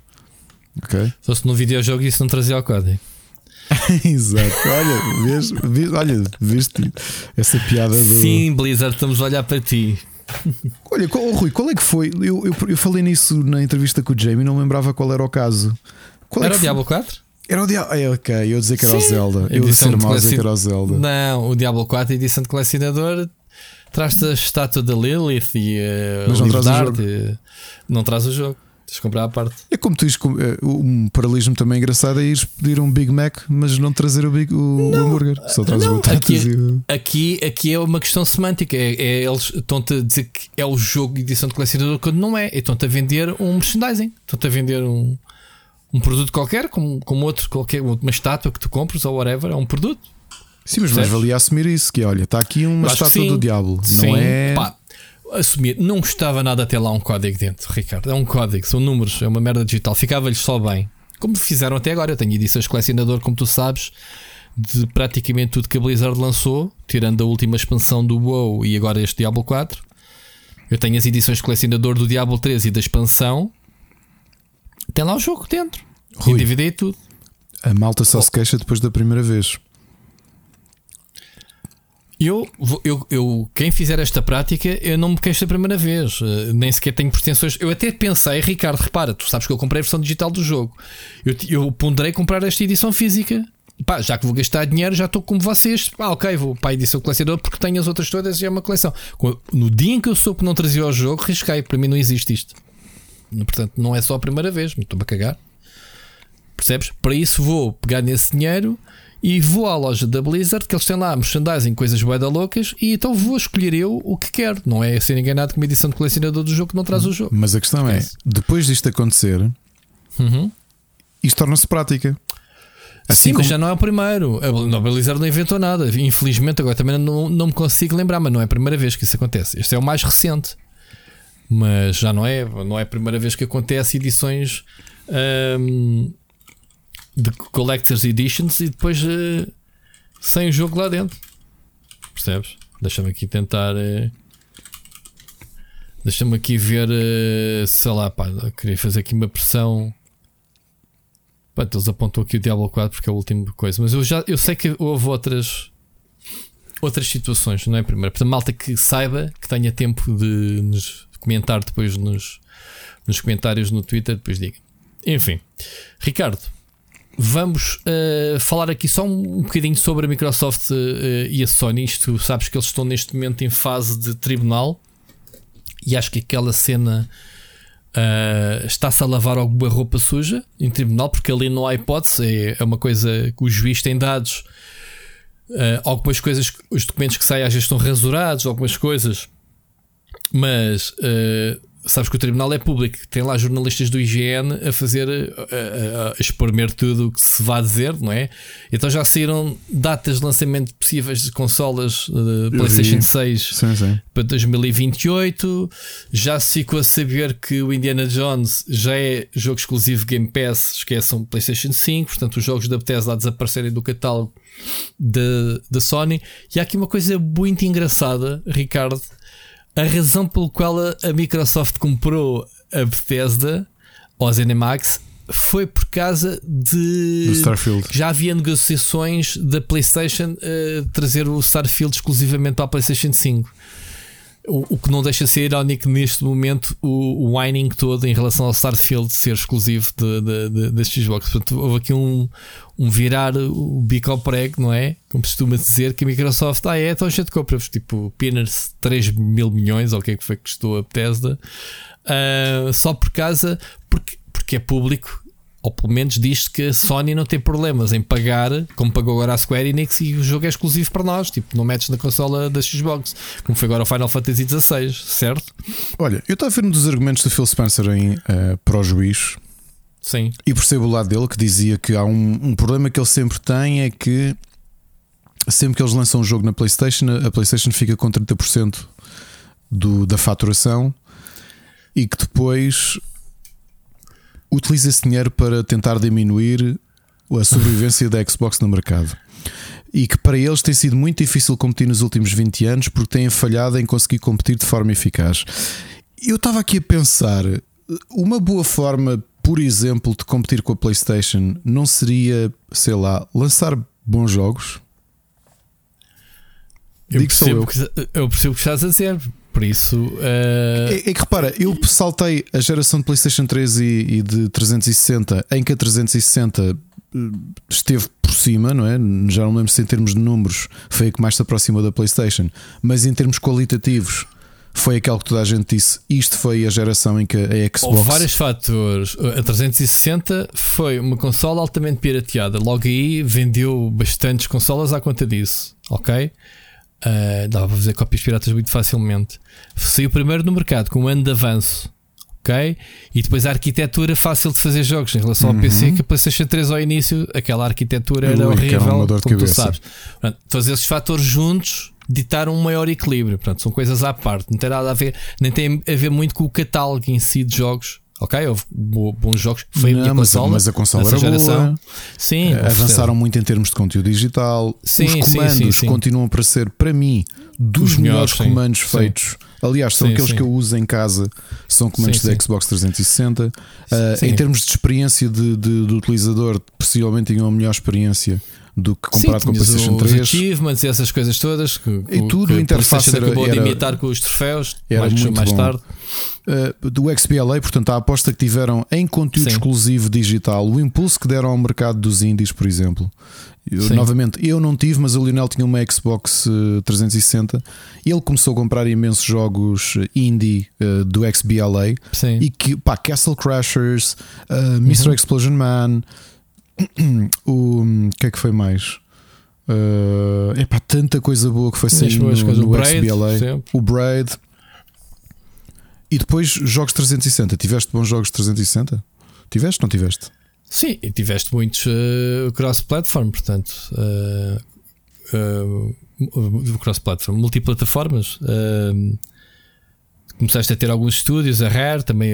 Ok? Só se no videojogo isso não trazia ao código. Exato. Olha, vês, vês, olha, viste essa piada do. Sim, Blizzard, estamos a olhar para ti. Olha, qual, Rui, qual é que foi? Eu, eu, eu, falei nisso na entrevista com o Jamie, não lembrava qual era o caso. Qual era é o Diablo 4? Era o Diablo. É, ok, eu dizer que era Sim. o Zelda. Eu disse ser mal dizer que era o Zelda. Não, o Diablo 4, edição de colecionador, traz-te a estátua da Lilith e a Mas não traz o jogo. Não traz o jogo. Tens de comprar à parte. É como tu dizes, eh, um paralelismo também engraçado é ires pedir um Big Mac, mas não trazer o, Big, o, não, hambúrguer. Só traz não, aqui, e... aqui, aqui é uma questão semântica. É, é eles estão-te a dizer que é o jogo de edição de colecionador quando não é. Estão-te a vender um merchandising. Estão-te a vender um, um produto qualquer, como, como outro, qualquer, uma estátua que tu compres ou whatever. É um produto. Sim, mas mais valia assumir isso: que olha, está aqui uma estátua do diabo. Sim, não é. Pá, assumir, não gostava nada de ter lá um código dentro, Ricardo. É um código, são números, é uma merda digital. Ficava-lhes só bem. Como fizeram até agora. Eu tenho edições colecionador, como tu sabes, de praticamente tudo que a Blizzard lançou, tirando a última expansão do WoW e agora este Diablo 4. Eu tenho as edições colecionador do Diablo 3 e da expansão. Tem lá o jogo dentro. Rui, e tudo. A malta só oh. se queixa depois da primeira vez. Eu, eu, eu, quem fizer esta prática, eu não me queixo da primeira vez, uh, nem sequer tenho pretensões. Eu até pensei, Ricardo, repara, tu sabes que eu comprei a versão digital do jogo. Eu, eu ponderei comprar esta edição física. Pá, já que vou gastar dinheiro, já estou como vocês. Ah, ok, vou para a edição colecionador porque tenho as outras todas e é uma coleção. No dia em que eu soube que não trazia o jogo, risquei. Para mim não existe isto. Portanto, não é só a primeira vez, me estou a cagar. Percebes? Para isso vou pegar nesse dinheiro e vou à loja da Blizzard, que eles têm lá merchandising, coisas boeda loucas, e então vou escolher eu o que quero. Não é ser enganado com uma edição de colecionador do jogo que não traz o jogo. Mas a questão é, depois disto acontecer, uhum. isto torna-se prática. Assim Sim, como... mas já não é o primeiro. A Blizzard não inventou nada. Infelizmente, agora também não, não me consigo lembrar, mas não é a primeira vez que isso acontece. Este é o mais recente. Mas já não é, não é a primeira vez que acontece edições. Hum, de Collector's Editions e depois uh, sem o jogo lá dentro. Percebes? Deixa-me aqui tentar. Uh, Deixa-me aqui ver. Uh, sei lá, pá, queria fazer aqui uma pressão. Pronto, eles apontam aqui o Diablo 4 porque é a última coisa. Mas eu já eu sei que houve outras. Outras situações, não é? Primeiro, portanto, malta que saiba, que tenha tempo de nos comentar depois nos, nos comentários no Twitter, depois diga. Enfim, Ricardo, Vamos uh, falar aqui só um, um bocadinho sobre a Microsoft uh, e a Sony. Isto sabes que eles estão neste momento em fase de tribunal e acho que aquela cena uh, está-se a lavar alguma roupa suja em tribunal, porque ali não há hipótese, é, é uma coisa que o juiz tem dados. algumas coisas, os documentos que saem às vezes estão rasurados, algumas coisas, mas sabes que o tribunal é público, tem lá jornalistas do IGN a fazer, a, a, a tudo o que se vai dizer, não é? Então já saíram datas de lançamento possíveis de consolas de PlayStation 6 sim, sim. para 2028. Já se ficou a saber que o Indiana Jones já é jogo exclusivo Game Pass, esqueçam PlayStation 5, portanto os jogos da Bethesda a desaparecerem do catálogo da Sony. E há aqui uma coisa muito engraçada, Ricardo a razão pelo qual a Microsoft comprou a Bethesda ou ZeniMax foi por causa de Starfield. já havia negociações da PlayStation uh, trazer o Starfield exclusivamente para a PlayStation 5. O, que não deixa de ser irónico neste momento o, o whining todo em relação ao Starfield ser exclusivo de, de, de, da Xbox. Portanto, houve aqui um, um virar o bico ao prego, não é? Como costuma dizer que a Microsoft, ah, é, então a gente compra tipo apenas 3 mil milhões, ou o que é que foi que custou a Bethesda, uh, só por causa, porque, porque é público ou pelo menos diz que a Sony não tem problemas em pagar, como pagou agora a Square Enix, e o jogo é exclusivo para nós. Tipo, não metes na consola da Xbox, como foi agora o Final Fantasy XVI, certo? Olha, eu estava a ver um dos argumentos do Phil Spencer em uh, para o juiz. Sim. E percebo o lado dele que dizia que há um, um problema que ele sempre tem é que sempre que eles lançam um jogo na PlayStation, a PlayStation fica com 30% do, da faturação e que depois utiliza esse dinheiro para tentar diminuir a sobrevivência da Xbox no mercado. E que para eles tem sido muito difícil competir nos últimos 20 anos porque têm falhado em conseguir competir de forma eficaz. Eu estava aqui a pensar, uma boa forma, por exemplo, de competir com a PlayStation não seria, sei lá, lançar bons jogos? Eu percebo, eu. eu percebo que estás a dizer. Por isso. Uh... É, é, que repara, eu saltei a geração de PlayStation 3 e, e de 360, em que a 360 eh, esteve por cima, não é? Já não lembro se em termos de números foi a que mais se aproximou da PlayStation, mas em termos qualitativos foi aquele que toda a gente disse. Isto foi a geração em que a Xbox. Houve vários fatores. A 360 foi uma consola altamente pirateada. Logo aí vendeu bastantes consolas à conta disso, ok? Uh, dava para fazer cópias piratas muito facilmente. Saiu primeiro no mercado com um ano de avanço. Ok? E depois a arquitetura fácil de fazer jogos em relação ao uhum. PC, que a PlayStation 3 ao início, aquela arquitetura era Ui, horrível, era como tu sabes. Portanto, todos esses fatores juntos ditaram um maior equilíbrio. Portanto, são coisas à parte, não tem nada a ver, nem tem a ver muito com o catálogo em si de jogos Ok, houve bons jogos. Foi não, a minha mas, consola. Mas a consola era geração. boa. Sim, eh, avançaram muito em termos de conteúdo digital. Sim, Os comandos sim, sim, continuam para ser, para mim, dos Os melhores, comandos feitos. Aliás, são aqueles que eu uso em casa, são comandos da Xbox 360. Uh, em termos de experiência de, de, do utilizador, possivelmente tinham a melhor experiência do que comparado com o PlayStation 3. achievements e essas coisas todas que, e tudo o interface era, acabou era, de imitar com os troféus era mais, muito mais bom. tarde. Uh, do XBLA, portanto, a aposta que tiveram em conteúdo Sim. exclusivo digital, o impulso que deram ao mercado dos indies, por exemplo. Eu, novamente, eu não tive, mas o Lionel tinha uma Xbox 360 eh, ele começou a comprar imensos jogos indie uh, do XBLA Sim. e que, pá, Castle Crashers, uh, Mr. Uhum. Explosion Man, o que é que foi mais? Uh, epá, tanta coisa boa que foi saindo no, no Braid, XBLA. O Braid. E depois jogos 360. Tiveste bons jogos 360? Tiveste? Não tiveste? Sim, e tiveste muitos uh, cross-platform, portanto. Uh, uh, cross-platform, multiplataformas. Uh, começaste a ter alguns estúdios, a Rare, também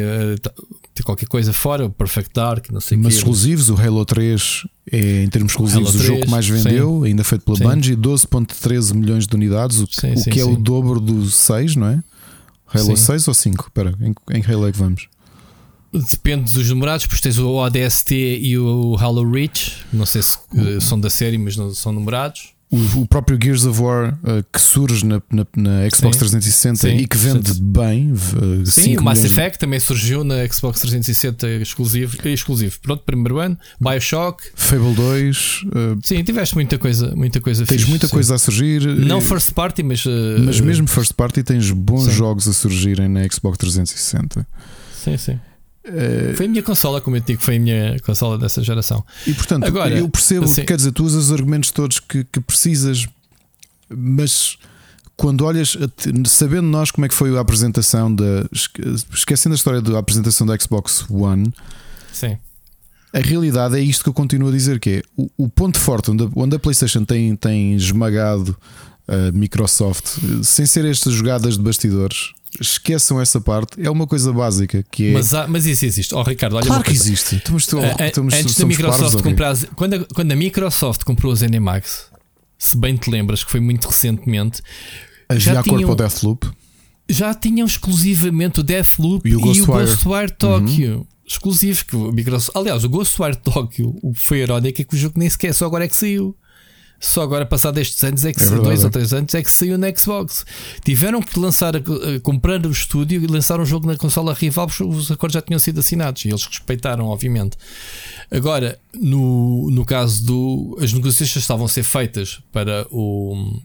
ter qualquer coisa fora, o Perfect Dark, não sei Mas que, exclusivos, o Halo 3 é em termos exclusivos o, 3, o jogo que mais vendeu, sim. ainda feito pela sim. Bungie, 12.13 milhões de unidades, o, sim, o que é o dobro do 6, não é? Halo 6 ou 5? Espera, em, em Halo é que vamos? Depende dos numerados, pois tens o ODST e o Halo Reach, não sei se uh, são da série, mas não são numerados o, o, próprio Gears of War uh, que surge na, na, na Xbox sim. 360 sim, e que vende sim. bem. Uh, sim, o Mass Effect de... também surgiu na Xbox 360 exclusivo. exclusivo. Pronto, primeiro ano. Bioshock, Fable 2. Uh, sim, tiveste muita coisa, muita coisa Tens fixe, muita coisa a surgir. Não first party, mas. mas mesmo first party tens bons jogos a surgirem na Xbox 360. Sim, sim. Uh, foi a minha consola, como eu digo, foi a minha consola dessa geração. E portanto, Agora, eu percebo, assim, quer dizer, tu usas os argumentos todos que, que precisas, mas quando olhas, sabendo nós como é que foi a apresentação da. Esquecendo a história da apresentação da Xbox One, Sim. a realidade é isto que eu continuo a dizer: que é o, o ponto forte onde a, onde a PlayStation tem, tem esmagado a Microsoft, sem ser estas jogadas de bastidores, esqueçam essa parte, é uma coisa básica que é. Mas, há, mas isso existe. Oh, Ricardo, olha claro que existe. Estamos, estamos, Antes da Microsoft comprar. Quando a, quando a Microsoft comprou a ZeniMax, se bem te lembras que foi muito recentemente, Havia já tinham, o Deathloop. Já tinham exclusivamente o Deathloop e o Ghostwire, e o Ghostwire Tokyo. Uhum. Exclusivo que o Microsoft. Aliás, o Ghostwire Tokyo, o que foi irónico é que o jogo nem sequer só agora é que saiu. Só agora, passado estes anos, é que é dois ou três anos, é que saiu na Xbox. Tiveram que lançar, comprar o estúdio e lançar um jogo na consola rival, porque os acordos já tinham sido assinados e eles respeitaram, obviamente. Agora, no, no caso do. As negociações estavam a ser feitas para o.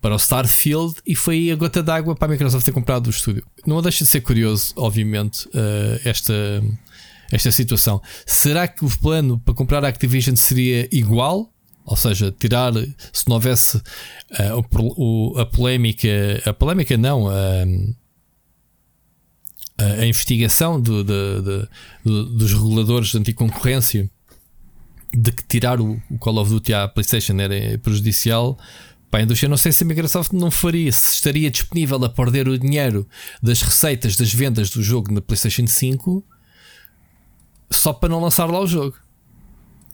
Para o Starfield e foi aí a gota d'água para a Microsoft ter comprado o estúdio. Não deixa de ser curioso, obviamente, uh, esta, esta situação. Será que o plano para comprar a Activision seria igual? Ou seja, tirar, se não houvesse uh, o, a polémica, a polémica não, a, a investigação do, de, de, de, dos reguladores de anticoncorrência de que tirar o, o, Call of Duty à PlayStation era prejudicial. Para a indústria, não sei se a Microsoft não faria, se estaria disponível a perder o dinheiro das receitas das vendas do jogo na PlayStation 5 só para não lançar lá o jogo.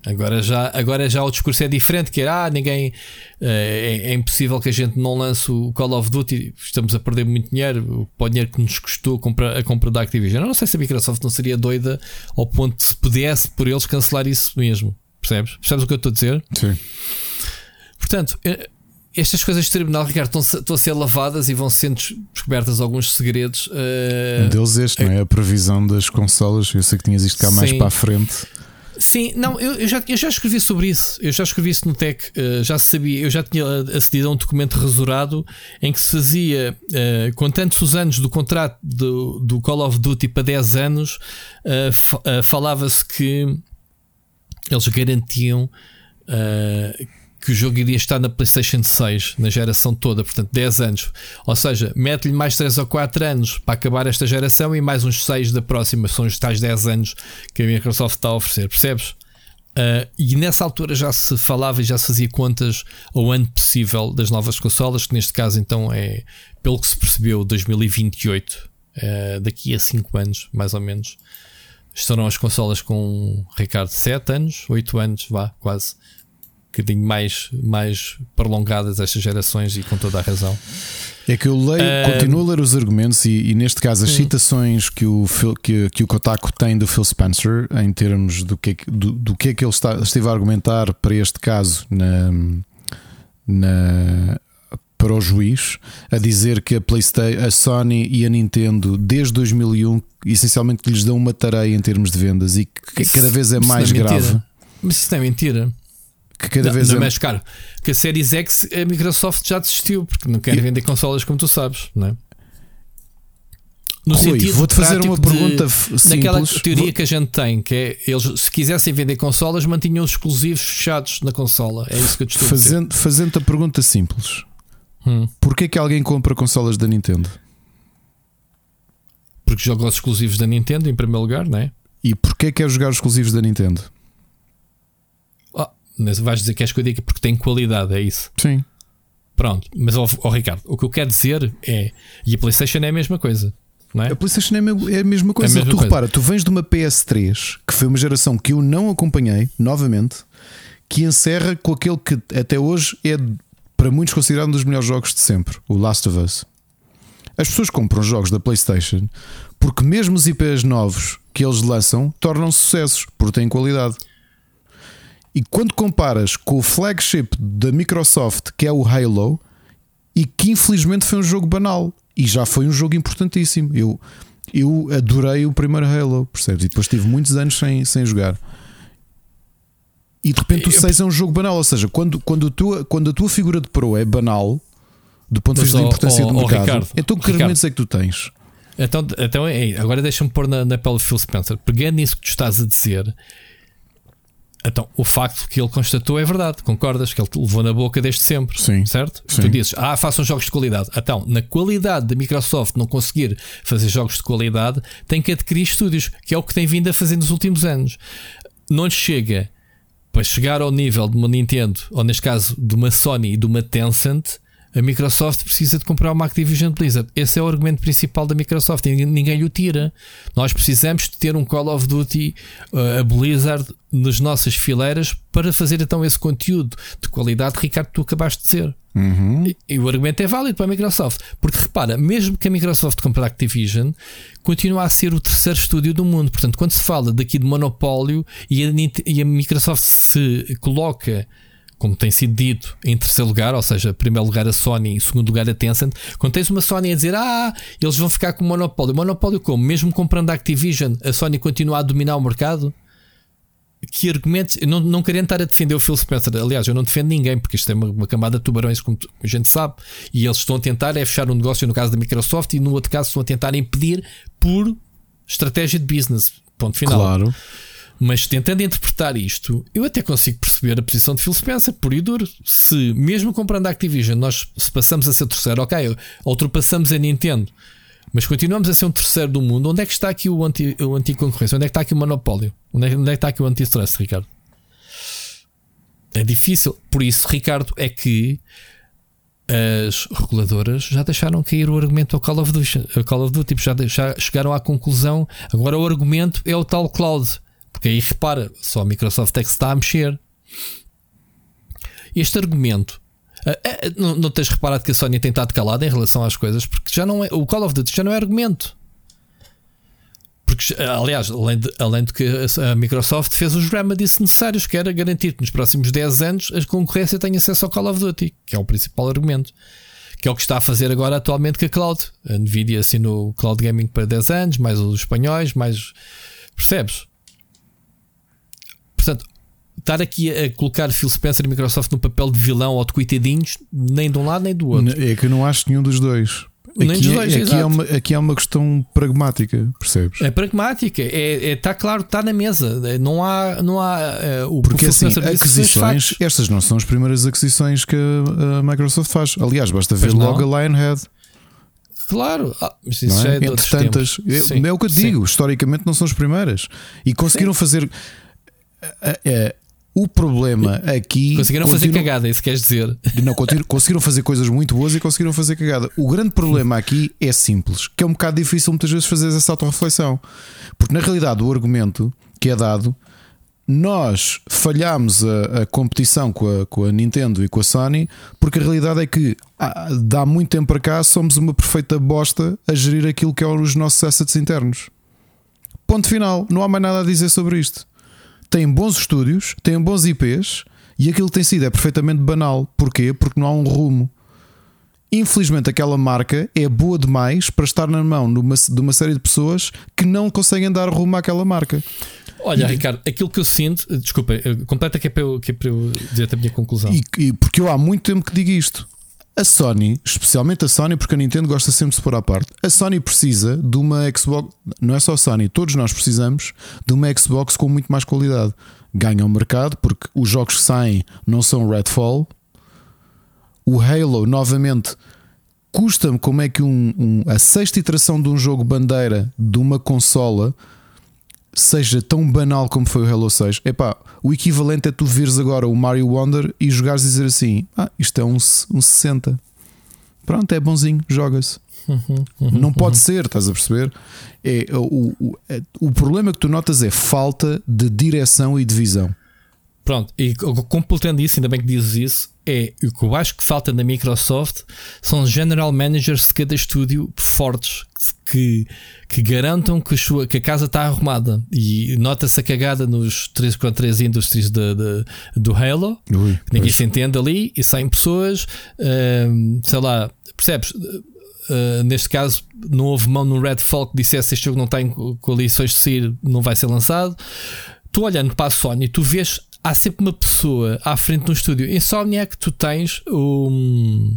Agora já, agora já o discurso é diferente, que é ah, ninguém é, é, impossível que a gente não lance o Call of Duty, estamos a perder muito dinheiro, para o dinheiro que nos custou comprar, a compra da Activision. Eu não sei se a Microsoft não seria doida ao ponto de se pudesse por eles cancelar isso mesmo. Percebes? Percebes o que eu estou a dizer? Sim. Portanto, estas coisas de tribunal, Ricardo, estão, estão a ser lavadas e vão sendo descobertas alguns segredos. Uh, um deles este, uh, não é? A previsão das consolas. Eu sei que tinhas isto cá sim. mais para a frente. Sim, não, eu, eu, já, eu já escrevi sobre isso. Eu já escrevi isso no Tech. Uh, já sabia, eu já tinha acedido a um documento rasurado em que se fazia, uh, com tantos os anos do contrato do, do Call of Duty para 10 anos, uh, falava-se que eles garantiam que o jogo iria estar na PlayStation 6, na geração toda, portanto 10 anos. Ou seja, mete-lhe mais 3 ou 4 anos para acabar esta geração e mais uns 6 da próxima. São os tais 10 anos que a Microsoft está a oferecer, percebes? Uh, e nessa altura já se falava e já se fazia contas ao ano possível das novas consolas, que neste caso então é, pelo que se percebeu, 2028, uh, ah, daqui a 5 anos, mais ou menos. Estarão as consolas com, Ricardo, 7 anos, 8 anos, vá, quase bocadinho mais, mais prolongadas estas gerações e com toda a razão. É que eu leio, uh, continuo a ler os argumentos e, e neste caso as citações que o, que, que o Kotaku tem do Phil Spencer em termos do que, do, do que é que ele está, esteve a argumentar para este caso na, na, para o juiz, a dizer que a PlayStation, a Sony e a Nintendo desde 2001 essencialmente lhes dão uma tarefa em termos de vendas e que cada vez é mais é grave. Mas isso não é mentira que cada vez não, é mais caro. Que a Series X a Microsoft já desistiu porque não quer vender consolas como tu sabes, não é? No Rui, vou-te fazer uma pergunta simples. Naquela teoria vou... que a gente tem, que é eles, se quisessem vender consolas, mantinham os exclusivos fechados na consola. É isso que eu te estou fazendo, a dizer. Fazendo a pergunta simples: hum. porquê que alguém compra consolas da Nintendo? Porque joga os exclusivos da Nintendo, em primeiro lugar, não é? E porquê quer jogar os exclusivos da Nintendo? Mas vais dizer que és que eu porque tem qualidade, é isso? Sim. Pronto, mas ó, oh, Ricardo, o que eu quero dizer é. E a PlayStation é a mesma coisa. Não é? A PlayStation é a mesma coisa. É a mesma tu coisa. repara, tu vens de uma PS3 que foi uma geração que eu não acompanhei, novamente, que encerra com aquele que até hoje é para muitos considerado um dos melhores jogos de sempre, o Last of Us. As pessoas compram jogos da PlayStation porque, mesmo os IPs novos que eles lançam, tornam-se sucessos, porque têm qualidade. E quando comparas com o flagship da Microsoft, que é o Halo, e que infelizmente foi um jogo banal, e já foi um jogo importantíssimo. Eu, eu adorei o primeiro Halo, percebes? E depois tive muitos anos sem, sem jogar. E de repente o 6 é um jogo banal, ou seja, quando, quando, a, tua, quando a tua figura de pro é banal, do ponto de vista da importância do mercado, Ricardo, então que argumentos é que tu tens? Então, então agora deixa-me pôr na, na pele Phil Spencer. Pegando nisso que tu estás a dizer, então, o facto que ele constatou é verdade, concordas? Que ele levou na boca desde sempre, sim, certo? Sim. Tu dizes, ah, façam jogos de qualidade. Então, na qualidade da Microsoft não conseguir fazer jogos de qualidade, tem que adquirir estúdios, que é o que tem vindo a fazer nos últimos anos. Não chega para chegar ao nível de uma Nintendo, ou neste caso de uma Sony e de uma Tencent, a Microsoft precisa de comprar uma Activision Blizzard. Esse é o argumento principal da Microsoft ninguém, lhe o tira. Nós precisamos de ter um Call of Duty, uh, a Blizzard, nas nossas fileiras para fazer então esse conteúdo de qualidade, Ricardo, que tu acabaste de dizer. Uhum. E, e, o argumento é válido para a Microsoft. Porque repara, mesmo que a Microsoft compre a Activision, continua a ser o terceiro estúdio do mundo. Portanto, quando se fala daqui de monopólio e a, e a Microsoft se coloca como tem sido dito, em terceiro lugar, ou seja, primeiro lugar a Sony e segundo lugar a Tencent, quando tens uma Sony a dizer ah, eles vão ficar com o monopólio. Monopólio como? Mesmo comprando a Activision, a Sony continua a dominar o mercado? Que argumentos, não, não querendo estar a defender o Phil Spencer, aliás, eu não defendo ninguém, porque isto é uma, uma camada de tubarões, como a gente sabe, e eles estão a tentar é fechar um negócio no caso da Microsoft e no outro caso estão a tentar impedir por estratégia de business. Ponto final. Claro. Mas tentando interpretar isto, eu até consigo perceber a posição de Phil Spencer, por e duro. Se, mesmo comprando a Activision, nós se passamos a ser terceiro, ok, ultrapassamos a Nintendo, mas continuamos a ser um terceiro do mundo, onde é que está aqui o anti, o anti-concorrência? Onde é que está aqui o monopólio? Onde é, onde é que está aqui o anti-stress, Ricardo? É difícil. Por isso, Ricardo, é que as reguladoras já deixaram cair o argumento ao Call of Duty, Call of Duty já, já chegaram à conclusão. Agora o argumento é o tal cloud. Porque aí repara, só a Microsoft é que se está a mexer. Este argumento. Não, não tens reparado que a Sony tem estado calada em relação às coisas, porque já não é. O Call of Duty já não é argumento. Porque, aliás, além de, além de que a Microsoft fez os remedies necessários, que era garantir que nos próximos 10 anos a concorrência tenha acesso ao Call of Duty, que é o principal argumento. Que é o que está a fazer agora atualmente com a Cloud. A Nvidia assinou Cloud Gaming para 10 anos, mais os espanhóis, mais. Percebes? Estar aqui a colocar Phil Spencer e Microsoft no papel de vilão ou de coitadinhos, nem de um lado nem do outro. É que eu não acho nenhum dos dois. Nem aqui, dos dois, aqui, exato. é uma, aqui é uma questão pragmática, percebes? É pragmática, é, é, tá claro, está na mesa. Não há, não há eh, o Porque assim, aquisições, estas não são as primeiras aquisições que a, a Microsoft faz. Aliás, basta ver Pois não. logo a Lionhead. Claro, ah, mas isso Não é? é Entre tantas, é, Sim, é o que eu sim. digo, historicamente não são as primeiras. E conseguiram fazer. é, é, o problema aqui. Conseguiram fazer cagada, isso queres dizer? Não, conseguiram fazer coisas muito boas e conseguiram fazer cagada. O grande problema aqui é simples, que é um bocado difícil muitas vezes fazer essa autorreflexão. Porque na realidade o argumento que é dado, nós falhámos a, a competição com a, com a Nintendo e com a Sony, porque a realidade é que há, dá muito tempo para cá somos uma perfeita bosta a gerir aquilo que é os nossos assets internos. Ponto final, não há mais nada a dizer sobre isto. Têm bons estúdios, têm bons IPs e aquilo que tem sido é perfeitamente banal. Porquê? Porque não há um rumo. Infelizmente, aquela marca é boa demais para estar na mão de uma, de uma série de pessoas que não conseguem dar rumo àquela marca. Olha, Ricardo, aquilo que eu sinto, desculpa, eh, completa que é para eu, que é para eu dizer a minha conclusão. E, e porque eu há muito tempo que digo isto. A Sony, especialmente a Sony, porque a Nintendo gosta sempre de se pôr à parte. A Sony precisa de uma Xbox, não é só a Sony, todos nós precisamos de uma Xbox com muito mais qualidade. Ganha o mercado porque os jogos que saem não são Redfall. O Halo, novamente, custa-me como é que um, um- a sexta iteração de um jogo bandeira de uma consola seja tão banal como foi o Halo 6. Epá, o equivalente é tu vires agora o Mario Wonder e jogares e dizer assim: Ah, isto é um, um 60. Pronto, é bonzinho, joga-se. Não pode ser, estás a perceber? É, o, o, é- o problema que tu notas é falta de direção e de visão. Pronto, e co- completando isso, ainda bem que dizes isso, é o que eu acho que falta na Microsoft são general managers de cada estúdio fortes que, que garantam que a, sua, que a casa está arrumada. E nota-se a cagada nos 343 Industries de, de- do Halo, Ui, ninguém se entende ali, e 100 pessoas, hum, sei lá, percebes? Uh, neste caso, não houve mão no Redfall que dissesse este jogo não tem coalições de sair, não vai ser lançado. Tu olhando para a Sony, tu vês há sempre uma pessoa à frente de um estúdio. Insomniac, tu tens o.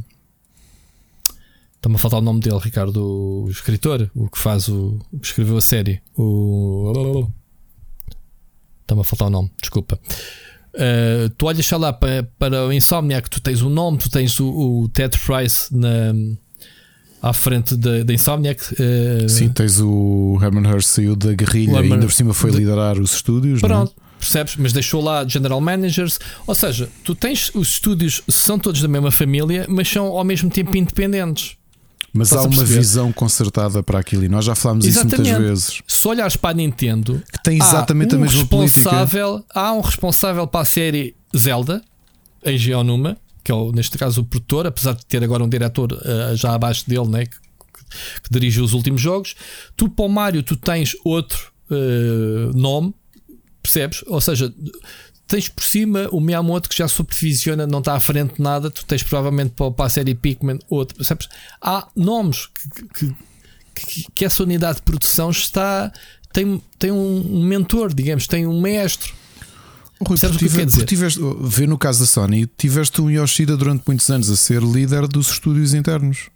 Está-me a faltar o nome dele, Ricardo, o escritor, o que faz o. que escreveu a série. O. Está-me a faltar o nome, desculpa. Uh, tu olhas lá para, para o Insomniac, tu tens o nome, tu tens o, o Ted Price na, à frente da da Insomniac. uh, Sim, tens o Herman Hurst saiu da guerrilha e ainda por cima foi de- liderar os estúdios. não é? Pronto, percebes? Mas deixou lá general managers. Ou seja, tu tens os estúdios, são todos da mesma família, mas são ao mesmo tempo independentes. Mas Estás há uma visão concertada para aquilo e nós já falámos isso muitas Exatamente. vezes. Se olhares para a Nintendo, Que tem exatamente há um a mesma política. responsável, há um responsável para a série Zelda, Eiji Onuma, que é o, neste caso o produtor, apesar de ter agora um diretor eh, já abaixo dele, né, que, que- que dirige os últimos jogos. Tu para o Mario tu tens outro eh, nome, percebes? Ou seja, tens por cima o Miyamoto que já supervisiona, não está à frente de nada. Tu tens provavelmente para, a série Pikmin outro. Sabes? Há nomes que, que, que, essa unidade de produção está. Tem, tem um mentor, digamos, tem um mestre. Rui, Sabes o que tive, dizer? Tiveste, vê no caso da Sony, tiveste um Yoshida durante muitos anos a ser líder dos estúdios internos,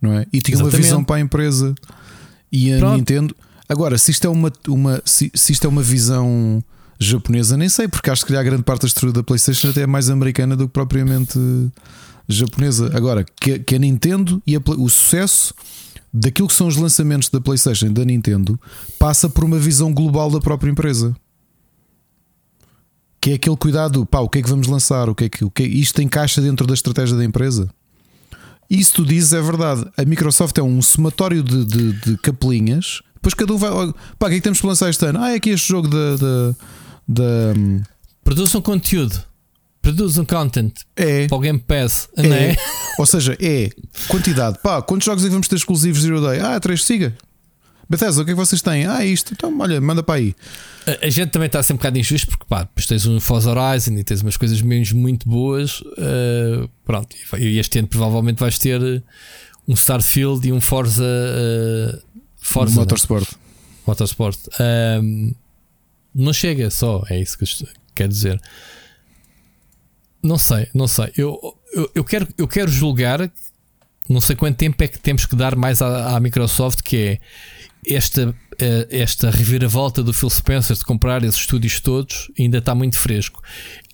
não é? E tinha Exatamente. uma visão para a empresa. E a Pronto. Nintendo. Agora, se isto é uma, uma, se, se isto é uma visão japonesa, nem sei, porque acho que a grande parte da estrutura da PlayStation até é mais americana do que propriamente japonesa. Agora, que, que a Nintendo e a, o sucesso daquilo que são os lançamentos da PlayStation da Nintendo passa por uma visão global da própria empresa. Que é aquele cuidado, pá, o que é que vamos lançar? O que é que, o que é, isto encaixa dentro da estratégia da empresa? Isso tu dizes é verdade. A Microsoft é um somatório de, de, de capelinhas. Depois cada um vai. Pá, o que é que temos para lançar este ano? Ah, é aqui este jogo da. da, Produzam conteúdo. Produzam content. É. Para o Game Pass. É. é. Ou seja, é quantidade. Pá, quantos jogos é que vamos ter exclusivos Zero Day? Ah, três, siga. Bethesda, o que é que vocês têm? Ah, isto. Então, olha, manda para aí. A, a gente também está a ser um bocado injusto porque, pá, depois tens um Forza Horizon e tens umas coisas menos muito boas. Uh, pronto, e este ano provavelmente vais ter um Starfield e um Forza. Uh, Forza. Um Motorsport. Motorsport. Um, não chega só, é isso que eu quero dizer. Não sei, não sei. Eu, eu, eu, quero, eu quero julgar. Não sei quanto tempo é que temos que dar mais à, à Microsoft, que é esta, eh, esta reviravolta do Phil Spencer de comprar esses estúdios todos ainda está muito fresco.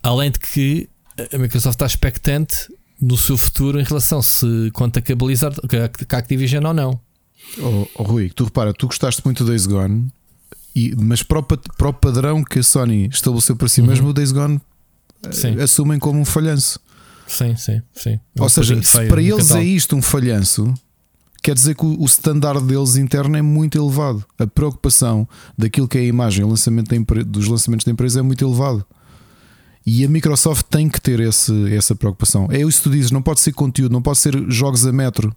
Além de que a Microsoft está expectante no seu futuro em relação se conta com a Blizzard, com a Activision ou não. Oh, oh, Rui, tu repara, tu gostaste muito do Days Gone, e, mas para o, para o padrão que a Sony estabeleceu para si uhum. mesmo, o Days Gone eh, sim. assumem como um falhanço. Sim, sim, sim. Ou seja, se para eles é isto um falhanço, quer dizer que o, standard deles interno é muito elevado. A preocupação daquilo que é a imagem o lançamento dos lançamentos da empresa é muito elevado. E a Microsoft tem que ter esse, essa preocupação. É isso que tu dizes, não pode ser conteúdo, não pode ser jogos a metro.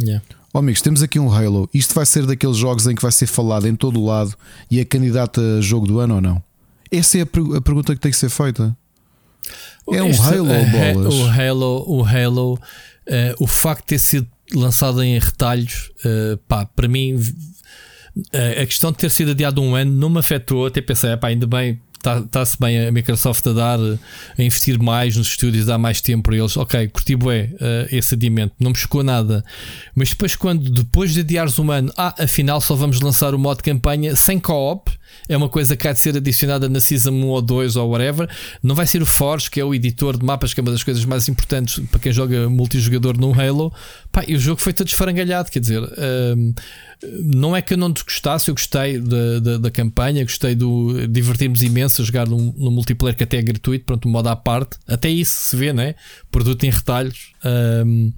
Yeah. Oh, amigos, temos aqui um Halo. Isto vai ser daqueles jogos em que vai ser falado em todo o lado e é candidato a jogo do ano ou não? Essa é a, a pergunta que tem que ser feita. É um este, Halo, uh, bolas. O Halo, o Halo, uh, o facto de ter sido lançado em retalhos, uh, pá, para mim, a questão de ter sido adiado um ano não me afetou. Até pensei, pá, ainda bem, está-se tá bem a Microsoft a dar, a investir mais nos estúdios, dar mais tempo para eles. Ok, curti bué uh, esse adiamento, não me chocou nada. Mas depois, quando depois de adiares um ano, ah, afinal só vamos lançar o modo campanha sem co-op é uma coisa que há de ser adicionada na Season 1 ou 2 ou whatever. Não vai ser o Forge, que é o editor de mapas, que é uma das coisas mais importantes para quem joga multijogador no Halo. Pá, e o jogo foi todo esfarangalhado. Quer dizer, um, não é que eu não desgostasse, eu gostei da, da, da campanha, gostei do. divertimos imenso a jogar no, no, multiplayer que até é gratuito, pronto, modo à parte. Até isso se vê, né? Produto em retalhos. Um,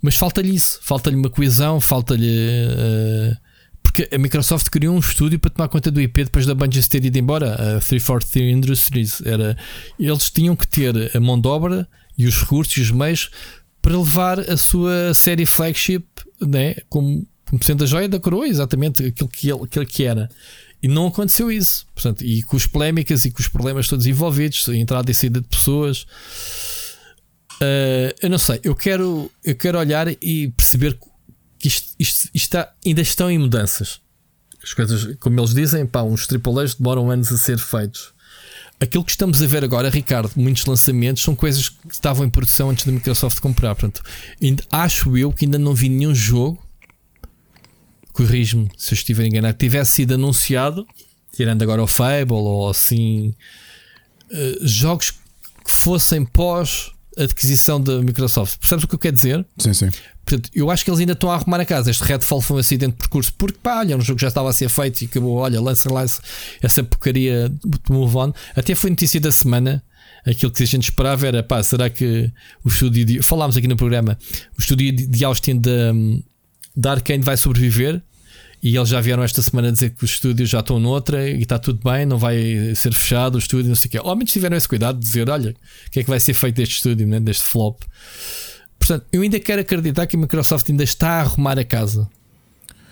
mas falta-lhe isso, falta-lhe uma coesão, falta-lhe. Uh, porque a Microsoft criou um estúdio para tomar conta do IP depois da Bungie ter ido embora, a 343 Industries. Era, eles tinham que ter a mão de obra e os recursos e os meios para levar a sua série flagship né, como, como sendo a joia da coroa, exatamente aquilo que, ele, aquilo que era. E não aconteceu isso. Portanto, e com as polémicas e com os problemas todos envolvidos, a entrada e saída de pessoas. Uh, eu não sei, eu quero, eu quero olhar e perceber que isto, isto, isto está, ainda estão em mudanças. As coisas, como eles dizem, pá, uns AAAs demoram anos a ser feitos. Aquilo que estamos a ver agora, Ricardo, muitos lançamentos são coisas que estavam em produção antes da Microsoft comprar. Portanto, ainda, acho eu que ainda não vi nenhum jogo, corrijo-me se eu estiver enganado, tivesse sido anunciado, tirando agora o Fable ou assim, uh, jogos que fossem pós adquisição da Microsoft. Percebes o que eu quero dizer? Sim, sim. Portanto, eu acho que eles ainda estão a arrumar a casa. Este Redfall foi um acidente de percurso, porque pá, olha, um jogo já estava a ser feito e acabou, olha, lança lá essa porcaria de move on. Até foi notícia da semana. Aquilo que a gente esperava era, pá, será que o estúdio de, falámos aqui no programa, o estúdio de Austin da, da Arkane vai sobreviver? E eles já vieram esta semana dizer que os estúdios já estão noutra e está tudo bem, não vai ser fechado o estúdio, não sei o quê. Ao menos tiveram esse cuidado de dizer: olha, o que é que vai ser feito deste estúdio, né? deste flop. Portanto, eu ainda quero acreditar que a Microsoft ainda está a arrumar a casa.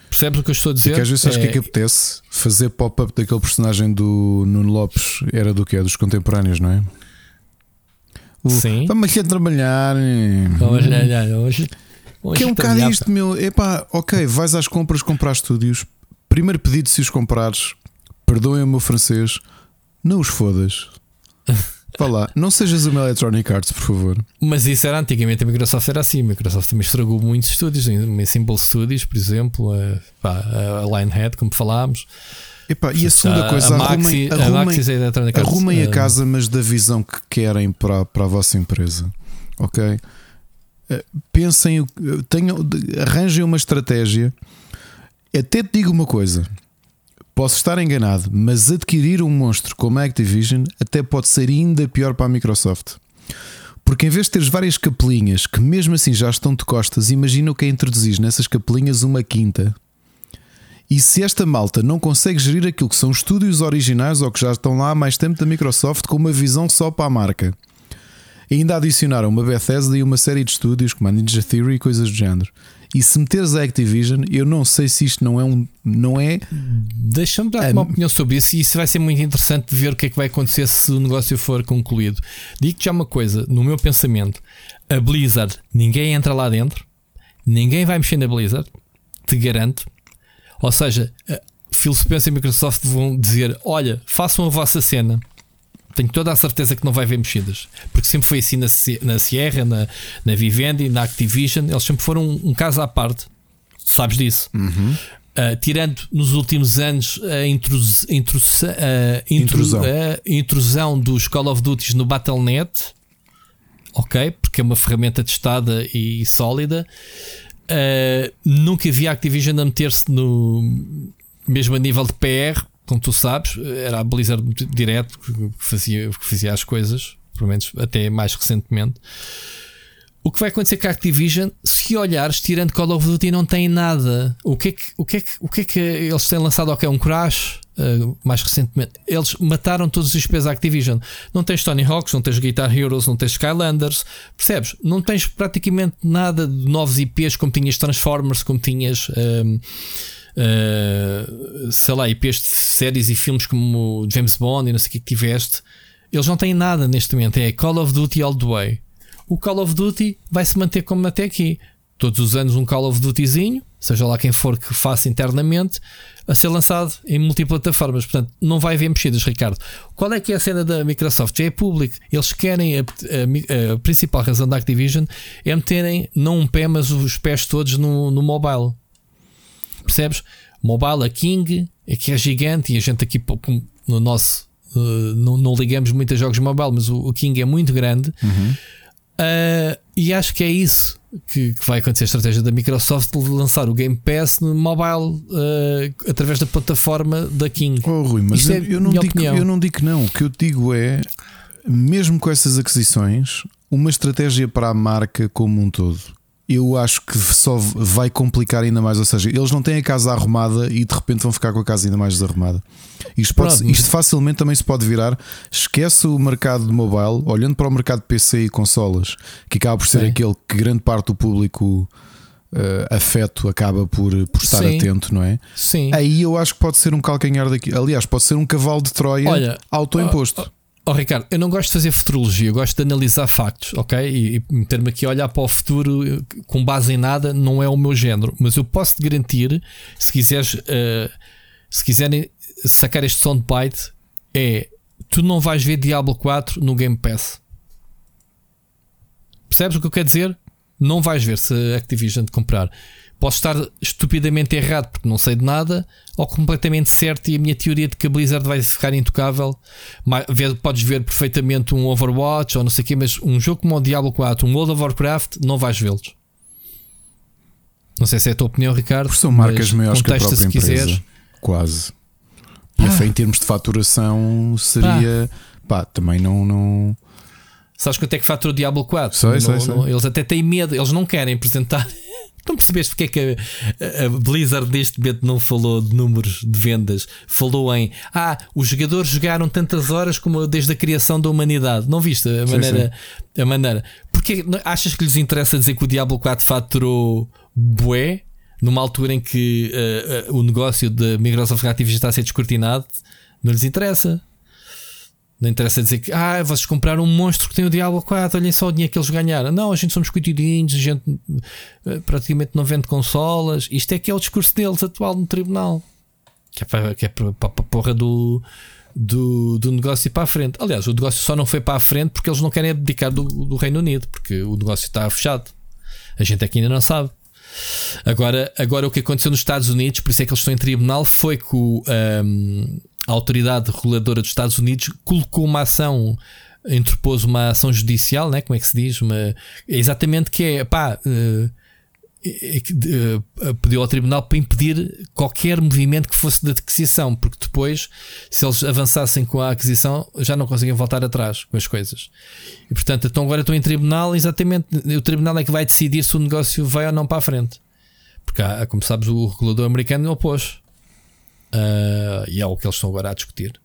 Percebes o que eu estou a dizer? É que às vezes é... acho que é que apetece fazer pop-up daquele personagem do Nuno Lopes, era do que? É dos contemporâneos, não é? O, Sim. Vamos aqui a trabalhar. Vamos trabalhar hoje. Que é um bocado isto, meu. Epá, ok, vais às compras comprar estúdios. Primeiro pedido, se os comprares, perdoem o meu francês, não os fodas. Vá lá, não sejas uma Electronic Arts, por favor. Mas isso era antigamente, a Microsoft era assim. A Microsoft também estragou muitos estúdios, em Simple Studios, por exemplo, a, pá, a Linehead, como falámos. Epá, e a segunda a, coisa, a arrumem, Maxi, arrumem, a, arrumem a casa, mas da visão que querem para, para a vossa empresa. Ok? Eh, pensem, tenham, arranjem uma estratégia. Até te digo uma coisa: posso estar enganado, mas adquirir um monstro como a Activision até pode ser ainda pior para a Microsoft. Porque em vez de teres várias capelinhas que mesmo assim já estão de costas, imagina o que é introduzir nessas capelinhas uma quinta e se esta malta não consegue gerir aquilo que são estúdios originais ou que já estão lá há mais tempo da Microsoft com uma visão só para a marca, ainda adicionaram uma Bethesda e uma série de estúdios como a Ninja Theory e coisas do género. E se meteres a Activision, eu não sei se isto não é um. Não é. Deixa-me dar uma opinião sobre isso e isso vai ser muito interessante ver o que é que vai acontecer se o negócio for concluído. Digo-te já uma coisa, no meu pensamento, a Blizzard, ninguém entra lá dentro, ninguém vai mexer na Blizzard, te garanto. Ou seja, Phil Spencer e Microsoft vão dizer: olha, façam a vossa cena. Tenho toda a certeza que não vai haver mexidas, porque sempre foi assim na, na Sierra, na, na Vivendi, na Activision, eles sempre foram um, um caso à parte. Sabes disso? Uhum. Uh, tirando nos últimos anos a, intrus, intrus, uh, intru, intrusão. Uh, intrusão dos Call of Duty no Battle.net, ok? Porque é uma ferramenta testada e sólida. Uh, nunca vi a Activision a meter-se no mesmo a nível de PR, como tu sabes, era a Blizzard direto que fazia, que fazia as coisas, pelo menos até mais recentemente. O que vai acontecer com a Activision, se olhares, tirando Call of Duty, não tem nada. O que é que, o que, é que, o que, é que eles têm lançado? Ok, um Crash, uh, mais recentemente. Eles mataram todos os IPs da Activision. Não tens Tony Hawks, não tens Guitar Heroes, não tens Skylanders. Percebes? Não tens praticamente nada de novos IPs como tinhas Transformers, como tinhas. Um, uh, sei lá, IPs de séries e filmes como James Bond e não sei o que, que tiveste. Eles não têm nada neste momento. É Call of Duty all the way o Call of Duty vai se manter como até aqui. Todos os anos um Call of Dutyzinho, seja lá quem for que faça internamente, a ser lançado em multiplataformas. Portanto, não vai haver mexidas, Ricardo. Qual é que é a cena da Microsoft? Já é público. Eles querem a, a, a, principal razão da Activision é meterem não um pé, mas os pés todos no, no mobile. Percebes? Mobile, a King, é que é gigante e a gente aqui no nosso. Uh, não, não ligamos muito a jogos mobile, mas o, o King é muito grande. Uhum. Uh, e acho que é isso que, que, vai acontecer a estratégia da Microsoft de lançar o Game Pass no mobile uh, através da plataforma da King. Oh, Rui, mas eu, é eu, não digo, eu não digo que não. O que eu digo é, mesmo com essas aquisições, uma estratégia para a marca como um todo eu acho que só vai complicar ainda mais. Ou seja, eles não têm a casa arrumada e de repente vão ficar com a casa ainda mais desarrumada. Isto, pode, isto facilmente também se pode virar. Esquece o mercado de mobile, olhando para o mercado de PC e consolas, que acaba por ser Sim. aquele que grande parte do público uh, afeto acaba por, por estar Sim. atento, não é? Sim. Aí eu acho que pode ser um calcanhar daqui. Aliás, pode ser um cavalo de Troia Olha, autoimposto. Oh, Ricardo, eu não gosto de fazer futurologia, eu gosto de analisar factos, ok? E, e meter-me aqui a olhar para o futuro eh, com base em nada não é o meu género, mas eu posso te garantir, se quiseres, uh, se quiserem sacar este soundbite, é tu não vais ver Diablo 4 no Game Pass. Percebes o que eu quero dizer? Não vais ver se a Activision te comprar. Posso estar estupidamente errado porque não sei de nada, ou completamente certo e a minha teoria de que a Blizzard vai ficar intocável. Podes ver perfeitamente um Overwatch ou não sei o quê, mas um jogo como o Diablo 4, um World of Warcraft, não vais vê-los. Não sei se é a tua opinião, Ricardo. Porque são marcas maiores que a própria empresa. Quiseres. Quase. E ah. em termos de faturação seria. Pá, também não, não. Sabes quanto é que fatura o Diablo 4? Sei, não, sei, sei. eles até têm medo, eles não querem apresentar não percebeste porque é que a, Blizzard neste momento não falou de números de vendas? Falou em ah, os jogadores jogaram tantas horas como desde a criação da humanidade. Não viste a maneira? Sim, sim. A maneira. Porque achas que lhes interessa dizer que o Diablo 4 faturou bué? numa altura em que uh, uh, o negócio da Microsoft Activision está a ser descortinado, não lhes interessa. Não interessa dizer que ah, vocês compraram um monstro que tem o Diablo 4, olhem só o dinheiro que eles ganharam. Não, a gente somos coitadinhos, a gente uh, praticamente não vende consolas. Isto é que é o discurso deles atual no tribunal. Que é para, que é para, a porra do, do, do negócio ir para a frente. Aliás, o negócio só não foi para a frente porque eles não querem abdicar do, do Reino Unido, porque o negócio está fechado. A gente aqui ainda não sabe. Agora, agora o que aconteceu nos Estados Unidos, por isso é que eles estão em tribunal, foi que o, um, a autoridade reguladora dos Estados Unidos colocou uma ação, interpôs uma ação judicial, né? como é que se diz? Uma, exatamente que é pá. Uh, pediu ao tribunal para impedir qualquer movimento que fosse de aquisição, porque depois, se eles avançassem com a aquisição, já não conseguiam voltar atrás com as coisas. E portanto, então agora estão em tribunal, exatamente. O tribunal é que vai decidir se o negócio vai ou não para a frente, porque há, como sabes, o regulador americano opôs. Uh, e é o que eles estão agora a discutir.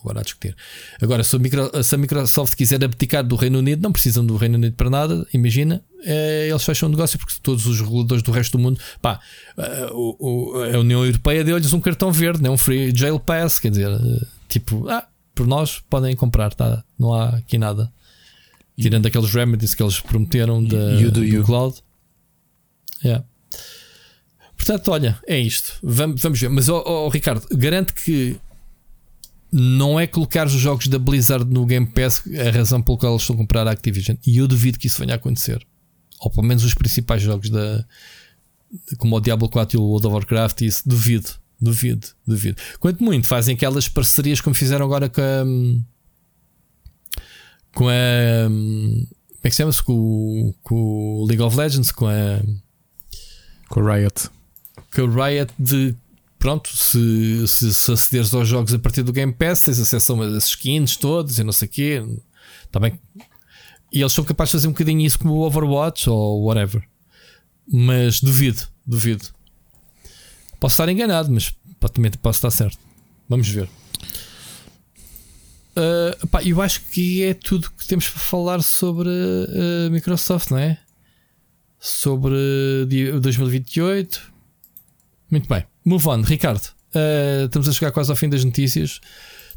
Agora a discutir. Agora, se a, Micro, se a Microsoft quiser abdicar do Reino Unido, não precisam do Reino Unido para nada. Imagina, é, eles fecham o negócio porque todos os reguladores do resto do mundo, pá, o, o, a União Europeia deu-lhes um cartão verde, né, um free jail pass. Quer dizer, tipo, ah, por nós podem comprar, tá? não há aqui nada. Tirando aqueles remedies que eles prometeram da, you do, you. do cloud. Yeah. Portanto, olha, é isto. Vamos, vamos ver. Mas, oh, oh, Ricardo, garanto que não é colocar os jogos da Blizzard no Game Pass a razão pela qual eles estão a comprar a Activision. E eu duvido que isso venha a acontecer. Ou pelo menos os principais jogos da. Como o Diablo 4 e o World of Warcraft, isso duvido, duvido, duvido. Quanto muito fazem aquelas parcerias como fizeram agora com a. Com a. Como é que se chama-se? Com, com o League of Legends, com a. Com o Riot que o Riot de pronto, se, se, se acederes aos jogos a partir do Game Pass, tens acesso a as skins todas e não sei o quê. Também. E eles são capazes de fazer um bocadinho isso como o Overwatch ou whatever. Mas duvido, duvido. Posso estar enganado, mas também posso estar certo. Vamos ver. Uh, pá, eu acho que é tudo que temos para falar sobre a uh, Microsoft, não é? Sobre 2028 muito bem. Move on, Ricardo. Uh, estamos a chegar quase ao fim das notícias.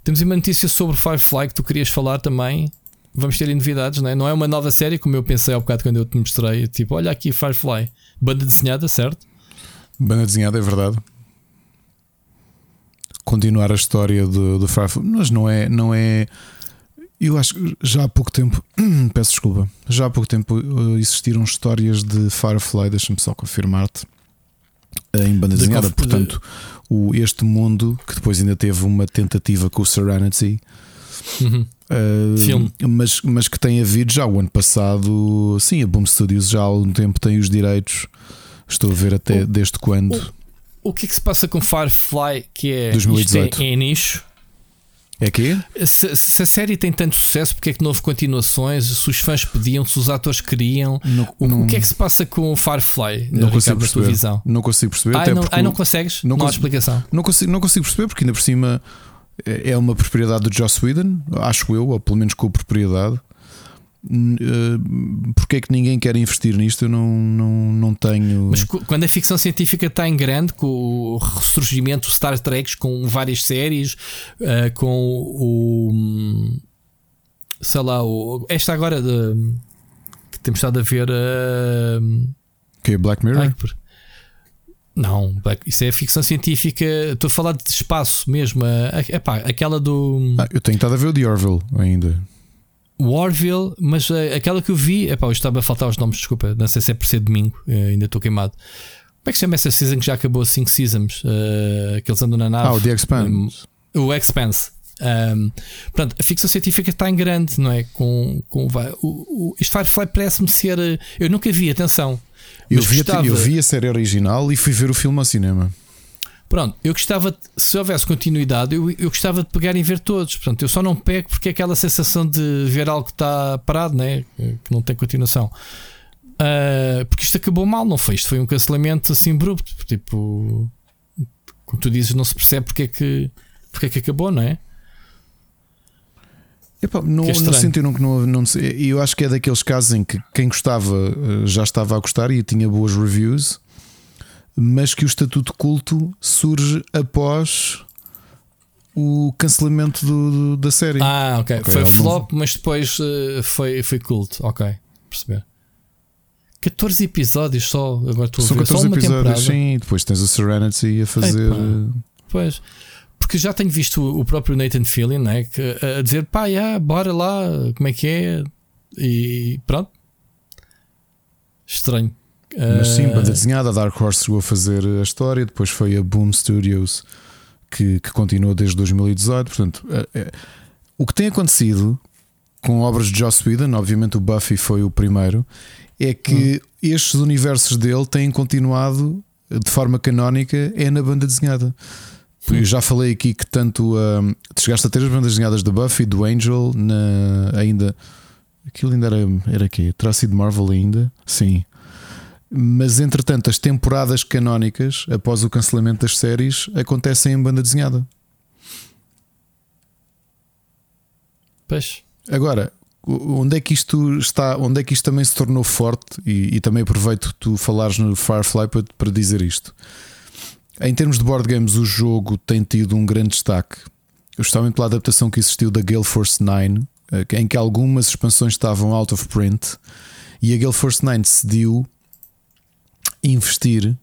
Temos uma notícia sobre Firefly que tu querias falar também. Vamos ter novidades, não é? Não é uma nova série, como eu pensei há bocado quando eu te mostrei. Tipo, olha aqui Firefly. Banda desenhada, certo? Banda desenhada, é verdade. Continuar a história do, do Firefly. Mas não é, não é. Eu acho que já há pouco tempo, peço desculpa, já há pouco tempo uh, existiram histórias de Firefly, deixa-me só confirmar-te em banda desenhada. Portanto, o, este mundo que depois ainda teve uma tentativa com o Serenity. Uhum. Uh, Filme. Mas, mas que tem havido já o ano passado. Sim, a Boom Studios já há algum tempo tem os direitos. Estou a ver até o, desde quando. O, o que é que se passa com Firefly? Que é, 2018. É, é nicho. É que se, se, a série tem tanto sucesso, porque é que não houve continuações? Se os fãs pediam, se os atores queriam, o, não, o, que é que se passa com o Firefly? Não consigo perceber. Não consigo perceber. Ai, não, ai, não consegues? Não, não explicação. Não consigo, não consigo perceber, porque ainda por cima é, é uma propriedade do Joss Whedon, acho eu, ou pelo menos com a propriedade. Eh, porque é que ninguém quer investir nisto? Eu não, não, não tenho. Mas quando a ficção científica está em grande, com o ressurgimento Star Trek, com várias séries, uh, com o. sei lá, o, esta agora de, que temos estado a ver. Uh, que é Black Mirror? Ai, não, isso é ficção científica. Estou a falar de espaço mesmo. Epá, aquela do. Ah, eu tenho estado a ver o The Orville ainda. Warville, mas uh, aquela que eu vi, epá, estava a faltar os nomes, desculpa, não sei se é por ser domingo, uh, ainda estou queimado. Como é que se chama essa season que já acabou 5 seasons? Uh, que eles andam na nave. Ah, o The Expanse. Um, o Expanse. Um, portanto, a ficção científica está em grande, não é? Com, com, o, o, este Firefly parece-me ser. Eu nunca vi, atenção. Eu vi, gostava... eu vi a série original e fui ver o filme ao cinema. Pronto, eu gostava, de, se houvesse continuidade, eu, eu gostava de pegar e ver todos. Portanto, eu só não pego porque é aquela sensação de ver algo que está parado, né? que não tem continuação. Uh, porque isto acabou mal, não foi? Isto foi um cancelamento assim abrupto. Tipo, como tu dizes, não se percebe porque é que, porque é que acabou, não é? Epá, não, é não sentiram que não, não Eu acho que é daqueles casos em que quem gostava eh, já estava a gostar e tinha boas reviews mas que o estatuto culto surge após o cancelamento do, do, da série. Ah, ok. okay foi flop, mas depois uh, foi, foi culto. Ok, perceber. 14 episódios só. Agora estou São a ver. 14 episódios, sim. Depois tens o Serenity a fazer. Pois. Porque já tenho visto o próprio Nathan Fillion né, que, a dizer pá, yeah, bora lá, como é que é? E pronto. Estranho. Mas sim, banda desenhada, a Dark Horse chegou a fazer a história, depois foi a Boom Studios que, que continuou desde 2018. Portanto, é, é, o que tem acontecido com obras de Joss Whedon, obviamente o Buffy foi o primeiro, é que hum. estes universos dele têm continuado de forma canónica é na banda desenhada. Eu já falei aqui que tanto um, chegaste a ter as bandas desenhadas da Buffy, do Angel, na, ainda aquilo ainda era, era quê? Terá sido Marvel ainda? Sim. Mas entretanto, as temporadas canónicas, após o cancelamento das séries, acontecem em banda desenhada. Pois. Agora, onde é que isto está? Onde é que isto também se tornou forte? E, e também aproveito tu falares no Firefly para, para dizer isto. Em termos de board games, o jogo tem tido um grande destaque, justamente pela adaptação que existiu da Gale Force 9, eh, em que algumas expansões estavam out of print e a Gale Force 9 decidiu investir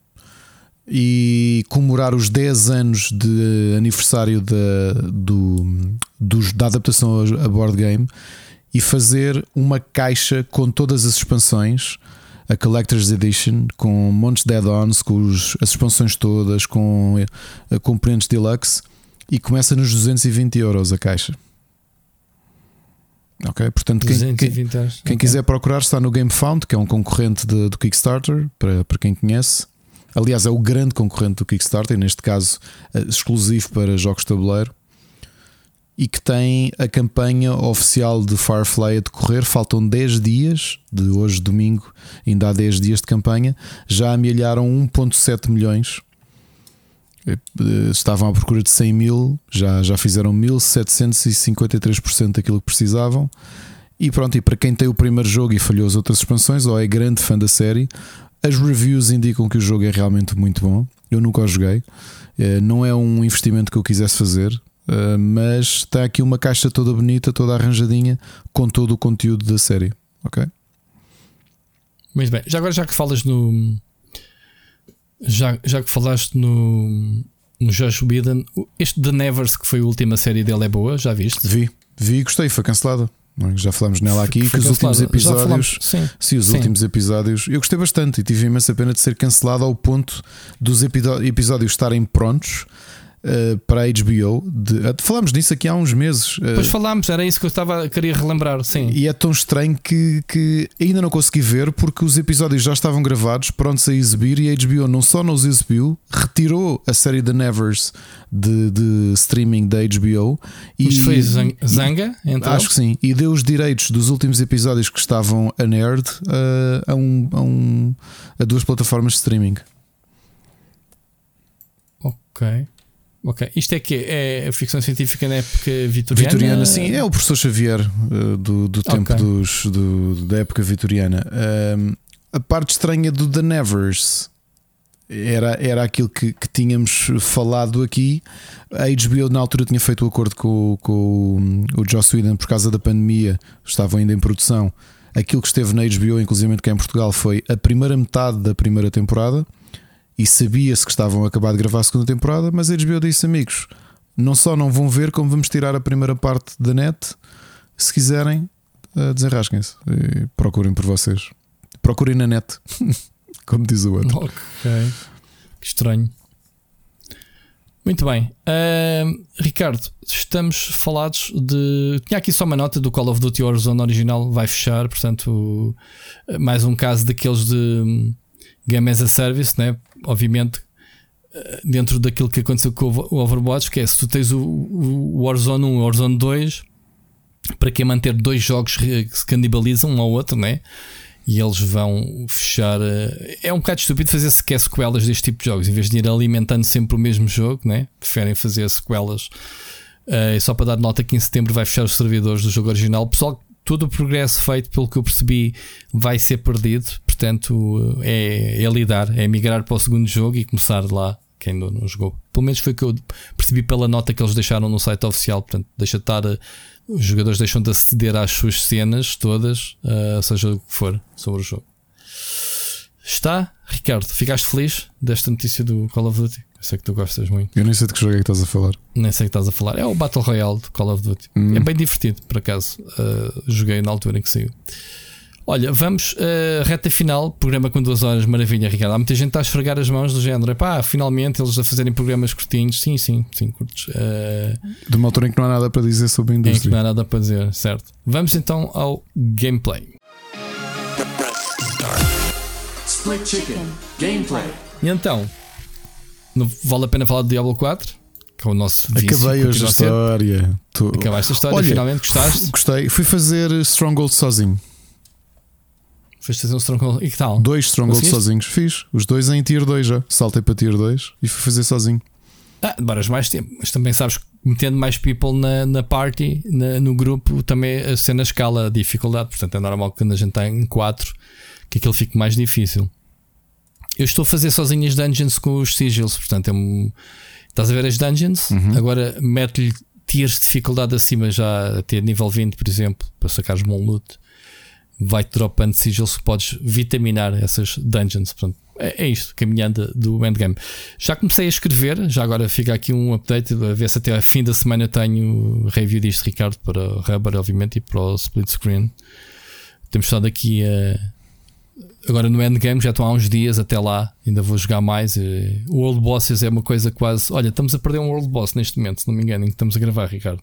e comemorar os 10 anos de aniversário da, do, do, da adaptação a board game e fazer uma caixa com todas as expansões, a Collector's Edition, com montes de add-ons, com os, as expansões todas, com uh, componentes deluxe e começa nos 220 euros a caixa. Ok, portanto, quem, quem, quem okay. quiser procurar está no GameFound, que é um concorrente de, do Kickstarter, para, para quem conhece. Aliás, é o grande concorrente do Kickstarter, neste caso eh, exclusivo para jogos de tabuleiro. E que tem a campanha oficial de Firefly a decorrer. Faltam 10 dias, de hoje, domingo, ainda há 10 dias de campanha. Já amealharam 1,7 milhões estavam à procura de 100 mil, já, já fizeram 1753% daquilo que precisavam. E pronto, e para quem tem o primeiro jogo e falhou as outras expansões, ou é grande fã da série, as reviews indicam que o jogo é realmente muito bom. Eu nunca o joguei, eh, não é um investimento que eu quisesse fazer, eh, mas está aqui uma caixa toda bonita, toda arranjadinha, com todo o conteúdo da série. Ok? Muito bem, já agora já que falas no, já, já que falaste no, no Josh Whedon, este The Nevers, que foi a última série dele, é boa? Já viste? Vi, vi e gostei, foi cancelada. Já falamos nela aqui que os últimos episódios. Sim, sim, os sim. últimos episódios. Eu gostei bastante e tive imensa pena de ser cancelado ao ponto dos episódios estarem prontos uh, para a HBO. De, uh, falámos disso aqui há uns meses. Uh, pois falámos, era isso que eu estava queria relembrar. Sim. E é tão estranho que, que ainda não consegui ver porque os episódios já estavam gravados, prontos a exibir, e a HBO não só não os exibiu, retirou a série The Nevers de, de streaming da HBO. E, foi Zanga? Então? Acho que sim. E deu os direitos dos últimos episódios que estavam a Nerd a, um, a, um, a duas plataformas de streaming. Ok. Ok. Isto é que é a ficção científica na época vitoriana? Vitoriana, sim. É o professor Xavier uh, do, do tempo okay. dos, do, da época vitoriana. Uh, a parte estranha do The Nevers era, era aquilo que, que tínhamos falado aqui. A HBO na altura tinha feito o um acordo com, com o, o Joss Whedon por causa da pandemia, estavam ainda em produção. Aquilo que esteve na HBO, inclusive cá em Portugal, foi a primeira metade da primeira temporada e sabia-se que estavam a acabar de gravar a segunda temporada, mas a HBO disse: amigos, não só não vão ver, como vamos tirar a primeira parte da net. Se quiserem, uh, desenrasquem-se e procurem por vocês. Procurem na net, como diz o outro. Ok, que estranho. Muito bem, uh, Ricardo, estamos falados de. Tinha aqui só uma nota do Call of Duty Warzone original, vai fechar, portanto, mais um caso daqueles de Game as a Service, né? obviamente, eh, dentro daquilo que aconteceu com o Overwatch, que é se tu tens o, Warzone 1 e o Warzone 2, para que manter dois jogos que se canibalizam um ao outro, né? E eles vão fechar. Eh, é um bocado estúpido fazer sequer sequelas deste tipo de jogos, em vez de ir alimentando sempre o mesmo jogo, né? Preferem fazer sequelas. Uh, só para dar nota que em setembro vai fechar os servidores do jogo original. O pessoal todo o progresso feito, pelo que eu percebi, vai ser perdido. Portanto, é, é lidar, é migrar para o segundo jogo e começar lá. Quem ainda não jogou, pelo menos foi o que eu percebi pela nota que eles deixaram no site oficial. Portanto, deixa de estar, os jogadores deixam de aceder às suas cenas todas, uh, seja o que for, sobre o jogo. Está, Ricardo, ficaste feliz desta notícia do Call of Duty? Eu sei que tu gostas muito. Eu nem sei de que jogo é que estás a falar. Nem sei que estás a falar. É o Battle Royale de Call of Duty. Hum. É bem divertido, por acaso. Uh, joguei na altura em que saiu. Olha, vamos uh, reta final, programa com duas horas, maravilha, Ricardo. Há muita gente a esfregar as mãos do género. Pá, finalmente eles a fazerem programas curtinhos. Sim, sim, sim, curtos. Uh, de uma altura em que não há nada para dizer sobre a indústria. Em que não há nada para dizer, certo. Vamos então ao gameplay. Split Chicken Gameplay. E então, não vale a pena falar de Diablo 4? Que é o nosso vício, Acabei hoje a história. Tu... Acabaste a história, Olha, finalmente gostaste? Gostei. Fui fazer Stronghold sozinho. Foste fazer um Stronghold e que tal? Dois Stronghold sozinhos. Fiz. Os dois em Tier 2 já. Saltei para Tier 2 e fui fazer sozinho. Ah, demoras mais tempo. Mas também sabes que metendo mais people na, na party, na, no grupo, também a cena escala a dificuldade. Portanto, é normal que quando a gente está em 4 que aquilo fique mais difícil. Eu estou a fazer sozinho as dungeons com os sigils, portanto, é um, estás a ver as dungeons? Uhum. Agora mete-lhe tiers de dificuldade acima, já a ter nível 20, por exemplo, para sacares bom loot. Vai-te dropando sigils que podes vitaminar essas dungeons. Portanto, é, é isto, caminhando do endgame. Já comecei a escrever, já agora fica aqui um update, a ver se até a fim da semana tenho review disto, Ricardo, para o Rubber, obviamente, e para o split screen. Temos estado aqui a agora no endgame já estão há uns dias até lá, ainda vou jogar mais. O World Bosses é uma coisa quase. Olha, estamos a perder um World Boss neste momento, se não me engano, em que estamos a gravar, Ricardo.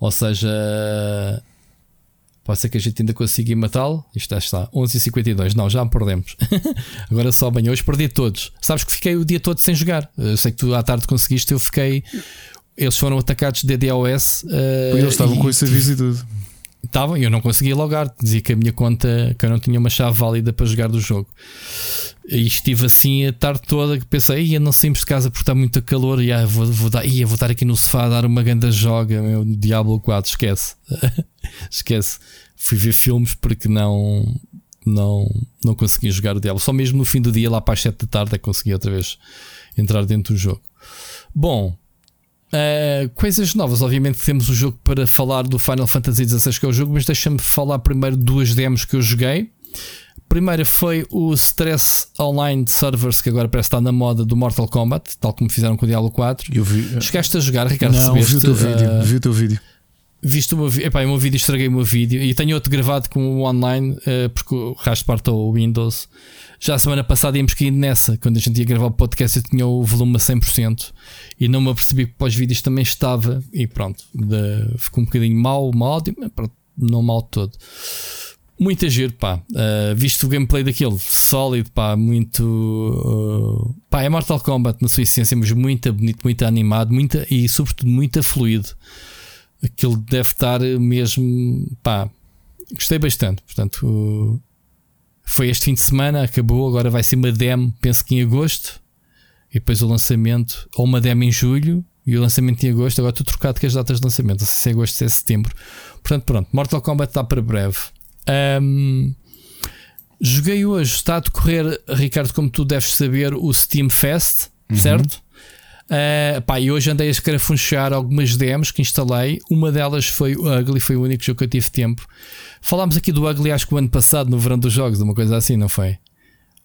Ou seja, pode ser que a gente ainda consiga matá-lo. Isto está, 11h52. Não, já perdemos. agora só bem. Hoje perdi todos. Sabes que fiquei o dia todo sem jogar. Eu sei que tu à tarde conseguiste, eu fiquei. Eles foram atacados de DDoS. Uh, eles estavam com esse aviso e tudo. Estavam e eu não conseguia logar. Dizia que a minha conta, que eu não tinha uma chave válida para jogar do jogo. E estive assim a tarde toda que pensei, ia não saímos de casa porque está muito calor. E vou, vou, dar, ia, vou estar aqui no sofá a dar uma grande joga. Meu Diablo 4, esquece. esquece. Fui ver filmes porque não, não, não consegui jogar o Diablo. Só mesmo no fim do dia, lá para as 7 da tarde, é que consegui outra vez entrar dentro do jogo. Bom, Uh, coisas novas, obviamente temos o jogo para falar do Final Fantasy XVI, que é o jogo, mas deixa-me falar primeiro duas demos que eu joguei. A primeira foi o Stress Online Servers, que agora parece estar na moda do Mortal Kombat, tal como fizeram com o Diablo 4. Eu vi, uh, Chegaste a jogar, Ricardo? Não, vi o teu vídeo. Uh, vi o teu vídeo. Viste o meu, epá, o meu vídeo, estraguei o meu vídeo e tenho outro gravado com o online, uh, porque o resto parte ao Windows. Já a semana passada íamos cair nessa, quando a gente ia gravar o podcast, eu tinha o volume a 100% e não me apercebi que pós vídeos também estava. E pronto, de, ficou um bocadinho mal, mal pronto, não mal todo. Muito giro, pá. Uh, visto o gameplay daquilo, sólido, pá, muito. Uh, pá, é Mortal Kombat na sua essência, mas muito bonito, muito animado, muita, e sobretudo muito fluido. Aquilo deve estar mesmo. pá, gostei bastante. Portanto, uh, foi este fim de semana, acabou, agora vai ser uma demo, penso que em agosto, e depois o lançamento, ou uma demo em julho, e o lançamento em agosto. Agora estou trocado com as datas de lançamento, não sei se é agosto, se é setembro. Portanto, pronto, Mortal Kombat está para breve. Um, joguei hoje, está a decorrer, Ricardo, como tu deves saber, o Steam Fest, uhum. certo? Uh, pá, e hoje andei a escarafunchar algumas demos que instalei. Uma delas foi o Ugly, foi o único jogo que eu tive tempo. Falámos aqui do Ugly, acho que o ano passado, no verão dos jogos, uma coisa assim, não foi?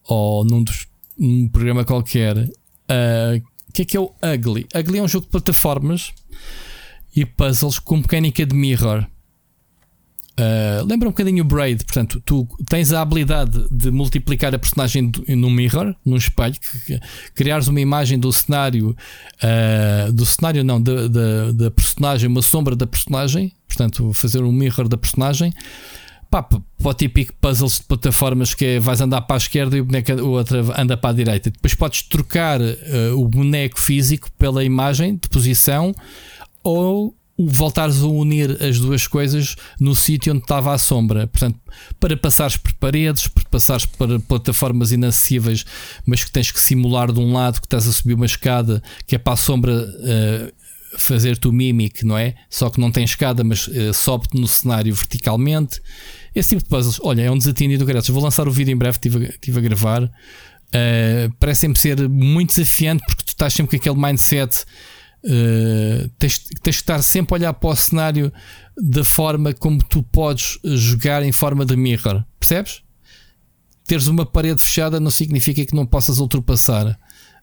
Ou num, dos, num programa qualquer. Uh, o que é que é o Ugly? Ugly é um jogo de plataformas e puzzles com mecânica de mirror. Uh, lembra um bocadinho o Braid, portanto, tu tens a habilidade de multiplicar a personagem num mirror, num espelho, que, criares uma imagem do cenário, uh, do cenário não, da, da, da, personagem, uma sombra da personagem, portanto, fazer um mirror da personagem. Pá, para o típico puzzles de plataformas que é vais andar para a esquerda e o boneco o outro anda para a direita. Depois podes trocar uh, o boneco físico pela imagem de posição ou voltares a unir as duas coisas no sítio onde estava a sombra. Portanto, para passares por paredes, para passares por plataformas inacessíveis, mas que tens que simular de um lado que estás a subir uma escada que é para a sombra uh, fazer tu mimic, não é? Só que não tem escada, mas uh, sobe no cenário verticalmente. Esse tipo de puzzles, olha, é um desatino do graças. Vou lançar o vídeo em breve, estive, estive a gravar. Uh, parece sempre ser muito desafiante porque tu estás sempre com aquele mindset. Uh, tens, tens que estar sempre a olhar para o cenário da forma como tu podes jogar em forma de mirror, percebes? Teres uma parede fechada não significa que não possas ultrapassar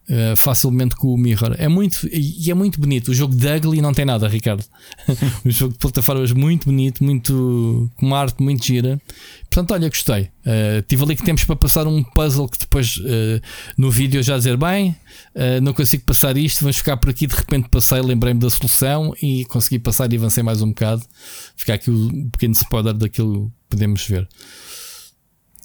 uh, facilmente com o Mirror. É muito, e é muito bonito. O jogo de Ugly não tem nada, Ricardo. o jogo de plataformas muito bonito, muito com uma arte muito gira. Portanto, olha, gostei. Uh, tive ali que temos para passar um puzzle que depois uh, no vídeo eu já dizer bem, uh, não consigo passar isto, vamos ficar por aqui. De repente passei, lembrei-me da solução e consegui passar e avancei mais um bocado. Ficar aqui um pequeno spoiler daquilo que podemos ver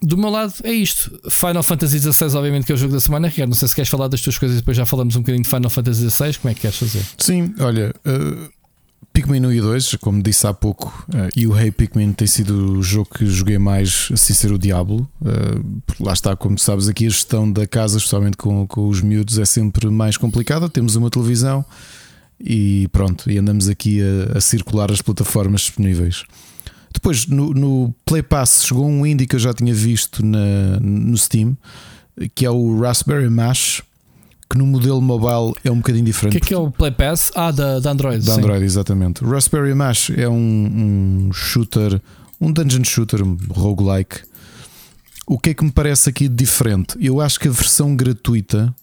do meu lado é isto. Final Fantasy XVI, obviamente, que é o jogo da semana. Ricardo, não sei se queres falar das tuas coisas e depois já falamos um bocadinho de Final Fantasy XVI. Como é que queres fazer? Sim, olha, uh, Pikmin 1 e 2, como disse há pouco, uh, e o Hey Pikmin tem sido o jogo que joguei mais sem ser o Diablo. Uh, lá está, como sabes, aqui a gestão da casa, especialmente com, com os miúdos, é sempre mais complicada. Temos uma televisão e pronto, e andamos aqui a, a circular as plataformas disponíveis. Depois no, no, Play Pass chegou um indie que eu já tinha visto na, no Steam, que é o Raspberry Mash, que no modelo mobile é um bocadinho diferente. O que é, que é o Play Pass? Ah, da, da Android. Da Android, exatamente. O Raspberry Mash é um, um shooter, um dungeon shooter roguelike. O que é que me parece aqui diferente? Eu acho que a versão gratuita,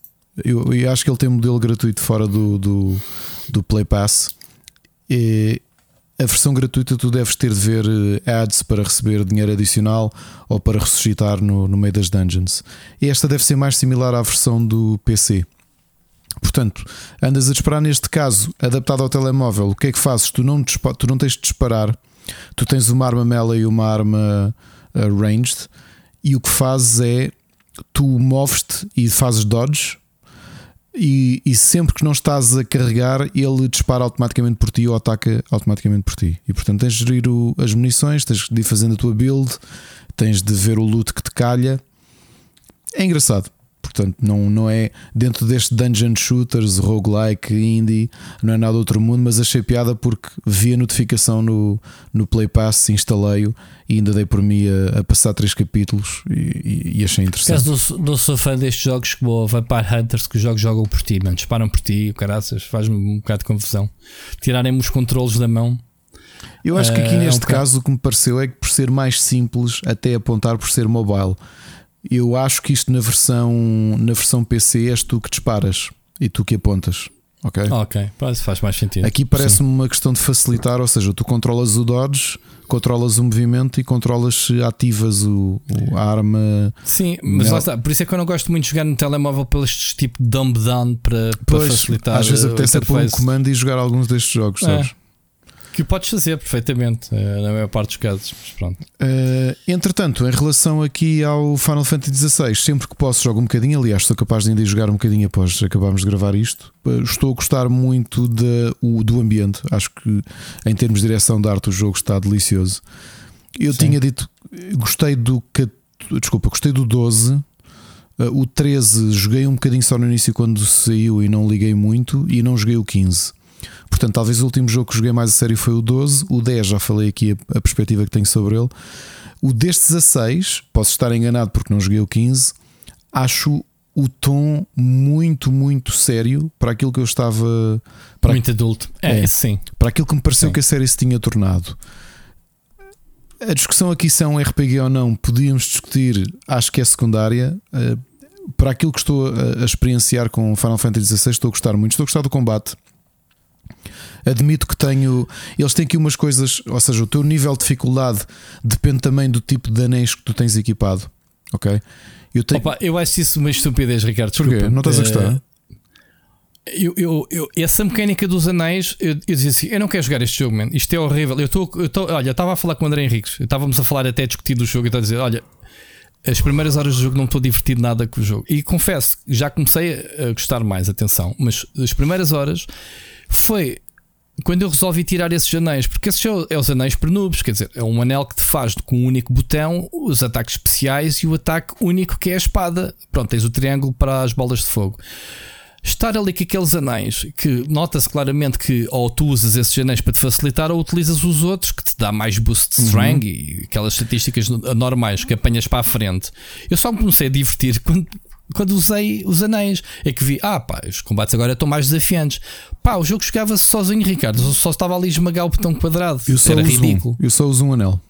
eu, eu acho que ele tem um modelo gratuito fora do, do, do Play Pass. E a versão gratuita tu deves ter de ver eh, ads para receber dinheiro adicional ou para ressuscitar no, no meio das dungeons. Esta deve ser mais similar à versão do PC. Portanto, andas a disparar neste caso, adaptado ao telemóvel, o que é que fazes? Tu não, tu não tens de disparar, tu tens uma arma melee e uma arma uh, ranged, e o que fazes é tu moves-te e fazes dodge, e, e, sempre que não estás a carregar, ele dispara automaticamente por ti ou ataca automaticamente por ti. E portanto tens de gerir o, as munições, tens de ir fazendo a tua build, tens de ver o loot que te calha. É engraçado. Portanto, não, não é dentro deste dungeon shooters, roguelike, indie, não é nada outro mundo, mas achei piada porque vi a notificação no, no Play Pass, instalei-o e ainda dei por mim a, a passar três capítulos e, e achei interessante. Caso não, não sou fã destes jogos como Vampire Hunters, que os jogos jogam por ti, mano, disparam por ti, o caraças, faz-me um bocado de confusão. Tirarem-me os controles da mão. Eu acho que aqui neste é um caso o que me pareceu é que por ser mais simples, até apontar por ser mobile. Eu acho que isto na versão, na versão PC és tu que disparas e tu que apontas. Ok? Ok, faz mais sentido. Aqui parece-me uma questão de facilitar, ou seja, tu controlas o dodge, controlas o movimento e controlas se ativas o, o a arma. Sim, mas lá está. Por isso é que eu não gosto muito de jogar no telemóvel pelo este tipo de dumb down para, para facilitar. Às vezes apetece pôr um comando e jogar alguns destes jogos, é. Que podes fazer perfeitamente, eh, na maior parte dos casos. Mas pronto. Uh, entretanto, em relação aqui ao Final Fantasy XVI, sempre que posso jogo um bocadinho. Aliás, sou capaz de ainda jogar um bocadinho após acabarmos de gravar isto. Uh, estou a gostar muito de, o, do ambiente. Acho que em termos de direção de arte, o jogo está delicioso. Eu Sim. tinha dito, gostei do. Desculpa, gostei do 12. Uh, o 13 joguei um bocadinho só no início quando saiu e não liguei muito. E não joguei o 15. Portanto, talvez o último jogo que joguei mais a sério foi o 12. O 10 já falei aqui a, a perspectiva que tenho sobre ele. O deste 16, posso estar enganado porque não joguei o 15, acho o tom muito, muito sério para aquilo que eu estava. Para muito adulto. É, é, sim. Para aquilo que me pareceu sim. que a série se tinha tornado. A discussão aqui se é um RPG ou não, podíamos discutir, acho que é secundária. Eh, para aquilo que estou a experienciar com Final Fantasy XVI, estou a gostar muito. Estou a gostar do combate. Admito que tenho. Eles têm aqui umas coisas, ou seja, o teu nível de dificuldade depende também do tipo de anéis que tu tens equipado. Ok? Eu, tenho... Opa, eu acho isso uma estupidez, Ricardo. Desculpa. Porquê? Não estás a gostar? Eu, eu, eu, essa mecânica dos anéis, eu, eu dizia assim: eu não quero jogar este jogo, man. Isto é horrível. Eu estou, olha, estava a falar com o André Henriques, estávamos a falar até a discutir do jogo e estava a dizer: olha, as primeiras horas do jogo não estou divertido nada com o jogo. E confesso, já comecei a gostar mais, atenção, mas as primeiras horas foi quando eu resolvi tirar esses anéis, porque esses é os anéis pernubes, quer dizer, é um anel que te faz com um único botão os ataques especiais e o ataque único que é a espada. Pronto, tens o triângulo para as bolas de fogo. estar ali com aqueles anéis que nota-se claramente que ou tu usas esses anéis para te facilitar ou utilizas os outros que te dá mais boost de uhum. strength uhum. e aquelas estatísticas normais que apanhas para a frente. Eu só me comecei a divertir quando, quando usei os anéis. É que vi, ah pá, os combates agora estão mais desafiantes. Pá, o jogo jogava-se sozinho, Ricardo. Eu só estava ali a esmagar o botão quadrado. Eu só Era ridículo. Um. Eu só uso um anel.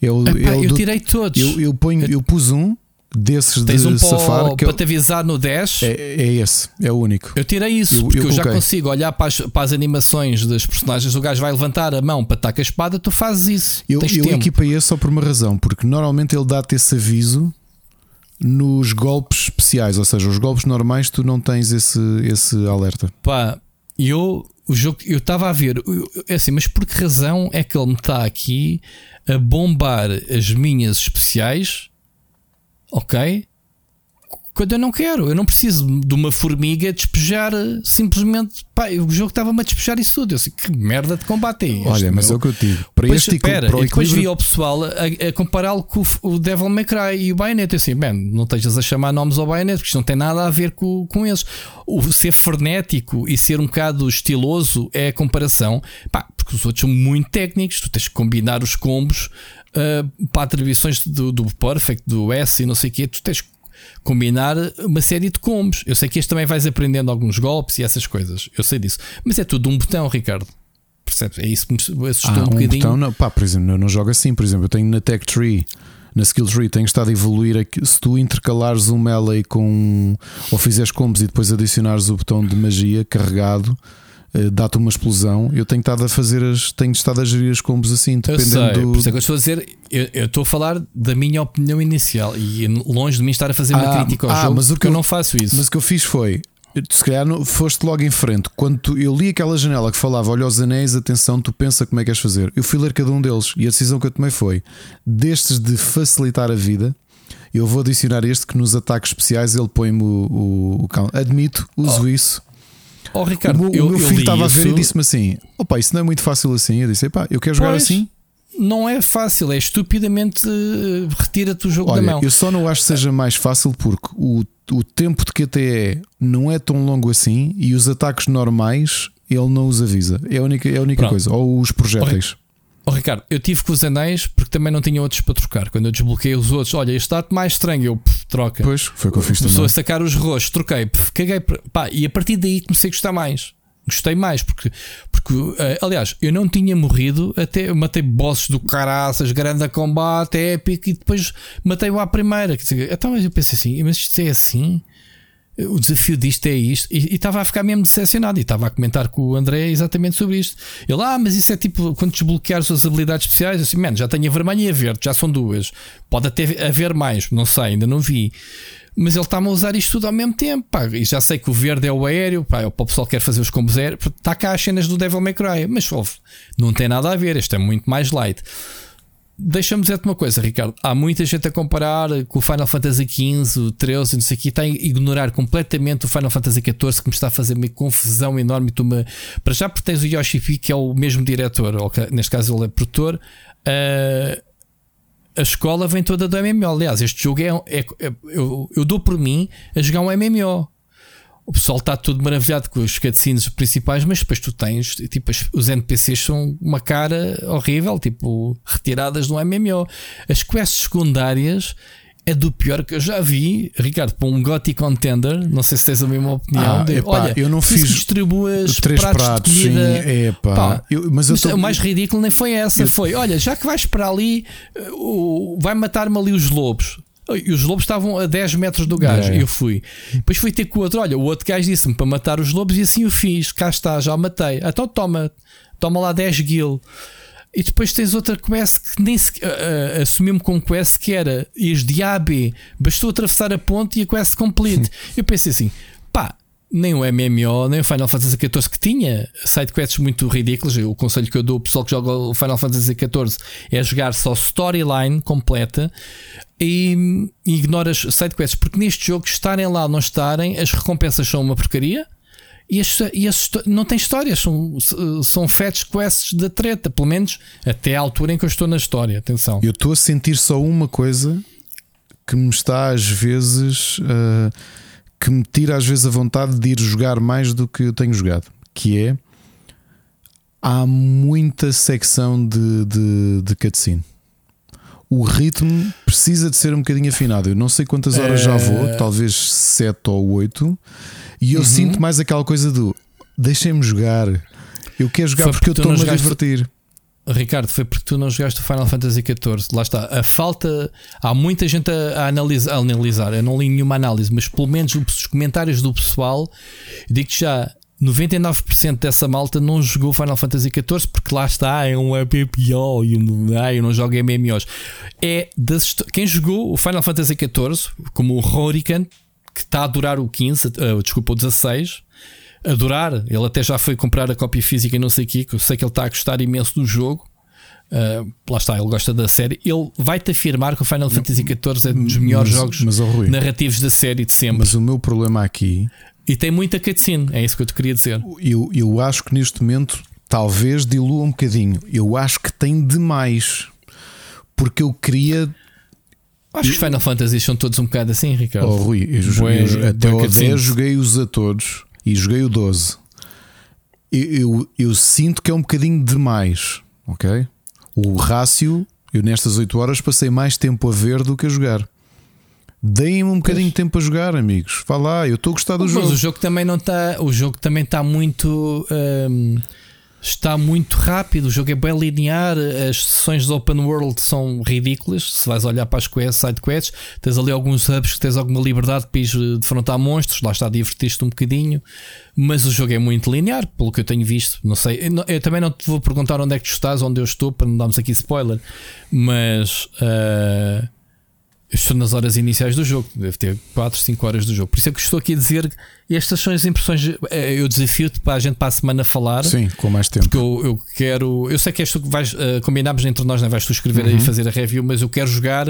Eu, Epá, eu, eu tirei todos. Eu, eu, ponho, eu pus um desses Tens de um safar para, que para te avisar no 10 é, é esse, é o único. Eu tirei isso, eu, porque eu, eu já consigo olhar para as, para as, animações das personagens. O gajo vai levantar a mão para atacar a espada, tu fazes isso. Eu, eu equipei esse só por uma razão, porque normalmente ele dá-te esse aviso nos golpes especiais, ou seja, os golpes normais tu não tens esse, esse alerta. Pá, eu o jogo eu estava a ver, é assim, mas por que razão é que ele me está aqui a bombar as minhas especiais? Ok? Quando eu não quero. Eu não preciso de uma formiga despejar eh, simplesmente. Pá, o jogo estava-me a despejar isso tudo. Eu sei que merda de combate é este. Olha, mas meu? é o que eu digo. Para depois, este pera, para depois vi o pessoal a, a compará-lo com o, Devil May Cry e o Bayonetta. Eu assim, man, não estejas a chamar nomes ao Bayonetta, porque isto não tem nada a ver com, com eles. O ser frenético e ser um bocado estiloso é a comparação. Pá, porque os outros são muito técnicos. Tu tens que combinar os combos. Uh, para atribuições do, do Perfect, do S e não sei o que, tu tens que combinar uma série de combos. Eu sei que este também vais aprendendo alguns golpes e essas coisas. Eu sei disso. Mas é tudo um botão, Ricardo. Percebes? É isso que me assustou ah, um, um bocadinho. Botão, não, pá, por exemplo, eu não jogo assim. Por exemplo, eu tenho na Tech Tree, na Skill Tree, tenho estado a evoluir. Aqui, se tu intercalares um melee com. ou fizeres combos e depois adicionares o botão de magia carregado dá-te uma explosão. Eu tenho estado a fazer as, tenho estado a gerir as combos assim, dependendo eu sei, do. Por isso é que eu estou a dizer, eu, eu, estou a falar da minha opinião inicial e longe de mim estar a fazer uma ah, crítica ao ah, jogo, mas o que eu, eu não faço isso. Mas o que eu fiz foi. Se calhar foste logo em frente. Quando tu, eu li aquela janela que falava: Olha os anéis, atenção, tu pensa como é que queres fazer. Eu fui ler cada um deles e a decisão que eu tomei foi: destes de facilitar a vida, eu vou adicionar este que nos ataques especiais ele põe-me o, o, o. Admito, uso oh. isso Oh, Ricardo, o, eu, o meu filho estava a ver e disse-me assim: opa, isso não é muito fácil assim. Eu disse: pá, eu quero jogar pois, assim. Não é fácil, é estupidamente uh, retira-te o jogo Olha, da mão. Eu só não acho que seja mais fácil porque o, o tempo de QTE não é tão longo assim e os ataques normais ele não os avisa. É a única, é a única coisa. Ou os projéteis. Oh, Ricardo, eu tive com os anéis porque também não tinha outros para trocar. Quando eu desbloqueei os outros, olha, este está mais estranho, eu pff, troca. Pois, foi o que eu fiz Começou a sacar os roxos, troquei, pff, caguei. Pá, e a partir daí comecei a gostar mais. Gostei mais, porque, porque uh, aliás, eu não tinha morrido, até matei bosses do caraças, grande combate, épico, e depois matei-o à primeira. Então eu pensei assim, mas isto é assim? O desafio disto é isto. E estava a ficar mesmo decepcionado. E estava a comentar com o André exatamente sobre isto. Ele, ah, mas isso é tipo quando desbloqueares as habilidades especiais. Assim, mano, já tenho a vermelha e a verde, já são duas. Pode até haver mais, não sei, ainda não vi. Mas ele está-me a usar isto tudo ao mesmo tempo. Pá. E já sei que o verde é o aéreo. Pá, é o pessoal que quer fazer os combos aéreos. Está cá as cenas do Devil May Cry. Mas ouve, não tem nada a ver. Este é muito mais light. Deixa-me dizer-te uma coisa, Ricardo. Há muita gente a comparar com o Final Fantasy XV, o 13, não sei o que, está a ignorar completamente o Final Fantasy XIV, que me está a fazer uma confusão enorme. Tu me... Para já, porque tens o Yoshi P, que é o mesmo diretor, ou que, neste caso ele é produtor. Uh, a escola vem toda do MMO. Aliás, este jogo é. é, é eu, eu dou por mim a jogar um MMO o pessoal está todo maravilhado com os cutscenes principais, mas depois tu tens, tipo, os NPCs são uma cara horrível, tipo, retiradas do MMO. As quests secundárias é do pior que eu já vi, Ricardo, para um Gothic Contender. Não sei se tens a mesma opinião. Ah, de, epá, olha, eu não fiz distribuas três pratos, pratos de comida. Sim, epá, Pá, eu, mas, mas tô... o mais ridículo nem foi essa. Eu... Foi, olha, já que vais para ali, uh, vai matar-me ali os lobos. E os lobos estavam a 10 metros do gajo. É. Eu fui. Depois fui ter com o outro. Olha, o outro gajo disse-me para matar os lobos e assim o fiz. Cá está, já o matei. Então toma, toma lá 10 gil. E depois tens outra quest que nem se, uh, uh, assumiu-me com quest que era ires de A a B, bastou atravessar a ponte e a quest complete. Eu pensei assim, pá, nem o MMO, nem o Final Fantasy XIV que tinha sidequests muito ridículos. O conselho que eu dou ao pessoal que joga o Final Fantasy XIV é jogar só storyline completa e, e ignoras sidequests, porque neste jogo, estarem lá ou não estarem, as recompensas são uma porcaria. E, as, e as, não tem histórias, são, são fetch quests da treta, pelo menos até à altura em que eu estou na história. Atenção, eu estou a sentir só uma coisa que me está às vezes. Uh que me tira às vezes a vontade de ir jogar mais do que eu tenho jogado, que é há muita secção de, de, de cutscene. O ritmo precisa de ser um bocadinho afinado. Eu não sei quantas horas já vou, Eh. talvez 7 ou 8, e eu Uhum. sinto mais aquela coisa do deixem-me jogar. Eu quero jogar Foi porque eu porque não estou-me a divertir. Ricardo, foi porque tu não jogaste o Final Fantasy XIV. Lá está. A falta. Há muita gente a, a analisa- a analisar. Eu não li nenhuma análise, mas pelo menos os comentários do pessoal, digo-te já. 99% dessa malta não jogou Final Fantasy XIV porque lá está, é um MMO e um, ah, eu não jogo MMOs. É das, quem jogou o Final Fantasy XIV, como o Rorican, que está a durar o 15, ah, desculpa, o 16, adorar. Ele até já foi comprar a cópia física e não sei o que eu sei que ele está a gostar imenso do jogo. Uh, lá está, ele gosta da série. Ele vai-te afirmar que o Final Fantasy XIV é dos melhores Mas- jogos mas, ó, Rui, narrativos da série de sempre. Mas o meu problema aqui, E tem muita cutscene, é isso que eu te queria dizer. eu, eu acho que neste momento talvez dilua um bocadinho. Eu acho que tem demais. Porque eu queria. Acho que os Final Fantasy são todos um bocado assim, Ricardo. Oh, Rui, eu, jo- Bué- eu jo- até o 10 cutscenes. joguei-os a todos e joguei o 12. Eu, eu, eu sinto que é um bocadinho demais, ok? O rácio, eu nestas 8 horas passei mais tempo a ver do que a jogar. Deem-me um bocadinho de tempo a jogar, amigos. Vá lá, eu estou a gostar do Mas jogo. o jogo também não está. O jogo também está muito. hum, está muito rápido. O jogo é bem linear. As sessões de open world são ridículas. Se vais olhar para as quests, side quests, tens ali alguns hubs que tens alguma liberdade para ir defrontar monstros. Lá está, divertiste um bocadinho. Mas o jogo é muito linear, pelo que eu tenho visto. Não sei. Eu, eu também não te vou perguntar onde é que tu estás, onde eu estou, para não darmos aqui spoiler. Mas. eu estou nas horas iniciais do jogo, deve ter 4, 5 horas do jogo. Por isso é que estou aqui a dizer estas são as impressões. eh, Eu desafio-te para a gente para a semana falar. Sim, com mais tempo. Porque eu, eu quero. Eu sei que és tu que vais. combinámos entre nós, não é? vais tu escrever aí e fazer a review, mas eu quero jogar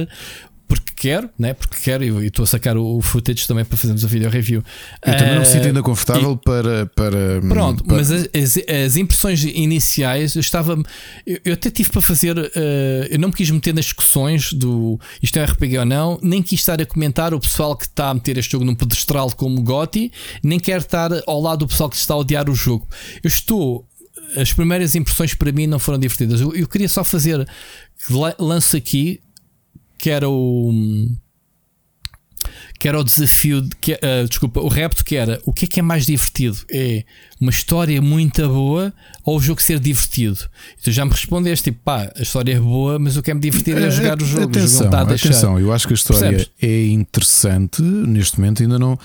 porque quero, né? porque quero e e estou a sacar o, o footage também para fazermos a video review. Eu também não me sinto ainda confortável para, para. Pronto, para- mas as, as- impressões iniciais eu estava. Eu, eu até tive para fazer. eh, eu não me quis meter nas discussões do isto é RPG ou não, nem quis estar a comentar o pessoal que está a meter este jogo num pedestral como Gotti, nem quero estar ao lado do pessoal que está a odiar o jogo. Eu estou. As primeiras impressões para mim não foram divertidas. Eu, eu queria só fazer. la- Lanço aqui que era o que era o desafio de que, ah, desculpa, o repto que era o que é que é mais divertido? É uma história muito boa ou o jogo ser divertido? E tu já me respondeste, tipo, pá, a história é boa, mas o que é me divertir é jogar o jogo. o jogo Atenção, a deixar. atenção, eu acho que a história Percebes? é interessante neste momento, ainda não.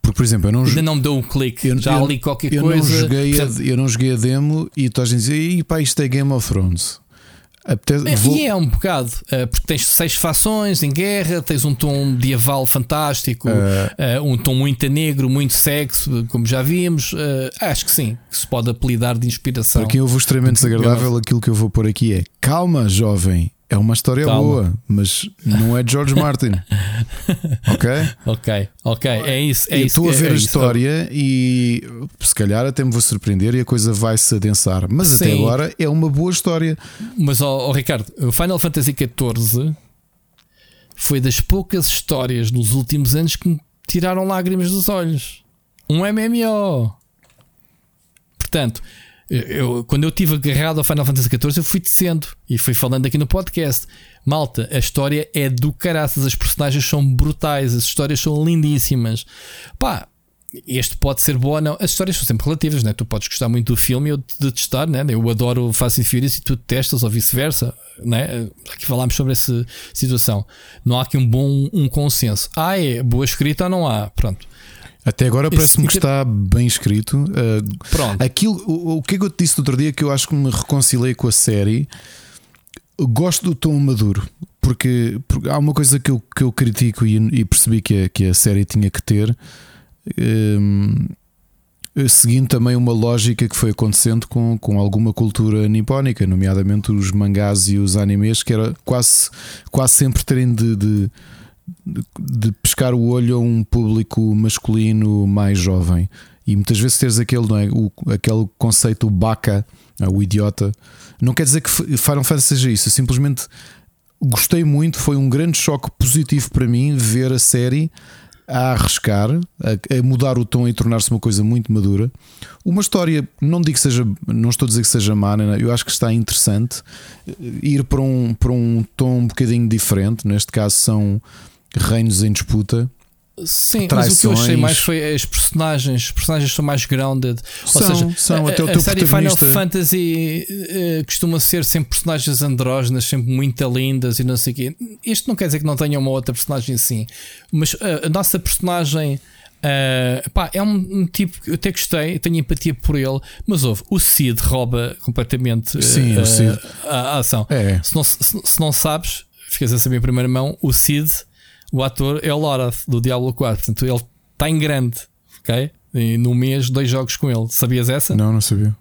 Porque, por exemplo, eu não Ainda não me deu o clique, Eu- já eu- ali qualquer eu coisa. Não joguei a, eu não joguei a demo e tu a dizer, e pá, isto é Game of Thrones. Apetece- É, vou- E é um bocado, eh, porque tens seis fações em guerra, tens um tom medieval fantástico, eh, um tom muito negro, muito sexo, como já vimos. eh, acho que sim, que se pode apelidar de inspiração. Para quem ouve extremamente desagradável, aquilo que eu vou pôr aqui é calma, jovem. É uma história Calma. boa, mas não é de George Martin. ok? Ok, ok, é isso. É eu isso estou a é- ver é a isso. história e se calhar até me vou surpreender e a coisa vai se adensar. Mas até Sim. agora é uma boa história. Mas, ó, ó, Ricardo, o Final Fantasy XIV foi das poucas histórias nos últimos anos que me tiraram lágrimas dos olhos. Um MMO. Portanto, eu, quando eu estive agarrado ao Final Fantasy XIV, eu fui dizendo e fui falando aqui no podcast. Malta, a história é do caraças, as personagens são brutais, as histórias são lindíssimas. Pá, este pode ser bom ou não. As histórias são sempre relativas, né? Tu podes gostar muito do filme e eu detestar, né? Eu adoro Fast and Furious e tu detestas, ou vice-versa, né? Aqui falámos sobre essa situação. Não há aqui um bom um consenso. Ah, é boa escrita ou não há? Pronto. Até agora parece-me que está bem escrito. Uh, Pronto. Aquilo, o, o que é que eu te disse no outro dia que eu acho que me reconciliei com a série? Gosto do tom maduro, porque, porque há uma coisa que eu, que eu critico e, e percebi que a, que a série tinha que ter, hum, seguindo também uma lógica que foi acontecendo com, com alguma cultura nipónica, nomeadamente os mangás e os animes, que era quase, quase sempre terem de, de, de- pescar o olho a um público masculino mais jovem. E muitas vezes teres aquele, não é? o, aquele conceito baca, o idiota. Não quer dizer que Final Fantasy seja isso, eu simplesmente gostei muito. Foi um grande choque positivo para mim ver a série a arriscar, a, a mudar o tom e tornar-se uma coisa muito madura. Uma história, não digo que seja, não estou a dizer que seja má, eu acho que está interessante ir para um, para um tom um bocadinho diferente. Neste caso, são reinos em disputa Sim, Traições. mas o que eu achei mais foi as personagens. Os personagens são mais grounded. São, Ou seja, são, a, até o teu a série Final Fantasy uh, costuma ser sempre personagens andrógenas, sempre muito lindas e não sei o quê. Isto não quer dizer que não tenha uma outra personagem assim, mas uh, a nossa personagem. Uh, pá, é um, um, tipo que eu até gostei, tenho empatia por ele, mas houve, o Cid rouba completamente Sim, uh, a, a, ação. É. Se, não, se, se, não sabes, ficas a saber em primeira mão, o Cid o ator é o Lorath do Diablo 4. Portanto, ele está em grande, ok? E no mês, dois jogos com ele. Sabias essa? Não, não sabia.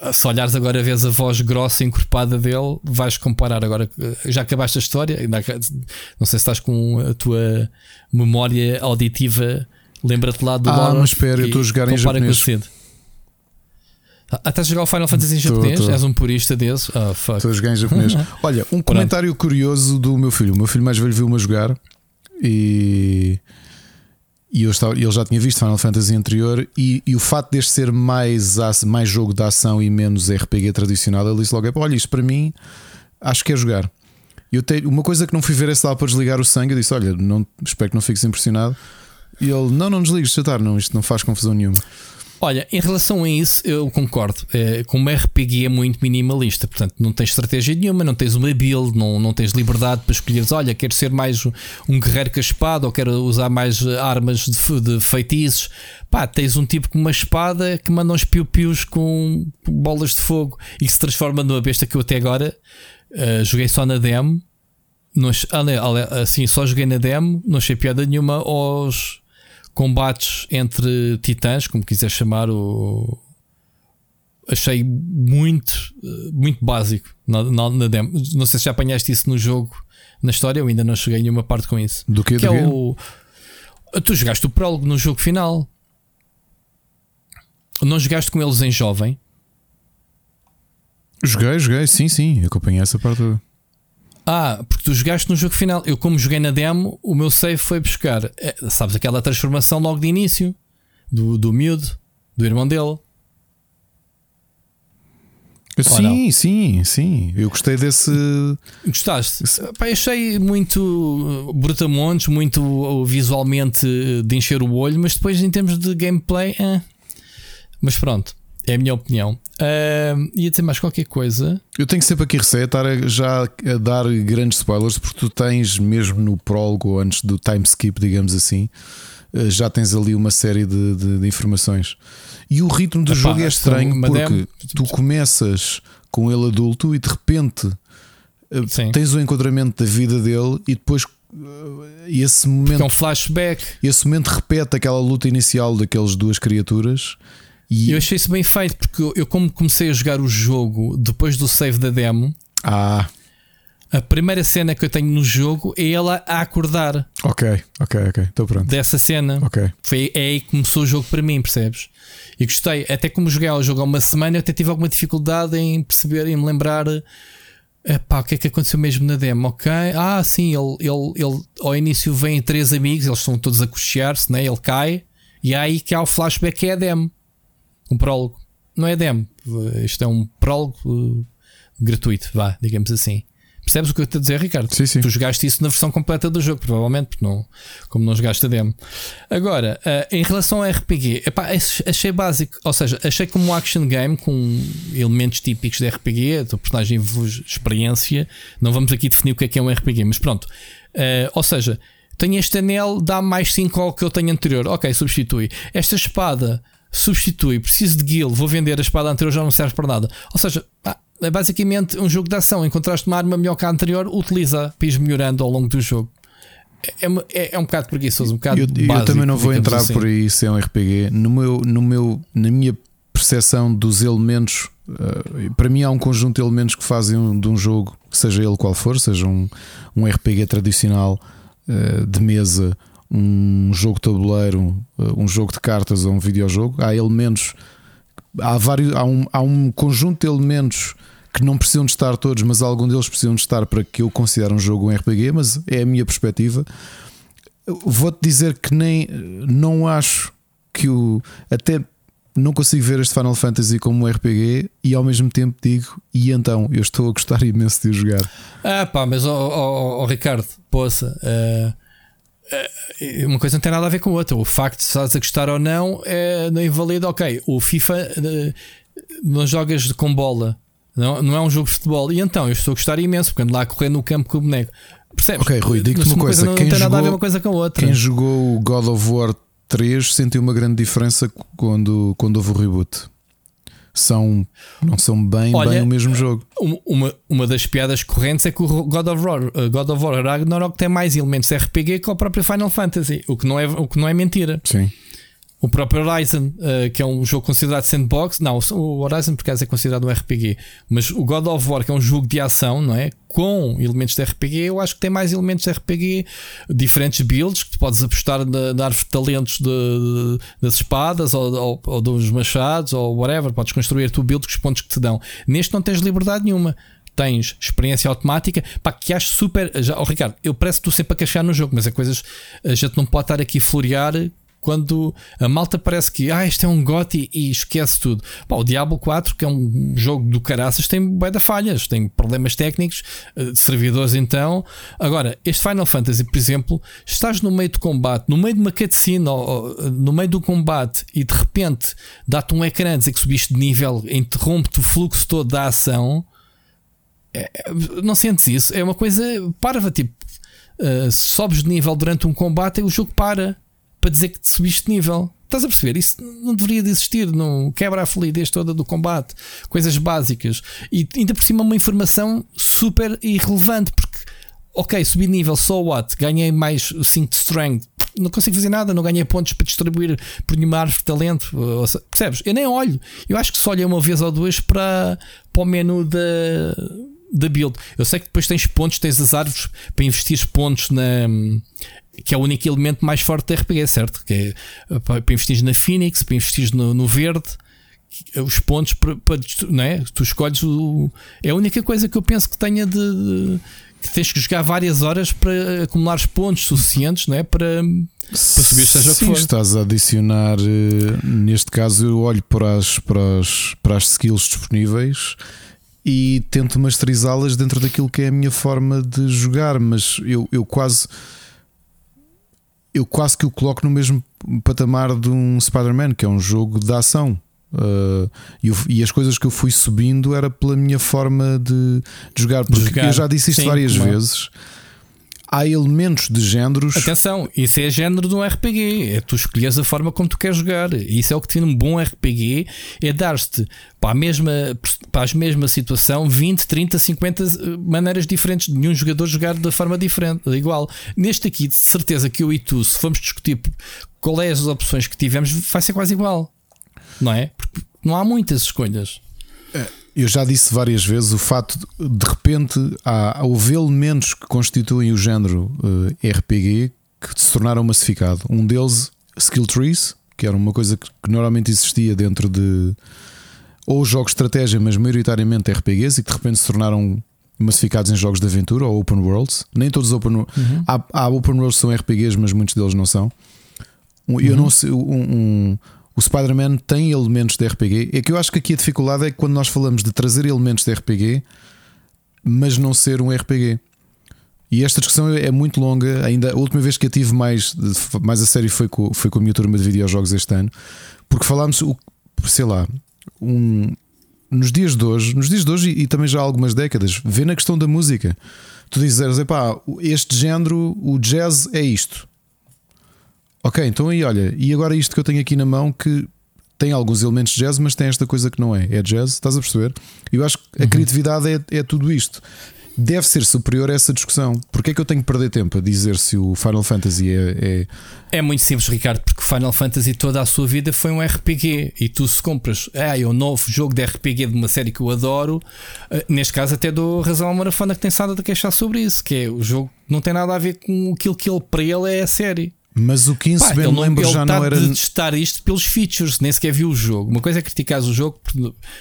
Ah, se olhares agora, vês a voz grossa e encorpada dele, vais comparar. Agora, já acabaste a história, não sei se estás com a tua memória auditiva. Lembra-te lá do Ah, Lorath mas espera, eu estou a jogar em japonês. Ah, estás a jogar o Final Fantasy em japonês? Tô, tô. És um purista desse? Oh, fuck. Estou a jogar em japonês. Olha, um comentário curioso do meu filho. O meu filho mais velho viu-me a jogar e. E eu estava, ele já tinha visto Final Fantasy anterior e, e o facto deste ser mais, mais jogo de ação e menos RPG tradicional, ele disse logo: Olha, isto para mim acho que é jogar. Eu tenho, uma coisa que não fui ver é se dava para desligar o sangue. Eu disse: Olha, não, espero que não fiques impressionado. E ele: Não, não desligues, já não, isto não faz confusão nenhuma. Olha, em relação a isso, eu concordo. É, como RPG é muito minimalista, portanto, não tens estratégia nenhuma, não tens uma build, não, não tens liberdade para escolheres. Olha, quero ser mais um guerreiro com a espada ou quero usar mais armas de, de feitiços. Pá, tens um tipo com uma espada que manda uns piu-pius com bolas de fogo e que se transforma numa besta que eu até agora uh, joguei só na demo. Nos, assim, só joguei na demo, não achei piada nenhuma aos combates entre titãs, como quiser chamar, o... achei muito, muito básico na, na, na, demo. Não sei se já apanhaste isso no jogo, na história, eu ainda não cheguei a nenhuma parte com isso. Do que, que do é o. Tu jogaste o prólogo no jogo final. Não jogaste com eles em jovem? Joguei, joguei, sim, sim, acompanhei essa parte. Ah, porque tu jogaste no jogo final. Eu, como joguei na demo, o meu save foi buscar, é, sabes, aquela transformação logo de início do, do miúdo, do irmão dele. Sim, sim, sim. Eu gostei desse. Gostaste? Pá, achei muito uh, brutamontes, muito uh, visualmente de encher o olho, mas depois em termos de gameplay, eh. mas pronto. É a minha opinião. Uh, ia dizer mais qualquer coisa. Eu tenho sempre aqui receio estar a, já a dar grandes spoilers, porque tu tens, mesmo no prólogo, antes do time skip, digamos assim, uh, já tens ali uma série de, de, de informações. E o ritmo do Epá, jogo é estranho porque tu começas com ele adulto e de repente uh, tens o enquadramento da vida dele e depois esse momento. é um flashback. Esse momento repete aquela luta inicial daquelas duas criaturas e eu achei isso bem feito, porque eu, como comecei a jogar o jogo depois do save da demo, ah. a primeira cena que eu tenho no jogo é ela a acordar. Ok, ok, ok. Estou pronto. Dessa cena. Ok. Foi é aí que começou o jogo para mim, percebes? E gostei. Até como joguei o jogo há uma semana, eu até tive alguma dificuldade em perceber, em me lembrar. Epá, o que é que aconteceu mesmo na demo? Ok. Ah, sim, ele, ele, ele ao início vem três amigos, eles estão todos a cochear-se, né? ele cai, e é aí que há o flashback que é a demo um prólogo. Não é demo, isto é um prólogo uh, gratuito, vá, digamos assim. Percebes o que eu estou a dizer, Ricardo? Sim, sim. Tu jogaste isso na versão completa do jogo, provavelmente, porque não, como não jogaste a demo. Agora, uh, em relação ao RPG, epá, achei básico, ou seja, achei como um action game com elementos típicos de RPG, a tua personagem experiência. Não vamos aqui definir o que é que é um RPG, mas pronto. Uh, ou seja, tenho este anel, dá mais 5 ao que eu tenho anterior. Ok, substitui. Esta espada substitui, preciso de guild, vou vender a espada anterior, já não serve para nada. Ou seja, é basicamente um jogo de ação. Encontraste uma arma melhor que a anterior, utiliza para ir melhorando ao longo do jogo. É, é, é um bocado preguiçoso, um bocado Eu, básico, eu também não vou entrar assim. por aí se é um RPG. No meu, no meu, na minha percepção dos elementos, uh, para mim há um conjunto de elementos que fazem um, de um jogo, seja ele qual for, seja um, um RPG tradicional uh, de mesa um jogo tabuleiro, eh, um jogo de cartas ou um videojogo, há elementos, há, vários, há, um, há um conjunto de elementos que não precisam de estar todos, mas algum deles precisam de estar para que eu considere um jogo um RPG, mas é a minha perspectiva. Vou-te dizer que nem não acho que o até não consigo ver este Final Fantasy como um RPG e ao mesmo tempo digo, e então eu estou a gostar imenso de o jogar. Ah, pá, mas oh, oh, oh Ricardo, poça, uh, uh, uma coisa não tem nada a ver com a outra. O facto de estás a gostar ou não é, não invalida, ok. O FIFA uh, não jogas com bola, não, não é um jogo de futebol, e então eu estou a gostar imenso, porque ando lá a correr no campo com o boneco. Percebes? Ok, Rui, digo-te uma, coisa, coisa não, quem não tem jogou, nada a ver uma coisa com a outra. Quem jogou o God of War 3 sentiu uma grande diferença quando, quando houve o reboot. São, não são bem, Olha, bem o mesmo jogo. Uma, uma das piadas correntes é que o God of War, uh, God of War Ragnarok tem mais elementos RPG que o próprio Final Fantasy, o que não é, o que não é mentira. Sim. O próprio Horizon, uh, que é um jogo considerado sandbox, não, o Horizon por acaso é considerado um RPG, mas o God of War, que é um jogo de ação, não é? Com elementos de RPG, eu acho que tem mais elementos de RPG, diferentes builds, que tu podes apostar na, na árvore de talentos de, de, das espadas ou, ou, ou, dos machados ou whatever, podes construir tu build com os pontos que te dão. Neste não tens liberdade nenhuma. Tens experiência automática, pá, que acho super. Já, oh, Ricardo, eu parece que estou sempre a queixar no jogo, mas é coisas. A gente não pode estar aqui a florear quando a malta parece que ah, este é um gote e esquece tudo. Pá, o Diablo 4, que é um jogo do caraças, tem bué falhas, tem problemas técnicos, eh, de servidores então. Agora, este Final Fantasy, por exemplo, estás no meio de combate, no meio de uma cutscene, ou, ou, no meio do combate, e de repente dá-te um ecrã dizer que subiste de nível, interrompe-te o fluxo todo da ação. É, não sentes isso? É uma coisa parva, tipo, uh, sobes de nível durante um combate e o jogo para para dizer que subiste de nível. Estás a perceber? Isso não deveria de existir, não quebra a fluidez toda do combate, coisas básicas. E ainda por cima uma informação super irrelevante, porque ok, subi nível, so what? Ganhei mais 5 de strength, não consigo fazer nada, não ganhei pontos para distribuir por nenhuma árvore de talento. Percebes? Eu nem olho. Eu acho que só olhei uma vez ou duas para, para o menu da, da build. Eu sei que depois tens pontos, tens as árvores para investir pontos na que é o único elemento mais forte da RPG, certo? Que é para investir na Phoenix, para investir no, no verde, os pontos para, para não é? Tu escolhes o. É a única coisa que eu penso que tenha de, de que tens que jogar várias horas para acumular os pontos suficientes não é? para, para subir, seja Sim, o que for. estás a adicionar, eh, neste caso, eu olho para as, para as, para as skills disponíveis e tento masterizá-las dentro daquilo que é a minha forma de jogar, mas eu, eu quase eu quase que o coloco no mesmo patamar de um Spider-Man, que é um jogo de ação. Uh, e, eu, e, as coisas que eu fui subindo era pela minha forma de, de jogar, porque de jogar. eu já disse isto Sim, várias vezes há elementos de géneros. Atenção, isso é género de um RPG. É tu escolheres a forma como tu queres jogar. Isso é o que tem um bom RPG: é dar-te para a mesma, para a mesma situação 20, 30, 50 maneiras diferentes de nenhum jogador jogar da forma diferente, igual. Neste aqui, de certeza que eu e tu, se formos discutir qual é as opções que tivemos, vai ser quase igual, não é? Porque não há muitas escolhas. Eu já disse várias vezes o fato de, de repente há, houve elementos que constituem o género uh, eh, RPG que se tornaram massificado. Um deles, skill trees, que era uma coisa que, que normalmente existia dentro de ou jogos de estratégia, mas maioritariamente RPGs e que de repente se tornaram massificados em jogos de aventura ou open worlds. Nem todos os open uhum. há, há open worlds que são RPGs, mas muitos deles não são. Eu uhum. não sei um, um o Spider-Man tem elementos de RPG. É que eu acho que aqui a dificuldade é que quando nós falamos de trazer elementos de RPG, mas não ser um RPG. E esta discussão é muito longa. Ainda a última vez que eu tive mais, mais a sério foi com, foi com a minha turma de videojogos este ano, porque falámos, sei lá, um, nos dias de hoje, nos dias de hoje e, e, também já há algumas décadas, vê na questão da música. Tu dizes, este género, o jazz é isto. Ok, então aí olha, e agora isto que eu tenho aqui na mão que tem alguns elementos de jazz, mas tem esta coisa que não é. É jazz, estás a perceber? Eu acho que a uhum. criatividade é, é tudo isto. Deve ser superior a essa discussão. Porquê é que eu tenho que perder tempo a dizer se o Final Fantasy é, é. É, muito simples, Ricardo, porque o Final Fantasy toda a sua vida foi um RPG e tu, se compras ah, é um novo jogo de RPG de uma série que eu adoro, eh, neste caso até dou razão ao Marafona que tem estado a queixar sobre isso, que é o jogo não tem nada a ver com aquilo que ele para ele é a série. Mas o 15, Pá, bem me lembro, já não era. de testar isto pelos features, nem sequer viu o jogo. Uma coisa é criticar o jogo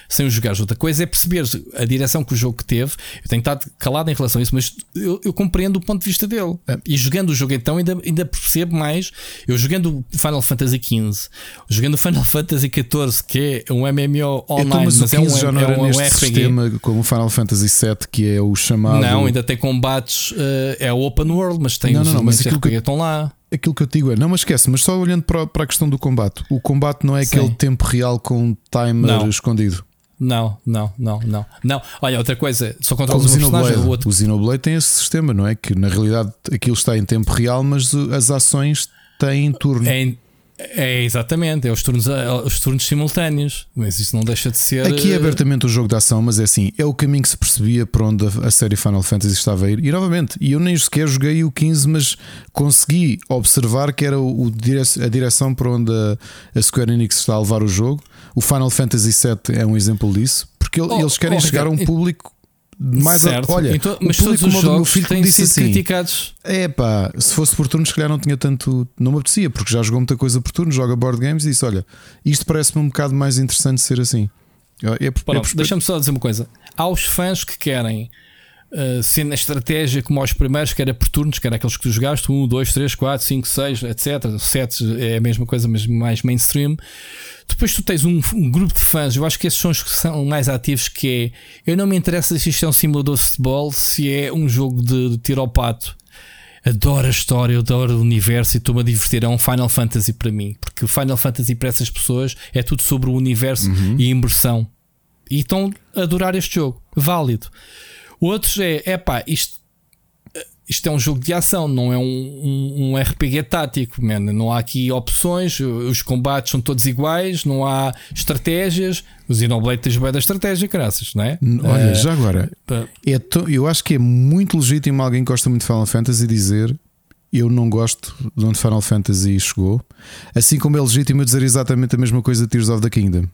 sem o jogar, outra coisa é perceber a direção que o jogo teve. Eu tenho estado calado em relação a isso, mas eu, eu compreendo o ponto de vista dele. É. E jogando o jogo, então, ainda, ainda percebo mais. Eu jogando Final Fantasy XV, jogando Final Fantasy XIV, que é um MMO online, então, mas, mas é um, já não era é um, neste um RPG. sistema como o Final Fantasy VII, que é o chamado. Não, ainda tem combates, uh, é open world, mas tem não, os não, não, mas RPG que... estão lá aquilo que eu digo é, não, mas esquece, mas só olhando para, para a questão do combate. O combate não é Sim. aquele tempo real com timer não. escondido. Não, não, não, não. Não. Olha, outra coisa, só controlas o personagem. O, outro... o Xenoblade tem esse sistema, não é? Que na realidade aquilo está em tempo real, mas as ações têm turno. É em, é exatamente, é os turnos, é os turnos simultâneos, mas isso não deixa de ser. Aqui é abertamente o jogo de ação, mas é assim, é o caminho que se percebia para onde a série Final Fantasy estava a ir. E novamente, eu nem sequer joguei o 15, mas consegui observar que era o, a direção para onde a, Square Enix está a levar o jogo. O Final Fantasy VII é um exemplo disso, porque oh, eles querem oh, chegar a um público mais certo. A, olha, então, mas todos os jogos meu filho têm disse sido assim, criticados. É pá, se fosse por turnos, se calhar não tinha tanto. Não me apetecia, porque já jogou muita coisa por turnos, joga board games e disse: Olha, isto parece-me um bocado mais interessante ser assim. É, é, é Deixa-me só dizer uma coisa: há os fãs que querem. Uh, sendo na estratégia como aos primeiros, que era por turnos, que era aqueles que tu jogaste, 1, 2, 3, 4, 5, 6, etc. 7 é a mesma coisa, mas mais mainstream. Depois tu tens um, um, grupo de fãs, eu acho que esses são os que são mais ativos, que é eu não me interessa se isto é um simulador de futebol, se é um jogo de, de tiro ao pato. Adoro a história, adoro o universo e estou-me a divertir. É um Final Fantasy para mim, porque o Final Fantasy para essas pessoas é tudo sobre o universo uhum. e imersão. E estão a adorar este jogo, válido. Outros é, é pá, isto isto é um jogo de ação, não é um, um, um RPG tático, man. não há aqui opções, os combates são todos iguais, não há estratégias. O Xenoblade tens bem da estratégia, graças, não é? Olha, uh, já agora, é eu acho que é muito legítimo alguém que gosta muito de Final Fantasy dizer eu não gosto de onde Final Fantasy chegou, assim como é legítimo dizer exatamente a mesma coisa de Tears of the Kingdom.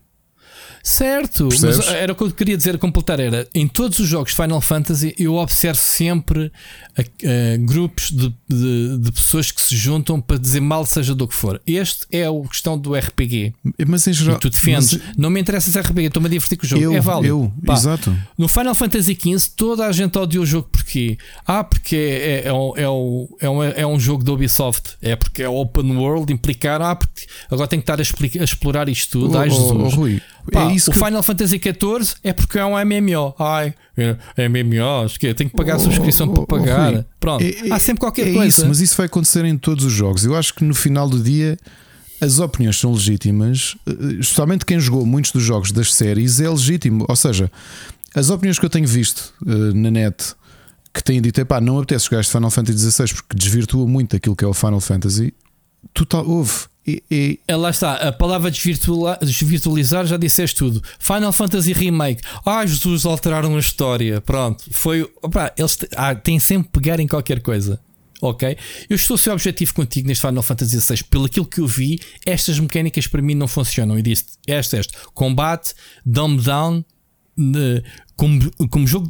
Certo, Percebes? mas era o que eu queria dizer, completar era em todos os jogos Final Fantasy eu observo sempre a, a, grupos de, de, de, pessoas que se juntam para dizer mal seja do que for. Este é a questão do RPG. Mas em geral, e tu defendes, mas... não me interessa se é RPG, estou-me a divertir com o jogo. Eu, é válido. Eu, Pá, exato. No Final Fantasy XV toda a gente odiou o jogo porque ah, porque é, é, é, um, é, um, é um jogo da Ubisoft, é porque é open world, implicar, ah, porque agora tem que estar a, explicar, a explorar isto tudo. Oh. Oh, oh, Rui, Pá, é isso o que... Final Fantasy XIV é porque é um MMO. Ai, é MMOs, que tem que pagar a subscrição oh, para pagar. Oh, Pronto, é, há sempre qualquer é coisa. Isso, mas isso vai acontecer em todos os jogos. Eu acho que no final do dia as opiniões são legítimas, eh, especialmente quem jogou muitos dos jogos das séries é legítimo. Ou seja, as opiniões que eu tenho visto uh, na net que têm dito, pá, não apetece jogar este Final Fantasy XVI porque desvirtua muito aquilo que é o Final Fantasy. Total, houve. E, e... É, lá está, a palavra desvirtualizar já disseste tudo. Final Fantasy Remake. Ah, Jesus, alteraram a história. Pronto, foi. Opa, eles ah, têm sempre pegar em qualquer coisa. Ok? Eu estou a ser objetivo contigo neste Final Fantasy VI. Pelo aquilo que eu vi, estas mecânicas para mim não funcionam. E disse: esta, esta. Combate, dumb down. como, como jogo,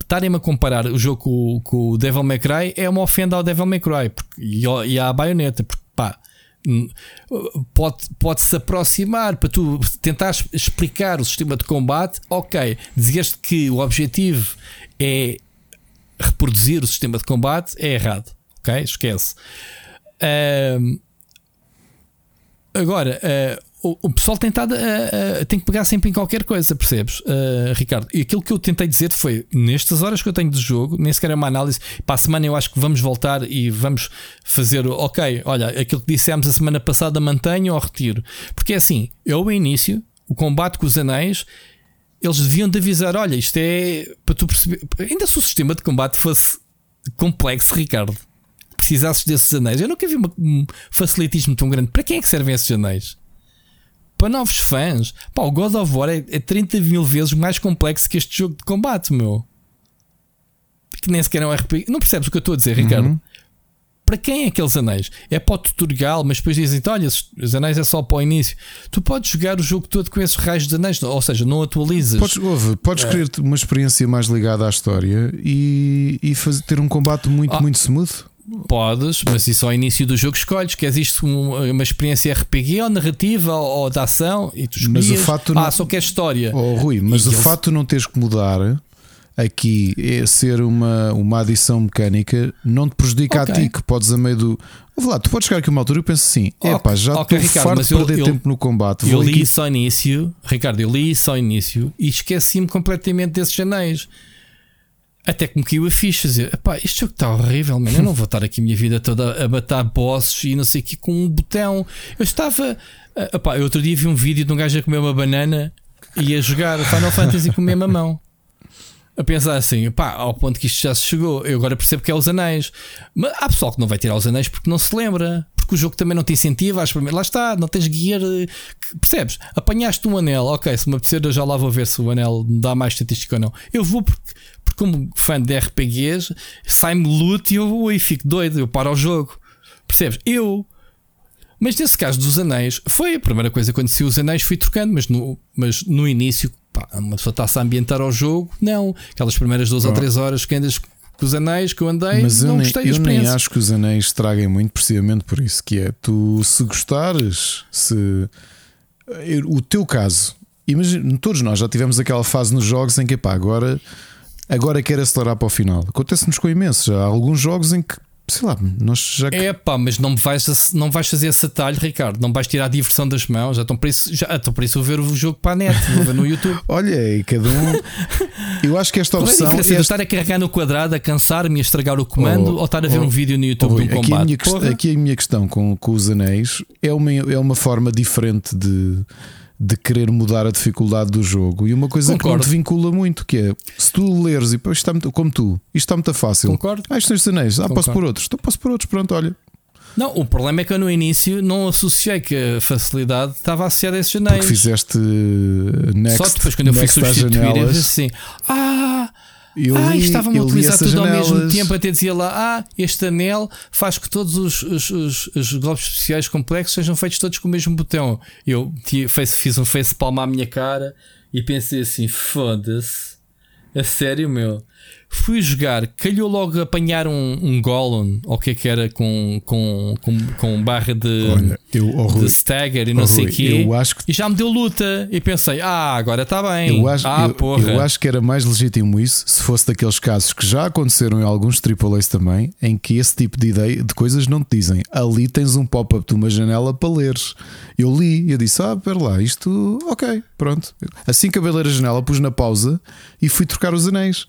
estarem-me a comparar o jogo com, com, o Devil May Cry é uma ofenda ao Devil May Cry porque, e, e à baioneta, porque pá, pode, pode se aproximar para tu tentar explicar o sistema de combate. Ok, dizias que o objetivo é reproduzir o sistema de combate, é errado. Ok, esquece. Um, agora, uh, o, pessoal tem, tem que pegar sempre em qualquer coisa, percebes, uh, Ricardo? E aquilo que eu tentei dizer foi: nestas horas que eu tenho de jogo, nem sequer é uma análise. Para a semana eu acho que vamos voltar e vamos fazer, ok, olha, aquilo que dissemos a semana passada mantenho ou retiro. Porque é assim, eu o início, o combate com os anéis, eles deviam de avisar: olha, isto é para tu perceber. Ainda se o sistema de combate fosse complexo, Ricardo, precisasses desses anéis, eu nunca vi um facilitismo tão grande. Para quem é que servem esses anéis? Para novos fãs. Pá, o God of War é, é 30 mil vezes mais complexo que este jogo de combate, meu. Que nem sequer é um RPG. Não percebes o que eu estou a dizer, Ricardo? Uhum. Para quem é aqueles anéis? É para o tutorial, mas depois dizem: olha, os anéis é só para o início. Tu podes jogar o jogo todo com esses raios de anéis, ou seja, não atualizas. Podes, ouve, podes é. querer uma experiência mais ligada à história e, e fazer, ter um combate muito, oh. muito smooth. Podes, mas isso ao início do jogo escolhes. Queres isto uma, experiência RPG ou narrativa ou, ou de ação? E tu escolhias, Mas o fato ah, não- só quer história. Oh, Rui, mas E o eles- facto de não teres que mudar aqui é ser uma, uma adição mecânica não te prejudica Ok. a ti, que podes a meio do. Ouve lá, tu podes chegar aqui uma altura e pensas assim: é Ok, pá, já estou ok, Ricardo, farto mas de perder eu- tempo no combate. Eu Vou li aqui. isso ao início, Ricardo, eu li isso ao início e esqueci-me completamente desses anéis. Até que me caiu a ficha, dizer, "Epá, este jogo está horrível, mano. Eu não vou estar aqui a minha vida toda a matar bosses e não sei o que com um botão. Eu estava. ah, epá, eu outro dia vi um vídeo de um gajo a comer uma banana e a jogar Final Fantasy com a mesma mão. A pensar assim, pá, ao ponto que isto já se chegou, eu agora percebo que é os anéis. Mas há pessoal que não vai tirar os anéis porque não se lembra, porque o jogo também não te incentiva às primeiras. Lá está, não tens guia. eh, Percebes? Apanhaste um anel, ok, se me apetecer, eu já lá vou ver se o anel me dá mais estatística ou não. Eu vou porque como fã de RPGs, sai-me loot e eu fico doido, eu paro o jogo. Percebes? Eu. Mas nesse caso dos anéis, foi a primeira coisa quando se os anéis fui trocando, mas no, mas no início, pá, uma pessoa está-se a ambientar ao jogo, não. Aquelas primeiras duas ou Ah. três horas que andas com os anéis que eu andei, Mas eu, não nem, gostei da eu nem acho que os anéis estraguem muito, precisamente por isso. Que é tu, se gostares, se o teu caso, imagina, todos nós já tivemos aquela fase nos jogos em que pá, agora, agora quero acelerar para o final. Acontece-nos com imensos. Já há alguns jogos em que, sei lá, nós já É pá, mas não vais, não vais fazer esse atalho, Ricardo. Não vais tirar a diversão das mãos. Já estão para isso, já estão para isso a ver o jogo para a net, vou ver no YouTube. Olha, e cada um. Eu acho que esta Qual é a opção. de este- estar a carregar no quadrado, a cansar-me a estragar o comando, Oh, ou estar a ver oh, um vídeo no YouTube Rui, de um aqui, a combate? minha, quest- Porra. aqui a minha questão com, com os anéis é uma, é uma forma diferente de, de querer mudar a dificuldade do jogo e uma coisa que Concordo. não te vincula muito, que é se tu leres e isto está muito, como tu, isto está muito fácil. Concordo. Ah, isto os anéis, ah, posso por outros, então posso por outros, pronto, olha. Não, o problema é que eu no início não associei que a facilidade estava associada a esses anéis. Porque fizeste uh, next, Só depois, quando eu fui substituir, eu janelas, assim: Ah, eu ah li- estavam-me a utilizar tudo ao mesmo janelas. tempo. Até dizia lá: Ah, este anel faz que todos os, os, os, os golpes especiais complexos sejam feitos todos com o mesmo botão. Eu fiz um face palma à minha cara e pensei assim: Foda-se, a sério, meu. Fui jogar, calhou logo apanhar um, um Gollum, ou o que é que era, com, com, com, com barra de, Olha, eu, oh, de Rui, stagger e não oh, sei o quê. que E já me deu luta. E pensei, ah, agora está bem. Eu acho, ah, eu, porra. eu acho que era mais legítimo isso se fosse daqueles casos que já aconteceram em alguns AAAs também, em que esse tipo de ideia de coisas não te dizem. Ali tens um pop-up de uma janela para leres. Eu li, eu disse: Ah, pera lá, isto, ok, pronto. Assim que de ler a janela, pus na pausa e fui trocar os anéis.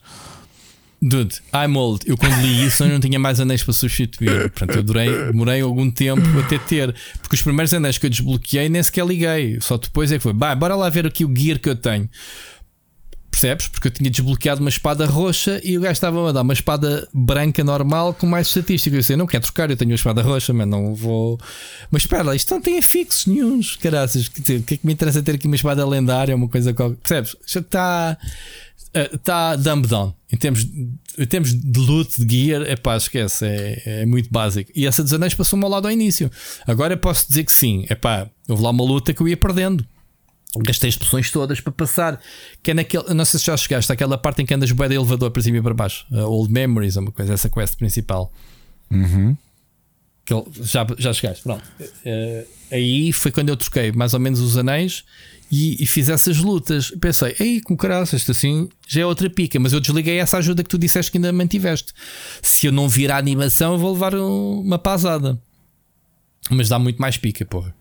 Dude, I'm old. Eu quando li isso eu não tinha mais anéis para substituir. Portanto, eu durei, demorei algum tempo até ter. Porque os primeiros anéis que eu desbloqueei nem sequer liguei. Só depois é que foi. Bah, bora lá ver aqui o gear que eu tenho. Percebes? Porque eu tinha desbloqueado uma espada roxa e o gajo estava a dar uma espada branca normal com mais estatística. Eu disse, não quero trocar, eu tenho uma espada roxa, mas não vou. Mas espera isto não tem afixos nenhuns, caraças. O que é que me interessa ter aqui uma espada lendária, uma coisa qualquer? Percebes? Já está. Está dumb down. Em termos, em termos de loot, de gear, é pá, esquece, é, é muito básico. E essa dos anéis passou-me ao lado ao início. Agora eu posso dizer que sim, é pá, houve lá uma luta que eu ia perdendo. Gastei as poções todas para passar. Que é naquele. Não sei se já chegaste àquela parte em que andas bué de elevador para cima e para baixo. A Old Memories, é uma coisa, essa quest principal. Uhum. Que já, já chegaste, pronto. Eh, aí foi quando eu troquei mais ou menos os anéis e, e fiz essas lutas. Pensei, ei, com caraças, assim já é outra pica. Mas eu desliguei essa ajuda que tu disseste que ainda mantiveste. Se eu não vir a animação, eu vou levar um- uma pasada. Mas dá muito mais pica, porra.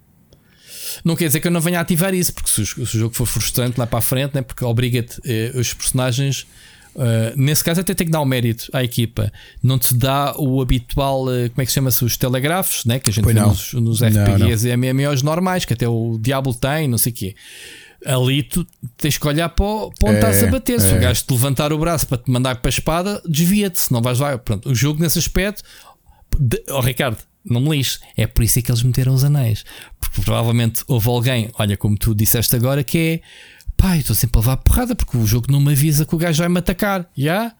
Não quer dizer que eu não venha a ativar isso, porque se o, se o jogo for frustrante lá para a frente, né, porque obriga-te eh, os personagens. Eh, nesse caso, até tem que dar o mérito à equipa. Não te dá o habitual, eh, como é que se chama-se? Os telegrafos, né, que a gente Pois vê não. nos, nos Não, RPGs e MMOs normais, que até o Diablo tem, não sei o quê. Ali tu tens que olhar para, o- para onde É, estás a bater. Se é. o gajo te levantar o braço para te mandar para a espada, desvia-te, se não vais lá. Pronto, o jogo nesse aspecto de, oh, Ricardo, não me lixe. É por isso é que eles meteram os anéis. Porque provavelmente houve alguém, olha, como tu disseste agora, que é eu estou sempre a levar porrada porque o jogo não me avisa que o gajo vai me atacar. Já?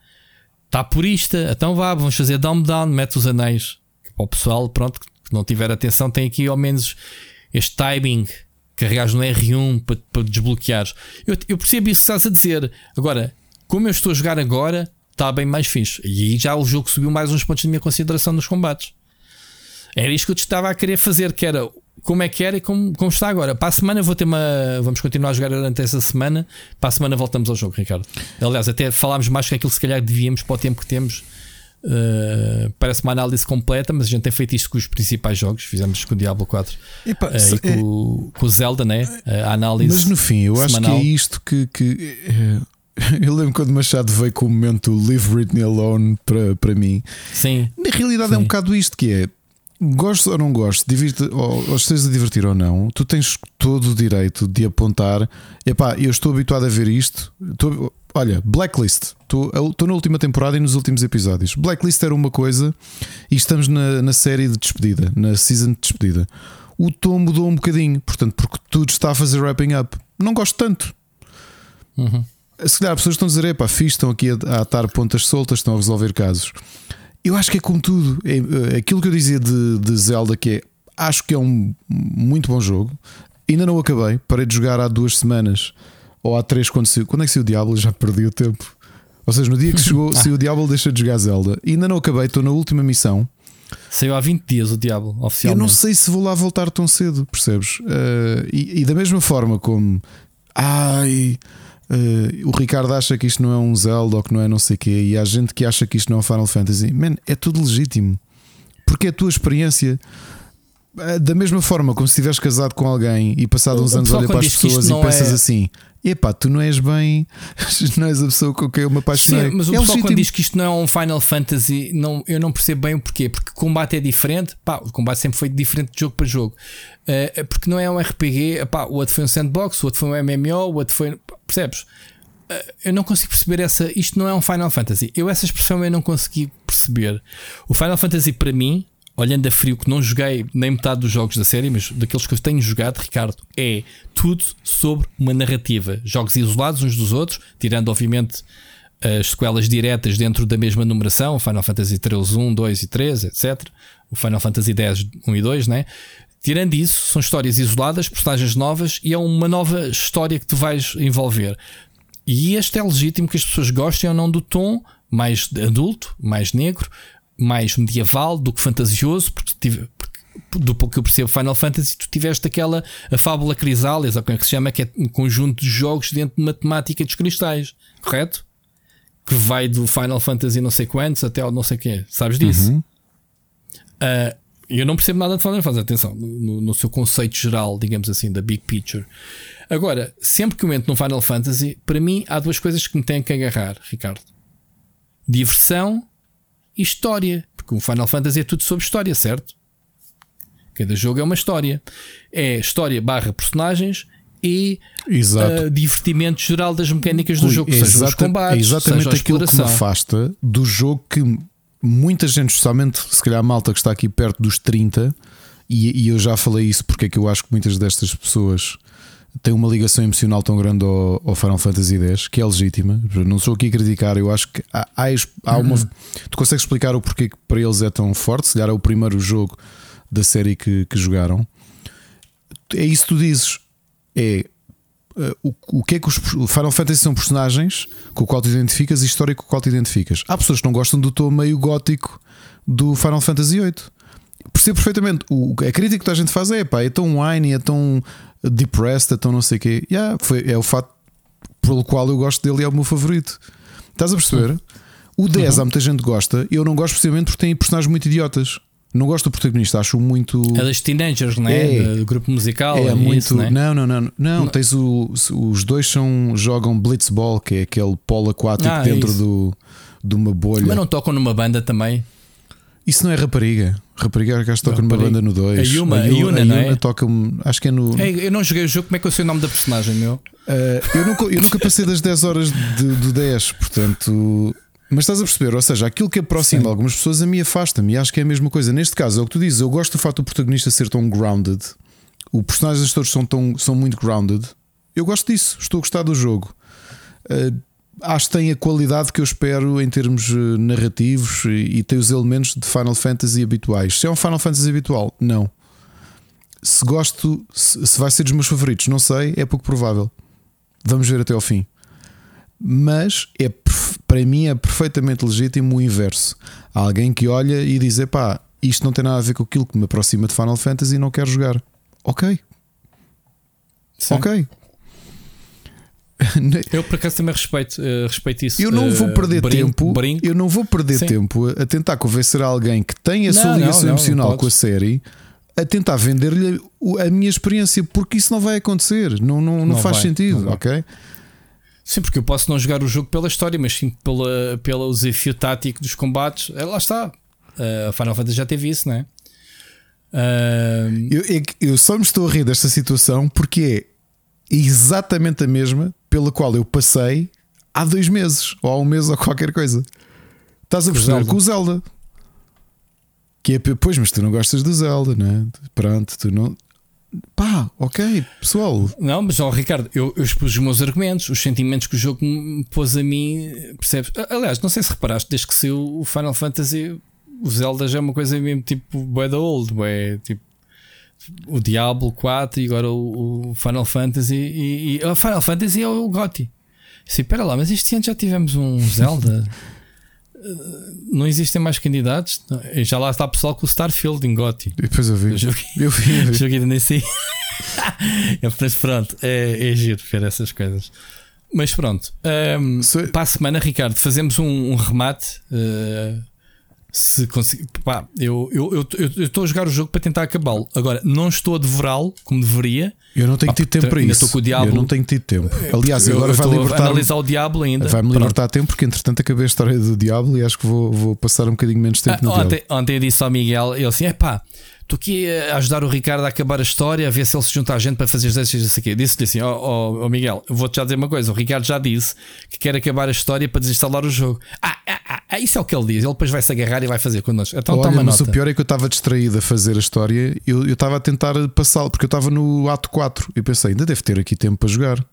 Está purista, então vá, vamos fazer down down, mete os anéis. Para o pessoal, pronto, que não tiver atenção, tem aqui ao menos este timing. Carregares no R1 para, para desbloqueares. Eu, eu percebo isso que estás a dizer. Agora, como eu estou a jogar agora, está bem mais fixe. E aí já o jogo subiu mais uns pontos na minha consideração nos combates. Era isto que eu te estava a querer fazer, que era como é que era e como, como está agora. Para a semana vou ter uma. Vamos continuar a jogar durante essa semana. Para a semana voltamos ao jogo, Ricardo. Aliás, até falámos mais que aquilo se calhar devíamos para o tempo que temos. Uh, parece uma análise completa, mas a gente tem feito isto com os principais jogos. Fizemos com o Diablo 4 Epa, uh, e com, é... com, o Zelda, né? a análise. Mas no fim, eu semanal. acho que é isto que. que eu lembro quando Machado veio com o momento Leave Britney Alone para, para mim. Sim. Na realidade, sim. é um bocado isto que é gostes ou não gostes, divirte, ou, ou estejas a divertir ou não, tu tens todo o direito de apontar. Epá, eu estou habituado a ver isto. Estou, olha, Blacklist. Estou, estou na última temporada e nos últimos episódios. Blacklist era uma coisa e estamos na, na série de despedida, na season de despedida. O tom mudou um bocadinho, portanto, porque tudo está a fazer wrapping up. Não gosto tanto. Uhum. Se calhar pessoas estão a dizer, epá, fixe, estão aqui a, a atar pontas soltas, estão a resolver casos. Eu acho que é como tudo. É, é, aquilo que eu dizia de, de, Zelda, que é acho que é um muito bom jogo. Ainda não acabei, parei de jogar há duas semanas ou há três quando saiu. Quando é que saiu o Diablo? Já perdi o tempo. Ou seja, no dia que chegou, saiu o Diablo, deixa de jogar Zelda. Ainda não acabei, estou na última missão. Saiu há 20 dias o Diablo, oficialmente. Eu não sei se vou lá voltar tão cedo, percebes? Uh, e, e, da mesma forma como. Ai. Uh, o Ricardo acha que isto não é um Zelda ou que não é não sei o quê, e há gente que acha que isto não é um Final Fantasy. Man, é tudo legítimo. Porque é a tua experiência. Uh, da mesma forma como se estiveres casado com alguém e passado uns anos olha para as pessoas e pensas é... assim: epá, tu não és bem, não és a pessoa com quem eu me apaixonei. Sim, mas o é pessoal quando diz que isto não é um Final Fantasy, não, eu não percebo bem o porquê. Porque o combate é diferente, pá, o combate sempre foi diferente de jogo para jogo. Uh, porque não é um RPG, pá, o outro foi um sandbox, o outro foi um MMO, o outro foi. Percebes? Uh, eu não consigo perceber essa. Isto não é um Final Fantasy. Eu, essa expressão, eu não consegui perceber. O Final Fantasy, para mim, olhando a frio, que não joguei nem metade dos jogos da série, mas daqueles que eu tenho jogado, Ricardo, é tudo sobre uma narrativa. Jogos isolados uns dos outros, tirando, obviamente, as sequelas diretas dentro da mesma numeração, Final Fantasy 13, 1, 2 e 3, etc. O Final Fantasy 10, 1 e 2, né? Tirando isso, são histórias isoladas, personagens novas e é uma nova história que tu vais envolver. E este é legítimo que as pessoas gostem ou não do tom mais adulto, mais negro, mais medieval do que fantasioso, porque, tive, porque do pouco que eu percebo Final Fantasy, tu tiveste aquela a fábula Crisales, ou como é que se chama, que é um conjunto de jogos dentro de matemática dos cristais, correto? Que vai do Final Fantasy não sei quantos até ao não sei quê, sabes disso? Uhum. Uh, eu não percebo nada de Final Fantasy, atenção, no, no, seu conceito geral, digamos assim, da big picture. Agora, sempre que eu entro no Final Fantasy, para mim há duas coisas que me têm que agarrar, Ricardo: diversão história. Porque o Final Fantasy é tudo sobre história, certo? Cada jogo é uma história. É história barra personagens e uh, divertimento geral das mecânicas do jogo, seja os combates, é exatamente aquilo que me afasta do jogo que muita gente, especialmente se calhar a malta que está aqui perto dos 30, e, e eu já falei isso porque é que eu acho que muitas destas pessoas tem uma ligação emocional tão grande ao, ao, Final Fantasy X, que é legítima. Não estou aqui a criticar, eu acho que há, há, há uma. Uhum. Tu consegues explicar o porquê que para eles é tão forte? Se calhar é o primeiro jogo da série que, que jogaram. É isso que tu dizes. É uh, o, o que é que os Final Fantasy são personagens com o qual tu identificas e história com o qual tu identificas. Há pessoas que não gostam do tom meio gótico do Final Fantasy VIII. Percebo perfeitamente. O, a crítica que a gente faz é pá, é tão whiny, é tão depressed, então não sei o quê. Yeah, foi, é o fato pelo qual eu gosto dele e é o meu favorito. Estás a perceber? O 10 uhum. há muita gente gosta, eu não gosto precisamente porque tem personagens muito idiotas. Não gosto do protagonista, acho muito. É das teenagers, não é? é do grupo musical. É, é muito. Isso, não, é? não, não, não, não, não. Tens o, os dois são, jogam Blitzball, que é aquele polo aquático ah, é dentro do, de uma bolha. Mas não tocam numa banda também? Isso não é rapariga. Rapariga acho que toca numa banda no 2. A Yuma, a, Yuna, a Yuna é? toca Acho que é no. Eu não joguei o jogo, como é que eu sei o nome da personagem, meu? Uh, eu, nunca, eu nunca passei das 10 horas de, do 10, portanto. Mas estás a perceber, ou seja, aquilo que aproxima Sim. algumas pessoas a mim afasta-me e acho que é a mesma coisa. Neste caso, é o que tu dizes, eu gosto do facto do protagonista ser tão grounded, os personagens todos são, tão, são muito grounded. Eu gosto disso, estou a gostar do jogo. Uh, acho que tem a qualidade que eu espero em termos eh, narrativos e, tem os elementos de Final Fantasy habituais. Se é um Final Fantasy habitual, não. Se gosto, se vai ser dos meus favoritos, não sei, é pouco provável. Vamos ver até ao fim. Mas é Para mim é perfeitamente legítimo o inverso. Há alguém que olha e diz: pá, isto não tem nada a ver com aquilo que me aproxima de Final Fantasy e não quero jogar. Ok. Sim. Ok. Eu por acaso também respeito, uh, respeito isso. Eu não vou perder uh, tempo. Brinco. Eu não vou perder Sim. tempo a tentar convencer alguém que tem a não, sua ligação não, não, emocional com a série a tentar vender-lhe a minha experiência, porque isso não vai acontecer. Não, não, não, faz vai, sentido, ok? Sim, porque eu posso não jogar o jogo pela história, mas sim pela, pelo desafio tático dos combates. É, lá está. Uh, a Final Fantasy já teve isso, não é? Uh... Eu, eu só me estou a rir desta situação porque é exatamente a mesma pela qual eu passei há dois meses, ou há um mês, ou qualquer coisa. Estás a perceber com o Zelda. Que é, pois, mas tu não gostas do Zelda, né? Pronto, tu não. Pá, ok, pessoal. Não, mas ó, Ricardo, eu, eu expus os meus argumentos, os sentimentos que o jogo me pôs a mim, percebes? Aliás, não sei se reparaste, desde que saiu o Final Fantasy, o Zelda já é uma coisa mesmo tipo Boy the Old, é tipo o Diablo 4 e agora o, o Final Fantasy e, o Final Fantasy é o GOTY. Sim, espera lá, mas este ano já tivemos um Zelda. não existem mais candidatos. Já lá está pessoal com o Starfield em GOTY. Depois eu vi. Eu joguei, eu vi. Eu joguei nem sei. Mas pronto, é, é giro ver essas coisas. Mas pronto, um, para a semana, Ricardo, fazemos um, um remate. Uh, se conseguir. Pá, eu estou a jogar o jogo para tentar acabá-lo. Agora, não estou a devorá-lo como deveria. Eu não tenho pá, tido tempo para isso. Com o Diablo. Eu não tenho tido tempo. Aliás, eu, agora vai libertar. analisar o Diablo ainda. Vai-me libertar tempo porque, entretanto, acabei a história do Diablo e acho que vou, vou passar um bocadinho menos tempo ah, no ontem, ontem eu disse ao Miguel, ele assim: é pá aqui a ajudar o Ricardo a acabar a história, a ver se ele se junta a gente para fazer os exercícios aqui. Disse-lhe assim: Ó oh, oh, oh, Miguel, vou-te já dizer uma coisa. O Ricardo já disse que quer acabar a história para desinstalar o jogo. Ah, ah, ah, ah isso é o que ele diz. Ele depois vai se agarrar e vai fazer connosco. Então Olha, mas nota. o pior é que eu estava distraído a fazer a história. Eu, eu estava a tentar passá-lo, porque eu estava no ato 4 e pensei: ainda deve ter aqui tempo para jogar.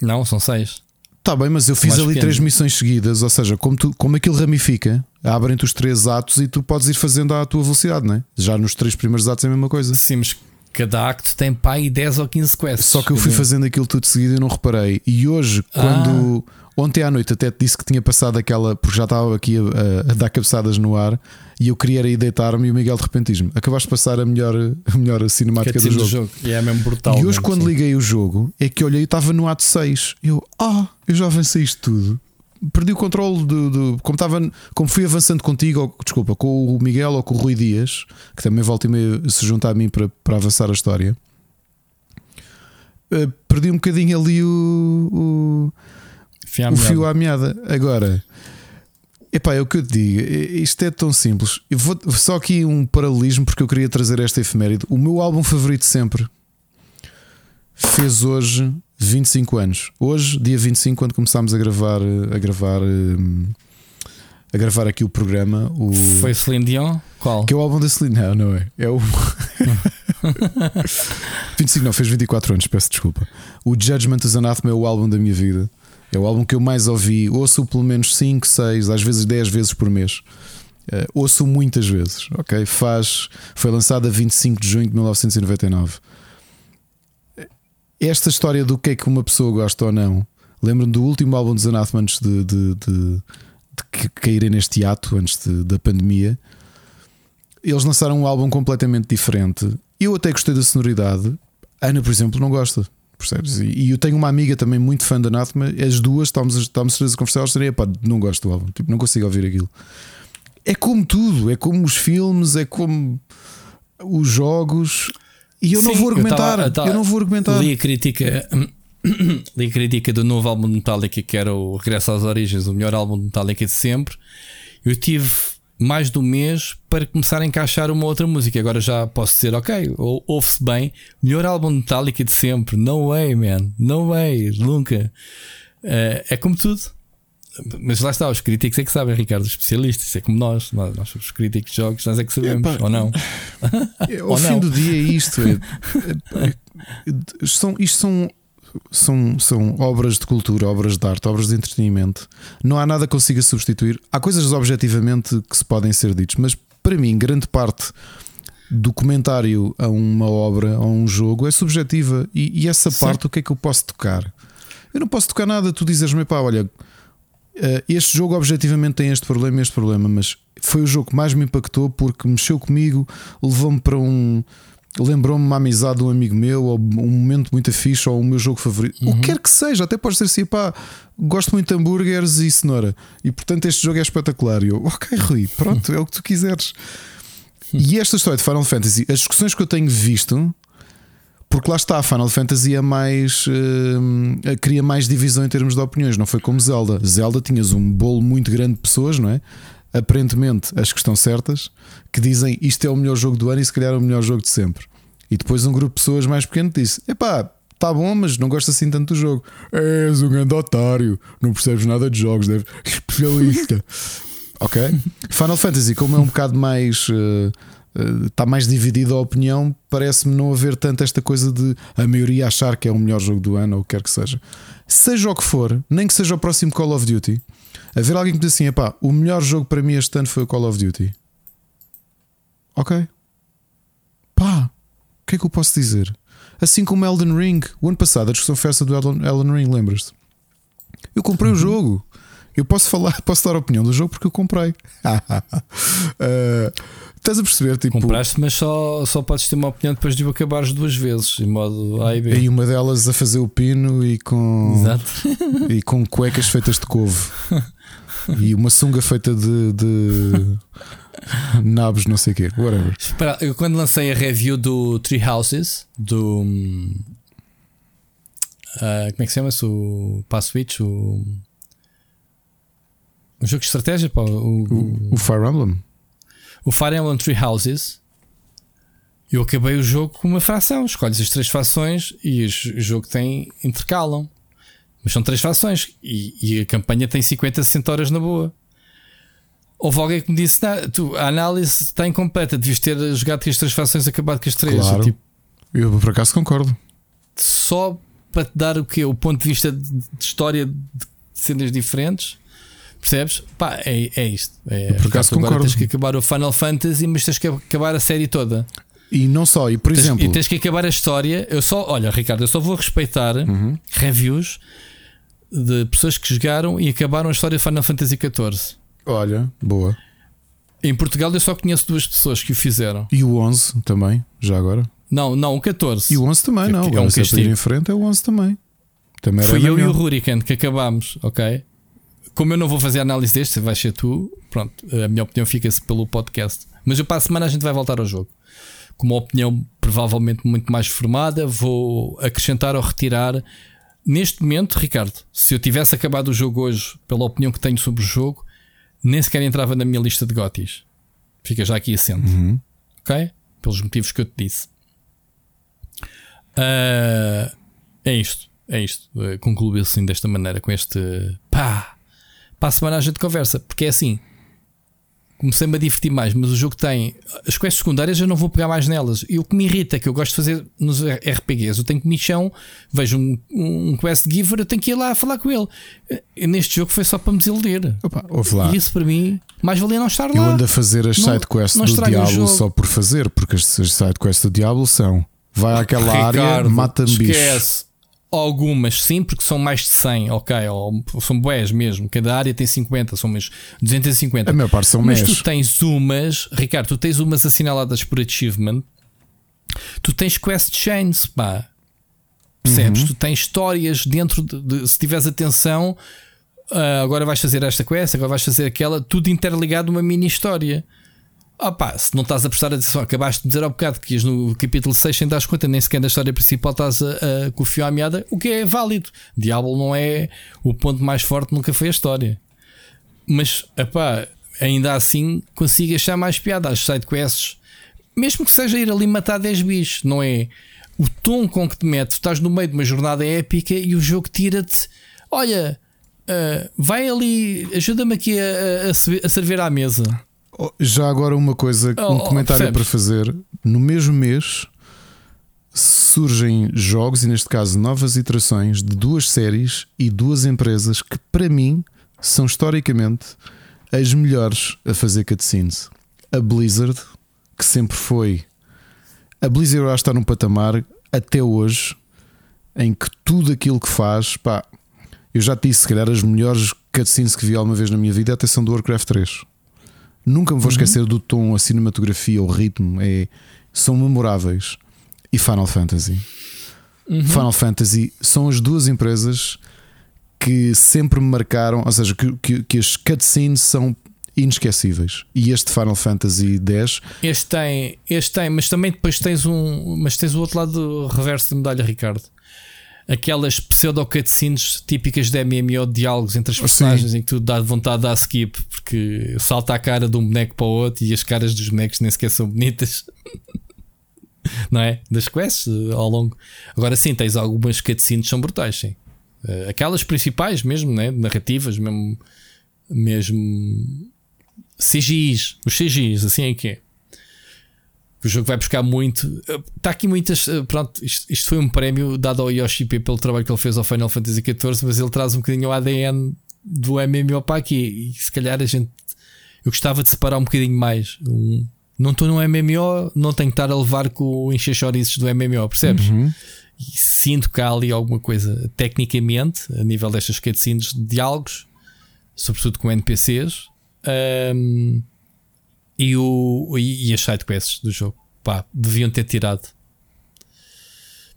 Não, são seis. Está bem, mas eu fiz ali pequeno. três missões seguidas, ou seja, como, tu, como aquilo ramifica, abrem-te os três atos e tu podes ir fazendo à tua velocidade, não é? Já nos três primeiros atos é a mesma coisa. Sim, mas cada acto tem pai 10 ou 15 quests. Só que eu fui fazendo aquilo tudo seguido e não reparei. E hoje, quando. Ah. Ontem à noite até te disse que tinha passado aquela, porque já estava aqui a, a dar cabeçadas no ar e eu queria ir deitar-me e o Miguel de repente diz-me: Acabaste de passar a melhor, a melhor cinemática do jogo. do jogo. E é mesmo brutal. E hoje, quando sim. liguei o jogo, é que olhei e estava no ato 6. Eu, ah, eu já avancei isto tudo. Perdi o controle do, do, como estava, como fui avançando contigo, ou, desculpa, com o Miguel ou com o Rui Dias, que também volta e meio se junta a mim para, para avançar a história. Uh, perdi um bocadinho ali o, o, o fio à meada. Agora, Epá, é o que eu te digo, isto é tão simples. Eu vou só aqui um paralelismo porque eu queria trazer esta efeméride. O meu álbum favorito sempre fez hoje 25 anos. Hoje, dia 25, quando começámos a gravar, a gravar, a gravar aqui o programa. O... Foi Celine Dion? Qual? Que é o álbum da Celine. Não, não é. É o. 25 não, fez 24 anos, peço desculpa. O Judgment is Anathema é o álbum da minha vida. É o álbum que eu mais ouvi. Ouço pelo menos 5, 6, às vezes 10 vezes por mês. Uh, ouço muitas vezes, ok? Faz, foi lançado a 25 de junho de 1999. Esta história do que é que uma pessoa gosta ou não, lembro-me do último álbum dos Anathema antes de, de, de, de caírem neste ato, antes da pandemia. Eles lançaram um álbum completamente diferente. Eu até gostei da sonoridade. Ana, por exemplo, não gosta. Percebes? E, e, eu tenho uma amiga também muito fã da Anathema, as duas estamos, estamos a conversar, elas diriam, pá, não gosto do álbum, tipo, não consigo ouvir aquilo. É como tudo, é como os filmes, é como os jogos. E eu Sim, não vou argumentar, eu, tava, eu, não vou argumentar. Li a crítica, li a crítica do novo álbum de Metallica, que era o Regresso às Origens, o melhor álbum de Metallica de sempre. Eu tive mais do mês para começar a encaixar uma outra música. Agora já posso dizer, ok, ouve-se bem, melhor álbum de Metallica de sempre. No way, man, no way, nunca. Uh, é como tudo. Mas lá está, os críticos é que sabem, Ricardo, os especialistas, é como nós, nós, nós somos críticos de jogos, nós é que sabemos, ou não. É, ao ou fim não. do dia é isto. É, é, é, são, isto são são, são obras de cultura, obras de arte, obras de entretenimento. Não há nada que consiga substituir. Há coisas objetivamente que se podem ser ditas, mas para mim, grande parte do comentário a uma obra, a um jogo, é subjetiva. E, e essa Sim. parte, o que é que eu posso tocar? Eu não posso tocar nada. Tu dizes-me, pá, olha, Uh, este jogo objetivamente tem este problema e este problema, mas foi o jogo que mais me impactou porque mexeu comigo, levou-me para um. Lembrou-me uma amizade de um amigo meu, ou um momento muito fixe, ou o meu jogo favorito. Uhum. O que quer que seja, até pode ser assim, pá, gosto muito de hambúrgueres e cenoura. E portanto este jogo é espetacular. E eu, ok, Rui, pronto, é o que tu quiseres. E esta história de Final Fantasy, as discussões que eu tenho visto, porque lá está, a Final Fantasy é mais. Uh, cria mais divisão em termos de opiniões, não foi como Zelda. Zelda tinhas um bolo muito grande de pessoas, não é? Aparentemente, as que estão certas, que dizem isto é o melhor jogo do ano e se calhar é o melhor jogo de sempre. E depois um grupo de pessoas mais pequeno disse: epá, tá bom, mas não gosto assim tanto do jogo. És um grande otário, não percebes nada de jogos, deve especialista. ok? Final Fantasy, como é um bocado mais. Uh, está mais dividida a opinião, parece-me não haver tanto esta coisa de a maioria achar que é o melhor jogo do ano ou o que quer que seja. Seja o que for, nem que seja o próximo Call of Duty, haver alguém que diz assim: pá, o melhor jogo para mim este ano foi o Call of Duty. Ok. Pá, o que é que eu posso dizer? Assim como Elden Ring, o ano passado, a discussão festa do Elden, Elden Ring, lembras-te? Eu comprei uhum. o jogo. Eu posso falar, posso dar a opinião do jogo porque eu comprei. uh, Estás a perceber? Tipo, Compraste, mas só, só podes ter uma opinião depois de o acabares duas vezes, em modo A e B. E uma delas a fazer o pino e com. Exato. E com cuecas feitas de couve. e uma sunga feita de. de nabos, não sei o quê. Whatever. Espera, eu quando lancei a review do Tree Houses, do. Uh, como é que se chama-se? O Pass Switch? O. O jogo de estratégia? Pá, o, o, o Fire Emblem o Fire Emblem Three Houses, eu acabei o jogo com uma fração. Escolhes as três fações e o jogo tem intercalam. Mas são três fações e, e, a campanha tem 50, 60 horas na boa. Houve alguém que me disse: tu, a análise está incompleta, devias ter jogado com as três fações acabado com as três. Claro. Eu, tipo, eu por acaso concordo. Só para te dar o que O ponto de vista de, de história de cenas diferentes. Percebes? Pá, é, é isto. É, por acaso agora concordo. tens que acabar o Final Fantasy, mas tens que acabar a série toda. E não só, e por tens, exemplo. E tens que acabar a história. Eu só, olha, Ricardo, eu só vou respeitar uhum. reviews de pessoas que jogaram e acabaram a história de Final Fantasy XIV. Olha, boa. Em Portugal eu só conheço duas pessoas que o fizeram. E o 11 também, já agora? Não, não, o 14. E o 11 também, não. É um que ir em frente é o 11 também. também Fui eu e o Hurricane que acabámos, ok? Como eu não vou fazer análise deste, vais ser tu, pronto, a minha opinião fica-se pelo podcast. Mas eu para a semana a gente vai voltar ao jogo. Com uma opinião provavelmente muito mais formada, vou acrescentar ou retirar. Neste momento, Ricardo, se eu tivesse acabado o jogo hoje, pela opinião que tenho sobre o jogo, nem sequer entrava na minha lista de gotis. Fica já aqui assente. Uhum. Ok? Pelos motivos que eu te disse. Uh, é isto. É isto. Uh, Concluiu assim desta maneira, com este pá para a semana a gente conversa, porque é assim. Comecei-me a divertir mais, mas o jogo tem as quests secundárias, eu não vou pegar mais nelas. E o que me irrita, que eu gosto de fazer nos RPGs, eu tenho comichão, vejo um, um quest giver, eu tenho que ir lá falar com ele. E neste jogo foi só para me desiludir. Opa, lá. E isso para mim, mais valia não estar lá. Eu ando a fazer as sidequests do Diablo só por fazer, porque as sidequests do Diablo são vai àquela Ricardo, área, mata-me bicho. Algumas sim, porque são mais de 100, ok, ou são boés mesmo. Cada área tem 50, são umas 250. A maior parte são Mas tu tens umas, Ricardo, tu tens umas assinaladas por achievement. Tu tens quest chains, pá. Percebes? Uhum. Tu tens histórias dentro de, de se tiveres atenção, uh, agora vais fazer esta quest, agora vais fazer aquela, tudo interligado uma mini história. Opa, se não estás a prestar atenção, acabaste de dizer há bocado que ias no capítulo 6 sem dar conta, nem sequer da história principal estás a, a, com o fio à meada, o que é válido. Diablo não é o ponto mais forte, nunca foi a história. Mas, epá, ainda assim consigo achar mais piada às sidequests, mesmo que seja ir ali matar 10 bichos, não é? O tom com que te metes, estás no meio de uma jornada épica e o jogo tira-te, olha, uh, vai ali, ajuda-me aqui a, a, a servir à mesa. Oh, já agora uma coisa, oh, um oh, comentário oh, para fazer. No mesmo mês surgem jogos, e neste caso novas iterações, de duas séries e duas empresas que, para mim, são historicamente as melhores a fazer cutscenes. A Blizzard, que sempre foi. A Blizzard que está num patamar até hoje em que tudo aquilo que faz, pá, eu já te disse, se calhar as melhores cutscenes que vi alguma vez na minha vida é a atenção do Warcraft 3. Nunca me vou uhum. esquecer do tom, a cinematografia, o ritmo, é, são memoráveis. E Final Fantasy. Uhum. Final Fantasy são as duas empresas que sempre me marcaram, ou seja, que, que, que as cutscenes são inesquecíveis. E este Final Fantasy X este tem, este tem, mas também depois tens um, mas tens o outro lado do reverso da medalha, Ricardo. Aquelas pseudo cutscenes típicas de MMO de diálogos entre as personagens Sim. em que tu dá vontade de dar skip porque salta a cara de um boneco para o outro e as caras dos bonecos nem sequer são bonitas. não é? Das quests eh, ao longo. Agora sim, tens algumas cutscenes que são brutais, sim. Eh, aquelas principais mesmo, né? narrativas, mesmo, mesmo CGIs, os CGIs, assim é que é. O jogo vai buscar muito. Está aqui muitas. Pronto, isto, isto, foi um prémio dado ao Yoshi P pelo trabalho que ele fez ao Final Fantasy XIV, mas ele traz um bocadinho o ADN do MMO para aqui. E se calhar a gente. Eu gostava de separar um bocadinho mais. Um, não estou no MMO, não tenho que estar a levar com o encher do MMO, percebes? Uhum. E sinto que há ali alguma coisa tecnicamente, a nível destas cutscenes de diálogos, sobretudo com NPCs. Um, e, o, e, e as sidequests do jogo. Pá, deviam ter tirado.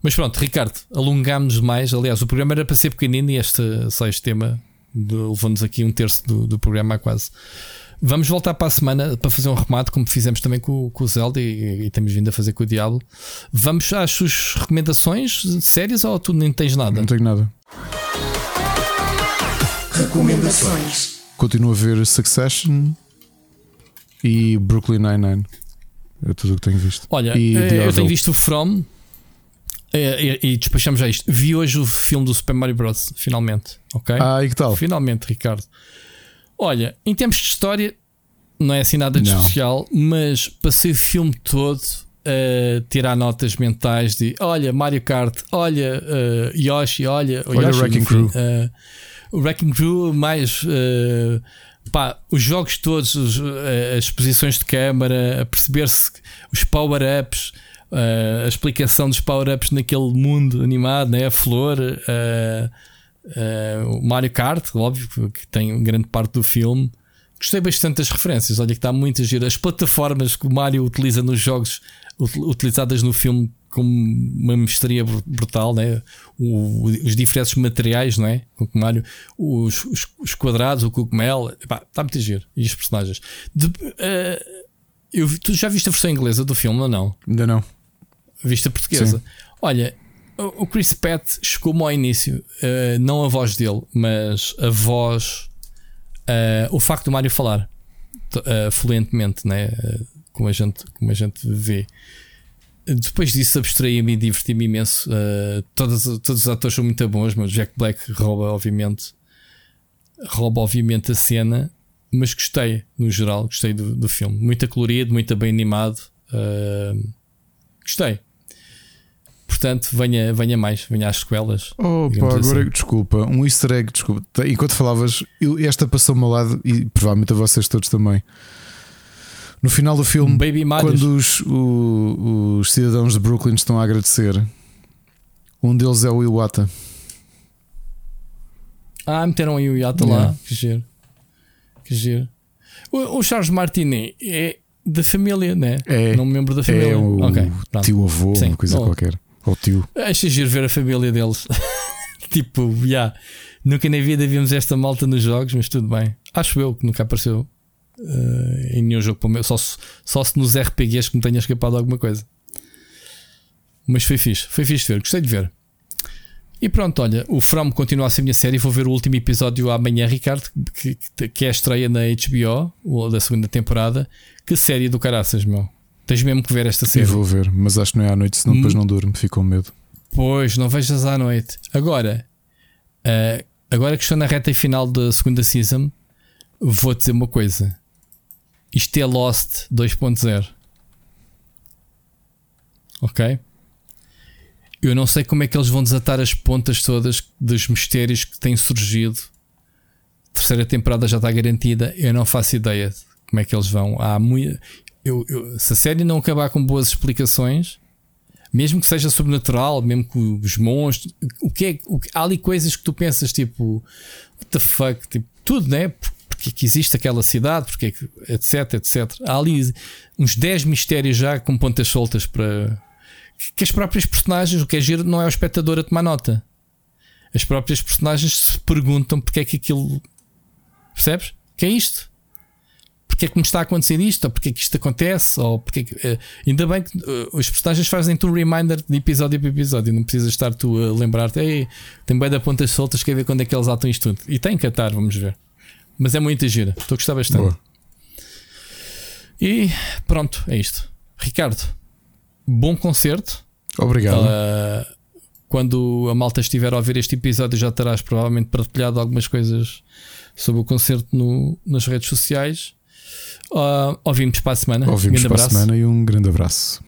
Mas pronto, Ricardo, alongámos mais. Aliás, o programa era para ser pequenino e este sexto tema levou-nos aqui um terço do, do programa quase. Vamos voltar para a semana para fazer um remate, como fizemos também com, com o Zelda e, e, temos vindo a fazer com o Diablo. Vamos às suas recomendações sérias ou tu nem tens nada? Não tenho nada. Recomendações. Continuo a ver Succession, e Brooklyn Nine-Nine. É tudo o que tenho visto. Olha, e eh, eu tenho visto o From eh, e, e, despachamos já isto. Vi hoje o filme do Super Mario Bros. Finalmente, ok? Ah, e que tal? Finalmente, Ricardo. Olha, em termos de história, não é assim nada de não. especial, mas passei o filme todo a tirar notas mentais de olha, Mario Kart, olha, uh, Yoshi, olha, olha Yoshi, o Wrecking Crew. Uh, o Wrecking Crew mais. Uh, pá, os jogos todos, os, eh, as posições de câmara, a perceber-se os power-ups, uh, a explicação dos power-ups naquele mundo animado, né? a flor, uh, o Mario Kart, óbvio, que tem grande parte do filme. Gostei bastante das referências, olha que está muito a giro. As plataformas que o Mario utiliza nos jogos utilizadas no filme com uma mestria brutal, né? O, os diferentes materiais, não é? O Mario, os, os, os, quadrados, o cogumelo, está muito giro. E os personagens. De, uh, eu, tu já viste a versão inglesa do filme ou não? Ainda não. Viste a portuguesa? Sim. Olha, o Chris Pratt chegou-me ao início, uh, não a voz dele, mas a voz, uh, o facto do Mario falar fluentemente, né? como, a gente, como a gente vê. Depois disso, abstraí-me e diverti-me imenso. Uh, todos, todos os atores são muito bons, mas Jack Black rouba, obviamente, rouba, obviamente, a cena. Mas gostei, no geral, gostei do, do filme. Muito colorido, muito bem animado. Uh, gostei. Portanto, venha, venha mais, venha às sequelas. Oh, pá, agora assim. desculpa, um easter egg, desculpa. Enquanto falavas, eu, esta passou-me ao lado e provavelmente a vocês todos também. No final do filme, Baby quando os, o, os cidadãos de Brooklyn estão a agradecer, um deles é o Iwata. Ah, meteram aí o Iwata yeah. lá. Que giro. Que giro. O, o Charles Martinet é da família, né? É. Não membro da família. É o okay, tio avô, Sim, uma coisa qualquer. Ou tio. Giro ver a família deles. tipo, já. Yeah. Nunca na vida vimos esta malta nos jogos, mas tudo bem. Acho eu que nunca apareceu uh, em nenhum jogo para o meu. Só se, só se nos RPGs que me tenha escapado alguma coisa. Mas foi fixe, foi fixe ver, gostei de ver. E pronto, olha, o From continua a ser minha série. Vou ver o último episódio amanhã, Ricardo, que, que é a estreia na HBO, da segunda temporada. Que série do caraças, meu. Tens mesmo que ver esta série. Eu vou ver, mas acho que não é à noite, senão depois hum. não durmo, fico com medo. Pois, não vejas à noite. Agora, uh, agora que estou na reta final da segunda season, vou dizer uma coisa. Isto é Lost 2.0. Ok? Eu não sei como é que eles vão desatar as pontas todas dos mistérios que têm surgido. A terceira temporada já está garantida. Eu não faço ideia de como é que eles vão. Há muito. Eu, eu, se a série não acabar com boas explicações, mesmo que seja sobrenatural, mesmo que os monstros, o que é, o, há ali coisas que tu pensas tipo, what the fuck, tipo, tudo, né? Porque que existe aquela cidade, porque etc, etc. Há ali uns 10 mistérios já com pontas soltas para que as próprias personagens, o que é giro, não é o espectador a tomar nota. As próprias personagens se perguntam porque é que aquilo. Percebes? Que é isto? Porque é que me está a acontecer isto? Ou porque é que isto acontece? Ou porque que, uh, ainda bem que uh, os personagens fazem-te um reminder de episódio para episódio. Não precisas estar tu a lembrar-te. Ei, tem bem da pontas soltas, quer ver quando é que eles atam isto tudo. E tem que atar, vamos ver. Mas é muito gira. Estou a gostar bastante. Boa. E pronto, é isto. Ricardo, bom concerto. Obrigado. Uh, quando a malta estiver a ouvir este episódio, já terás provavelmente partilhado algumas coisas sobre o concerto no, nas redes sociais. Uh, ouvimos para a semana. Ouvimos para abraço. a semana e um grande abraço.